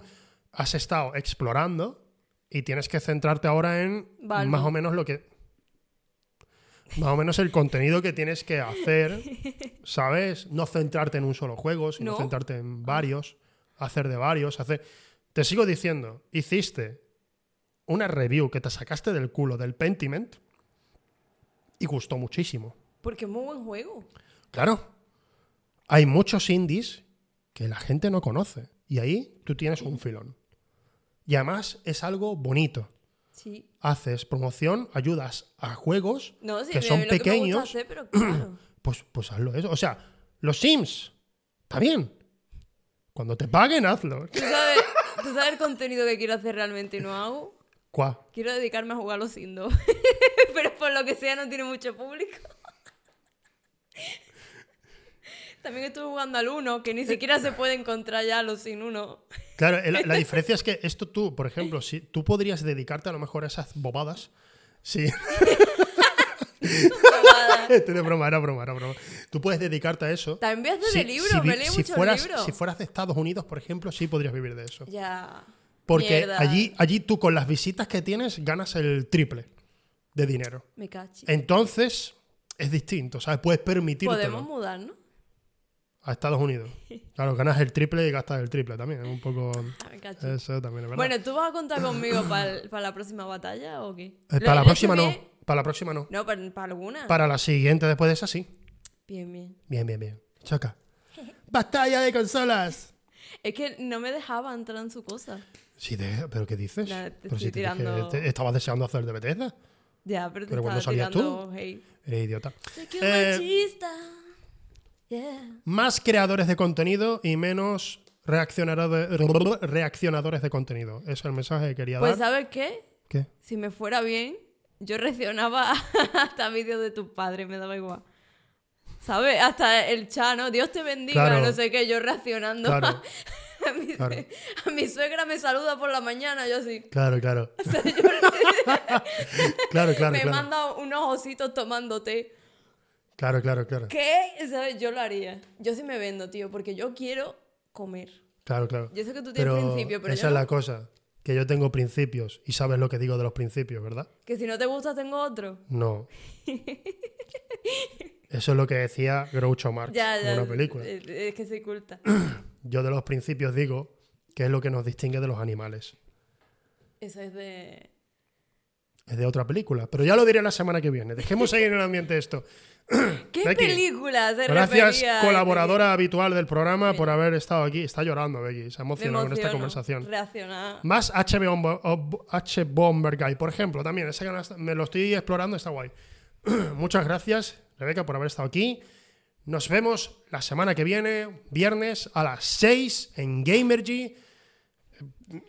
[SPEAKER 1] has estado explorando y tienes que centrarte ahora en más o menos lo que más o menos el contenido que tienes que hacer, ¿sabes? No centrarte en un solo juego, sino
[SPEAKER 2] No.
[SPEAKER 1] centrarte en varios, hacer de varios, hacer te sigo diciendo, hiciste una review que te sacaste del culo del Pentiment y gustó muchísimo.
[SPEAKER 2] Porque es muy buen juego.
[SPEAKER 1] Claro, hay muchos indies que la gente no conoce y ahí tú tienes un filón. Y además es algo bonito.
[SPEAKER 2] Sí.
[SPEAKER 1] Haces promoción, ayudas a juegos
[SPEAKER 2] No, sí,
[SPEAKER 1] que son
[SPEAKER 2] mí lo que me gusta
[SPEAKER 1] pequeños,
[SPEAKER 2] hacer, pero claro.
[SPEAKER 1] pues, pues hazlo eso. O sea, los Sims, está bien. Cuando te paguen, hazlo.
[SPEAKER 2] ¿Tú sabes, ¿Tú sabes el contenido que quiero hacer realmente y no hago?
[SPEAKER 1] ¿Cuál?
[SPEAKER 2] Quiero dedicarme a jugar a los Sims Pero por lo que sea no tiene mucho público. También estuve jugando al 1, que ni siquiera se puede encontrar ya los sin 1.
[SPEAKER 1] Claro, la, la diferencia es que esto tú, por ejemplo, si tú podrías dedicarte a lo mejor a esas bobadas. Sí, Estoy de broma, era broma, era broma. Tú puedes dedicarte a eso.
[SPEAKER 2] También hacer
[SPEAKER 1] Si-
[SPEAKER 2] de libro,
[SPEAKER 1] si
[SPEAKER 2] me leo
[SPEAKER 1] si
[SPEAKER 2] muchos
[SPEAKER 1] fueras,
[SPEAKER 2] libros.
[SPEAKER 1] Si fueras de Estados Unidos, por ejemplo, sí podrías vivir de eso.
[SPEAKER 2] Ya.
[SPEAKER 1] Porque
[SPEAKER 2] Mierda.
[SPEAKER 1] allí, allí tú con las visitas que tienes ganas el triple de dinero.
[SPEAKER 2] Me cachi.
[SPEAKER 1] Entonces es distinto, ¿sabes? Puedes permitírtelo
[SPEAKER 2] Podemos mudarnos.
[SPEAKER 1] a Estados Unidos. Claro, ganas el triple y gastas el triple también. Es un poco...
[SPEAKER 2] Ah, me cachi.
[SPEAKER 1] Eso también es verdad.
[SPEAKER 2] Bueno, ¿tú vas a contar conmigo para la próxima batalla o qué?
[SPEAKER 1] Eh, para la próxima no. Para la próxima no.
[SPEAKER 2] No, para, para alguna.
[SPEAKER 1] Para la siguiente después de esa sí.
[SPEAKER 2] Bien, bien.
[SPEAKER 1] Bien, bien, bien. Choca. Batalla de consolas.
[SPEAKER 2] Es que no me dejaba entrar en su cosa.
[SPEAKER 1] Sí, de- pero ¿qué dices?
[SPEAKER 2] Nada, te
[SPEAKER 1] pero
[SPEAKER 2] estoy
[SPEAKER 1] si te dije,
[SPEAKER 2] tirando-
[SPEAKER 1] te- estabas deseando hacer de Bethesda.
[SPEAKER 2] Ya, pero te
[SPEAKER 1] Pero cuando salías tú.
[SPEAKER 2] hate.
[SPEAKER 1] Eres idiota.
[SPEAKER 2] Sé que
[SPEAKER 1] Eh,
[SPEAKER 2] machista. Yeah.
[SPEAKER 1] Más creadores de contenido y menos reaccionadores de, contenido. Ese es el mensaje que quería
[SPEAKER 2] Pues
[SPEAKER 1] dar.
[SPEAKER 2] ¿sabes qué?
[SPEAKER 1] ¿Qué?
[SPEAKER 2] Si me fuera bien, yo reaccionaba hasta vídeos de tus padres, me daba igual. ¿Sabes? Hasta el chano, Dios te bendiga,
[SPEAKER 1] Claro.
[SPEAKER 2] no sé qué, yo reaccionando.
[SPEAKER 1] Claro,
[SPEAKER 2] A, mi,
[SPEAKER 1] Claro.
[SPEAKER 2] a mi suegra me saluda por la mañana, yo así.
[SPEAKER 1] claro, claro. claro, claro,
[SPEAKER 2] me
[SPEAKER 1] claro.
[SPEAKER 2] manda unos ositos tomando té.
[SPEAKER 1] Claro, claro, claro.
[SPEAKER 2] ¿Qué? ¿Sabes? Yo lo haría. Yo sí me vendo, tío, porque yo quiero comer.
[SPEAKER 1] Claro, claro.
[SPEAKER 2] Yo sé que tú tienes principios, pero
[SPEAKER 1] esa
[SPEAKER 2] yo
[SPEAKER 1] es
[SPEAKER 2] no.
[SPEAKER 1] la cosa. Que yo tengo principios y sabes lo que digo de los principios, ¿verdad?
[SPEAKER 2] Que si no te gusta, tengo otro.
[SPEAKER 1] No. Eso es lo que decía Groucho Marx
[SPEAKER 2] Ya, ya.
[SPEAKER 1] en una película.
[SPEAKER 2] eh, Es que soy culta.
[SPEAKER 1] Yo de los principios digo que es lo que nos distingue de los animales.
[SPEAKER 2] Eso es de.
[SPEAKER 1] es de otra película, pero ya lo diré la semana que viene. Dejemos seguir en el ambiente esto.
[SPEAKER 2] ¿Qué
[SPEAKER 1] Becky,
[SPEAKER 2] película se
[SPEAKER 1] Gracias,
[SPEAKER 2] refería
[SPEAKER 1] colaboradora habitual del programa, por haber estado aquí. Está llorando, Becky. Se emocionado con esta conversación. Más H. Bomber, H. Bomber Guy, por ejemplo, también. Ese canal me lo estoy explorando, está guay. Muchas gracias, Rebeca, por haber estado aquí. Nos vemos la semana que viene, viernes, a las 6 en Gamergy.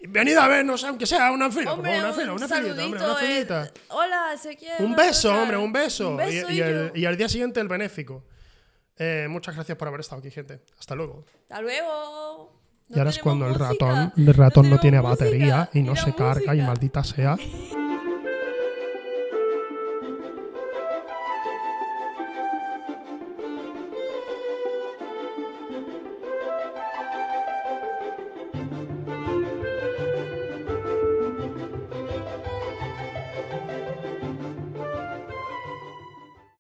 [SPEAKER 1] Venid a vernos, aunque sea una fila, por
[SPEAKER 2] Hombre,
[SPEAKER 1] favor, una
[SPEAKER 2] un
[SPEAKER 1] fila, una filita, hombre,
[SPEAKER 2] saludito,
[SPEAKER 1] una filita.
[SPEAKER 2] Hola, Ezequiel.
[SPEAKER 1] Un
[SPEAKER 2] ¿dónde
[SPEAKER 1] beso, hombre, un beso.
[SPEAKER 2] Un beso
[SPEAKER 1] y, y
[SPEAKER 2] y
[SPEAKER 1] el- y al día siguiente el benéfico. Eh, muchas gracias por haber estado aquí, gente. Hasta luego.
[SPEAKER 2] Hasta luego.
[SPEAKER 1] y ahora es cuando el ratón, el ratón no, tiene
[SPEAKER 2] música.
[SPEAKER 1] batería y no se carga y maldita sea.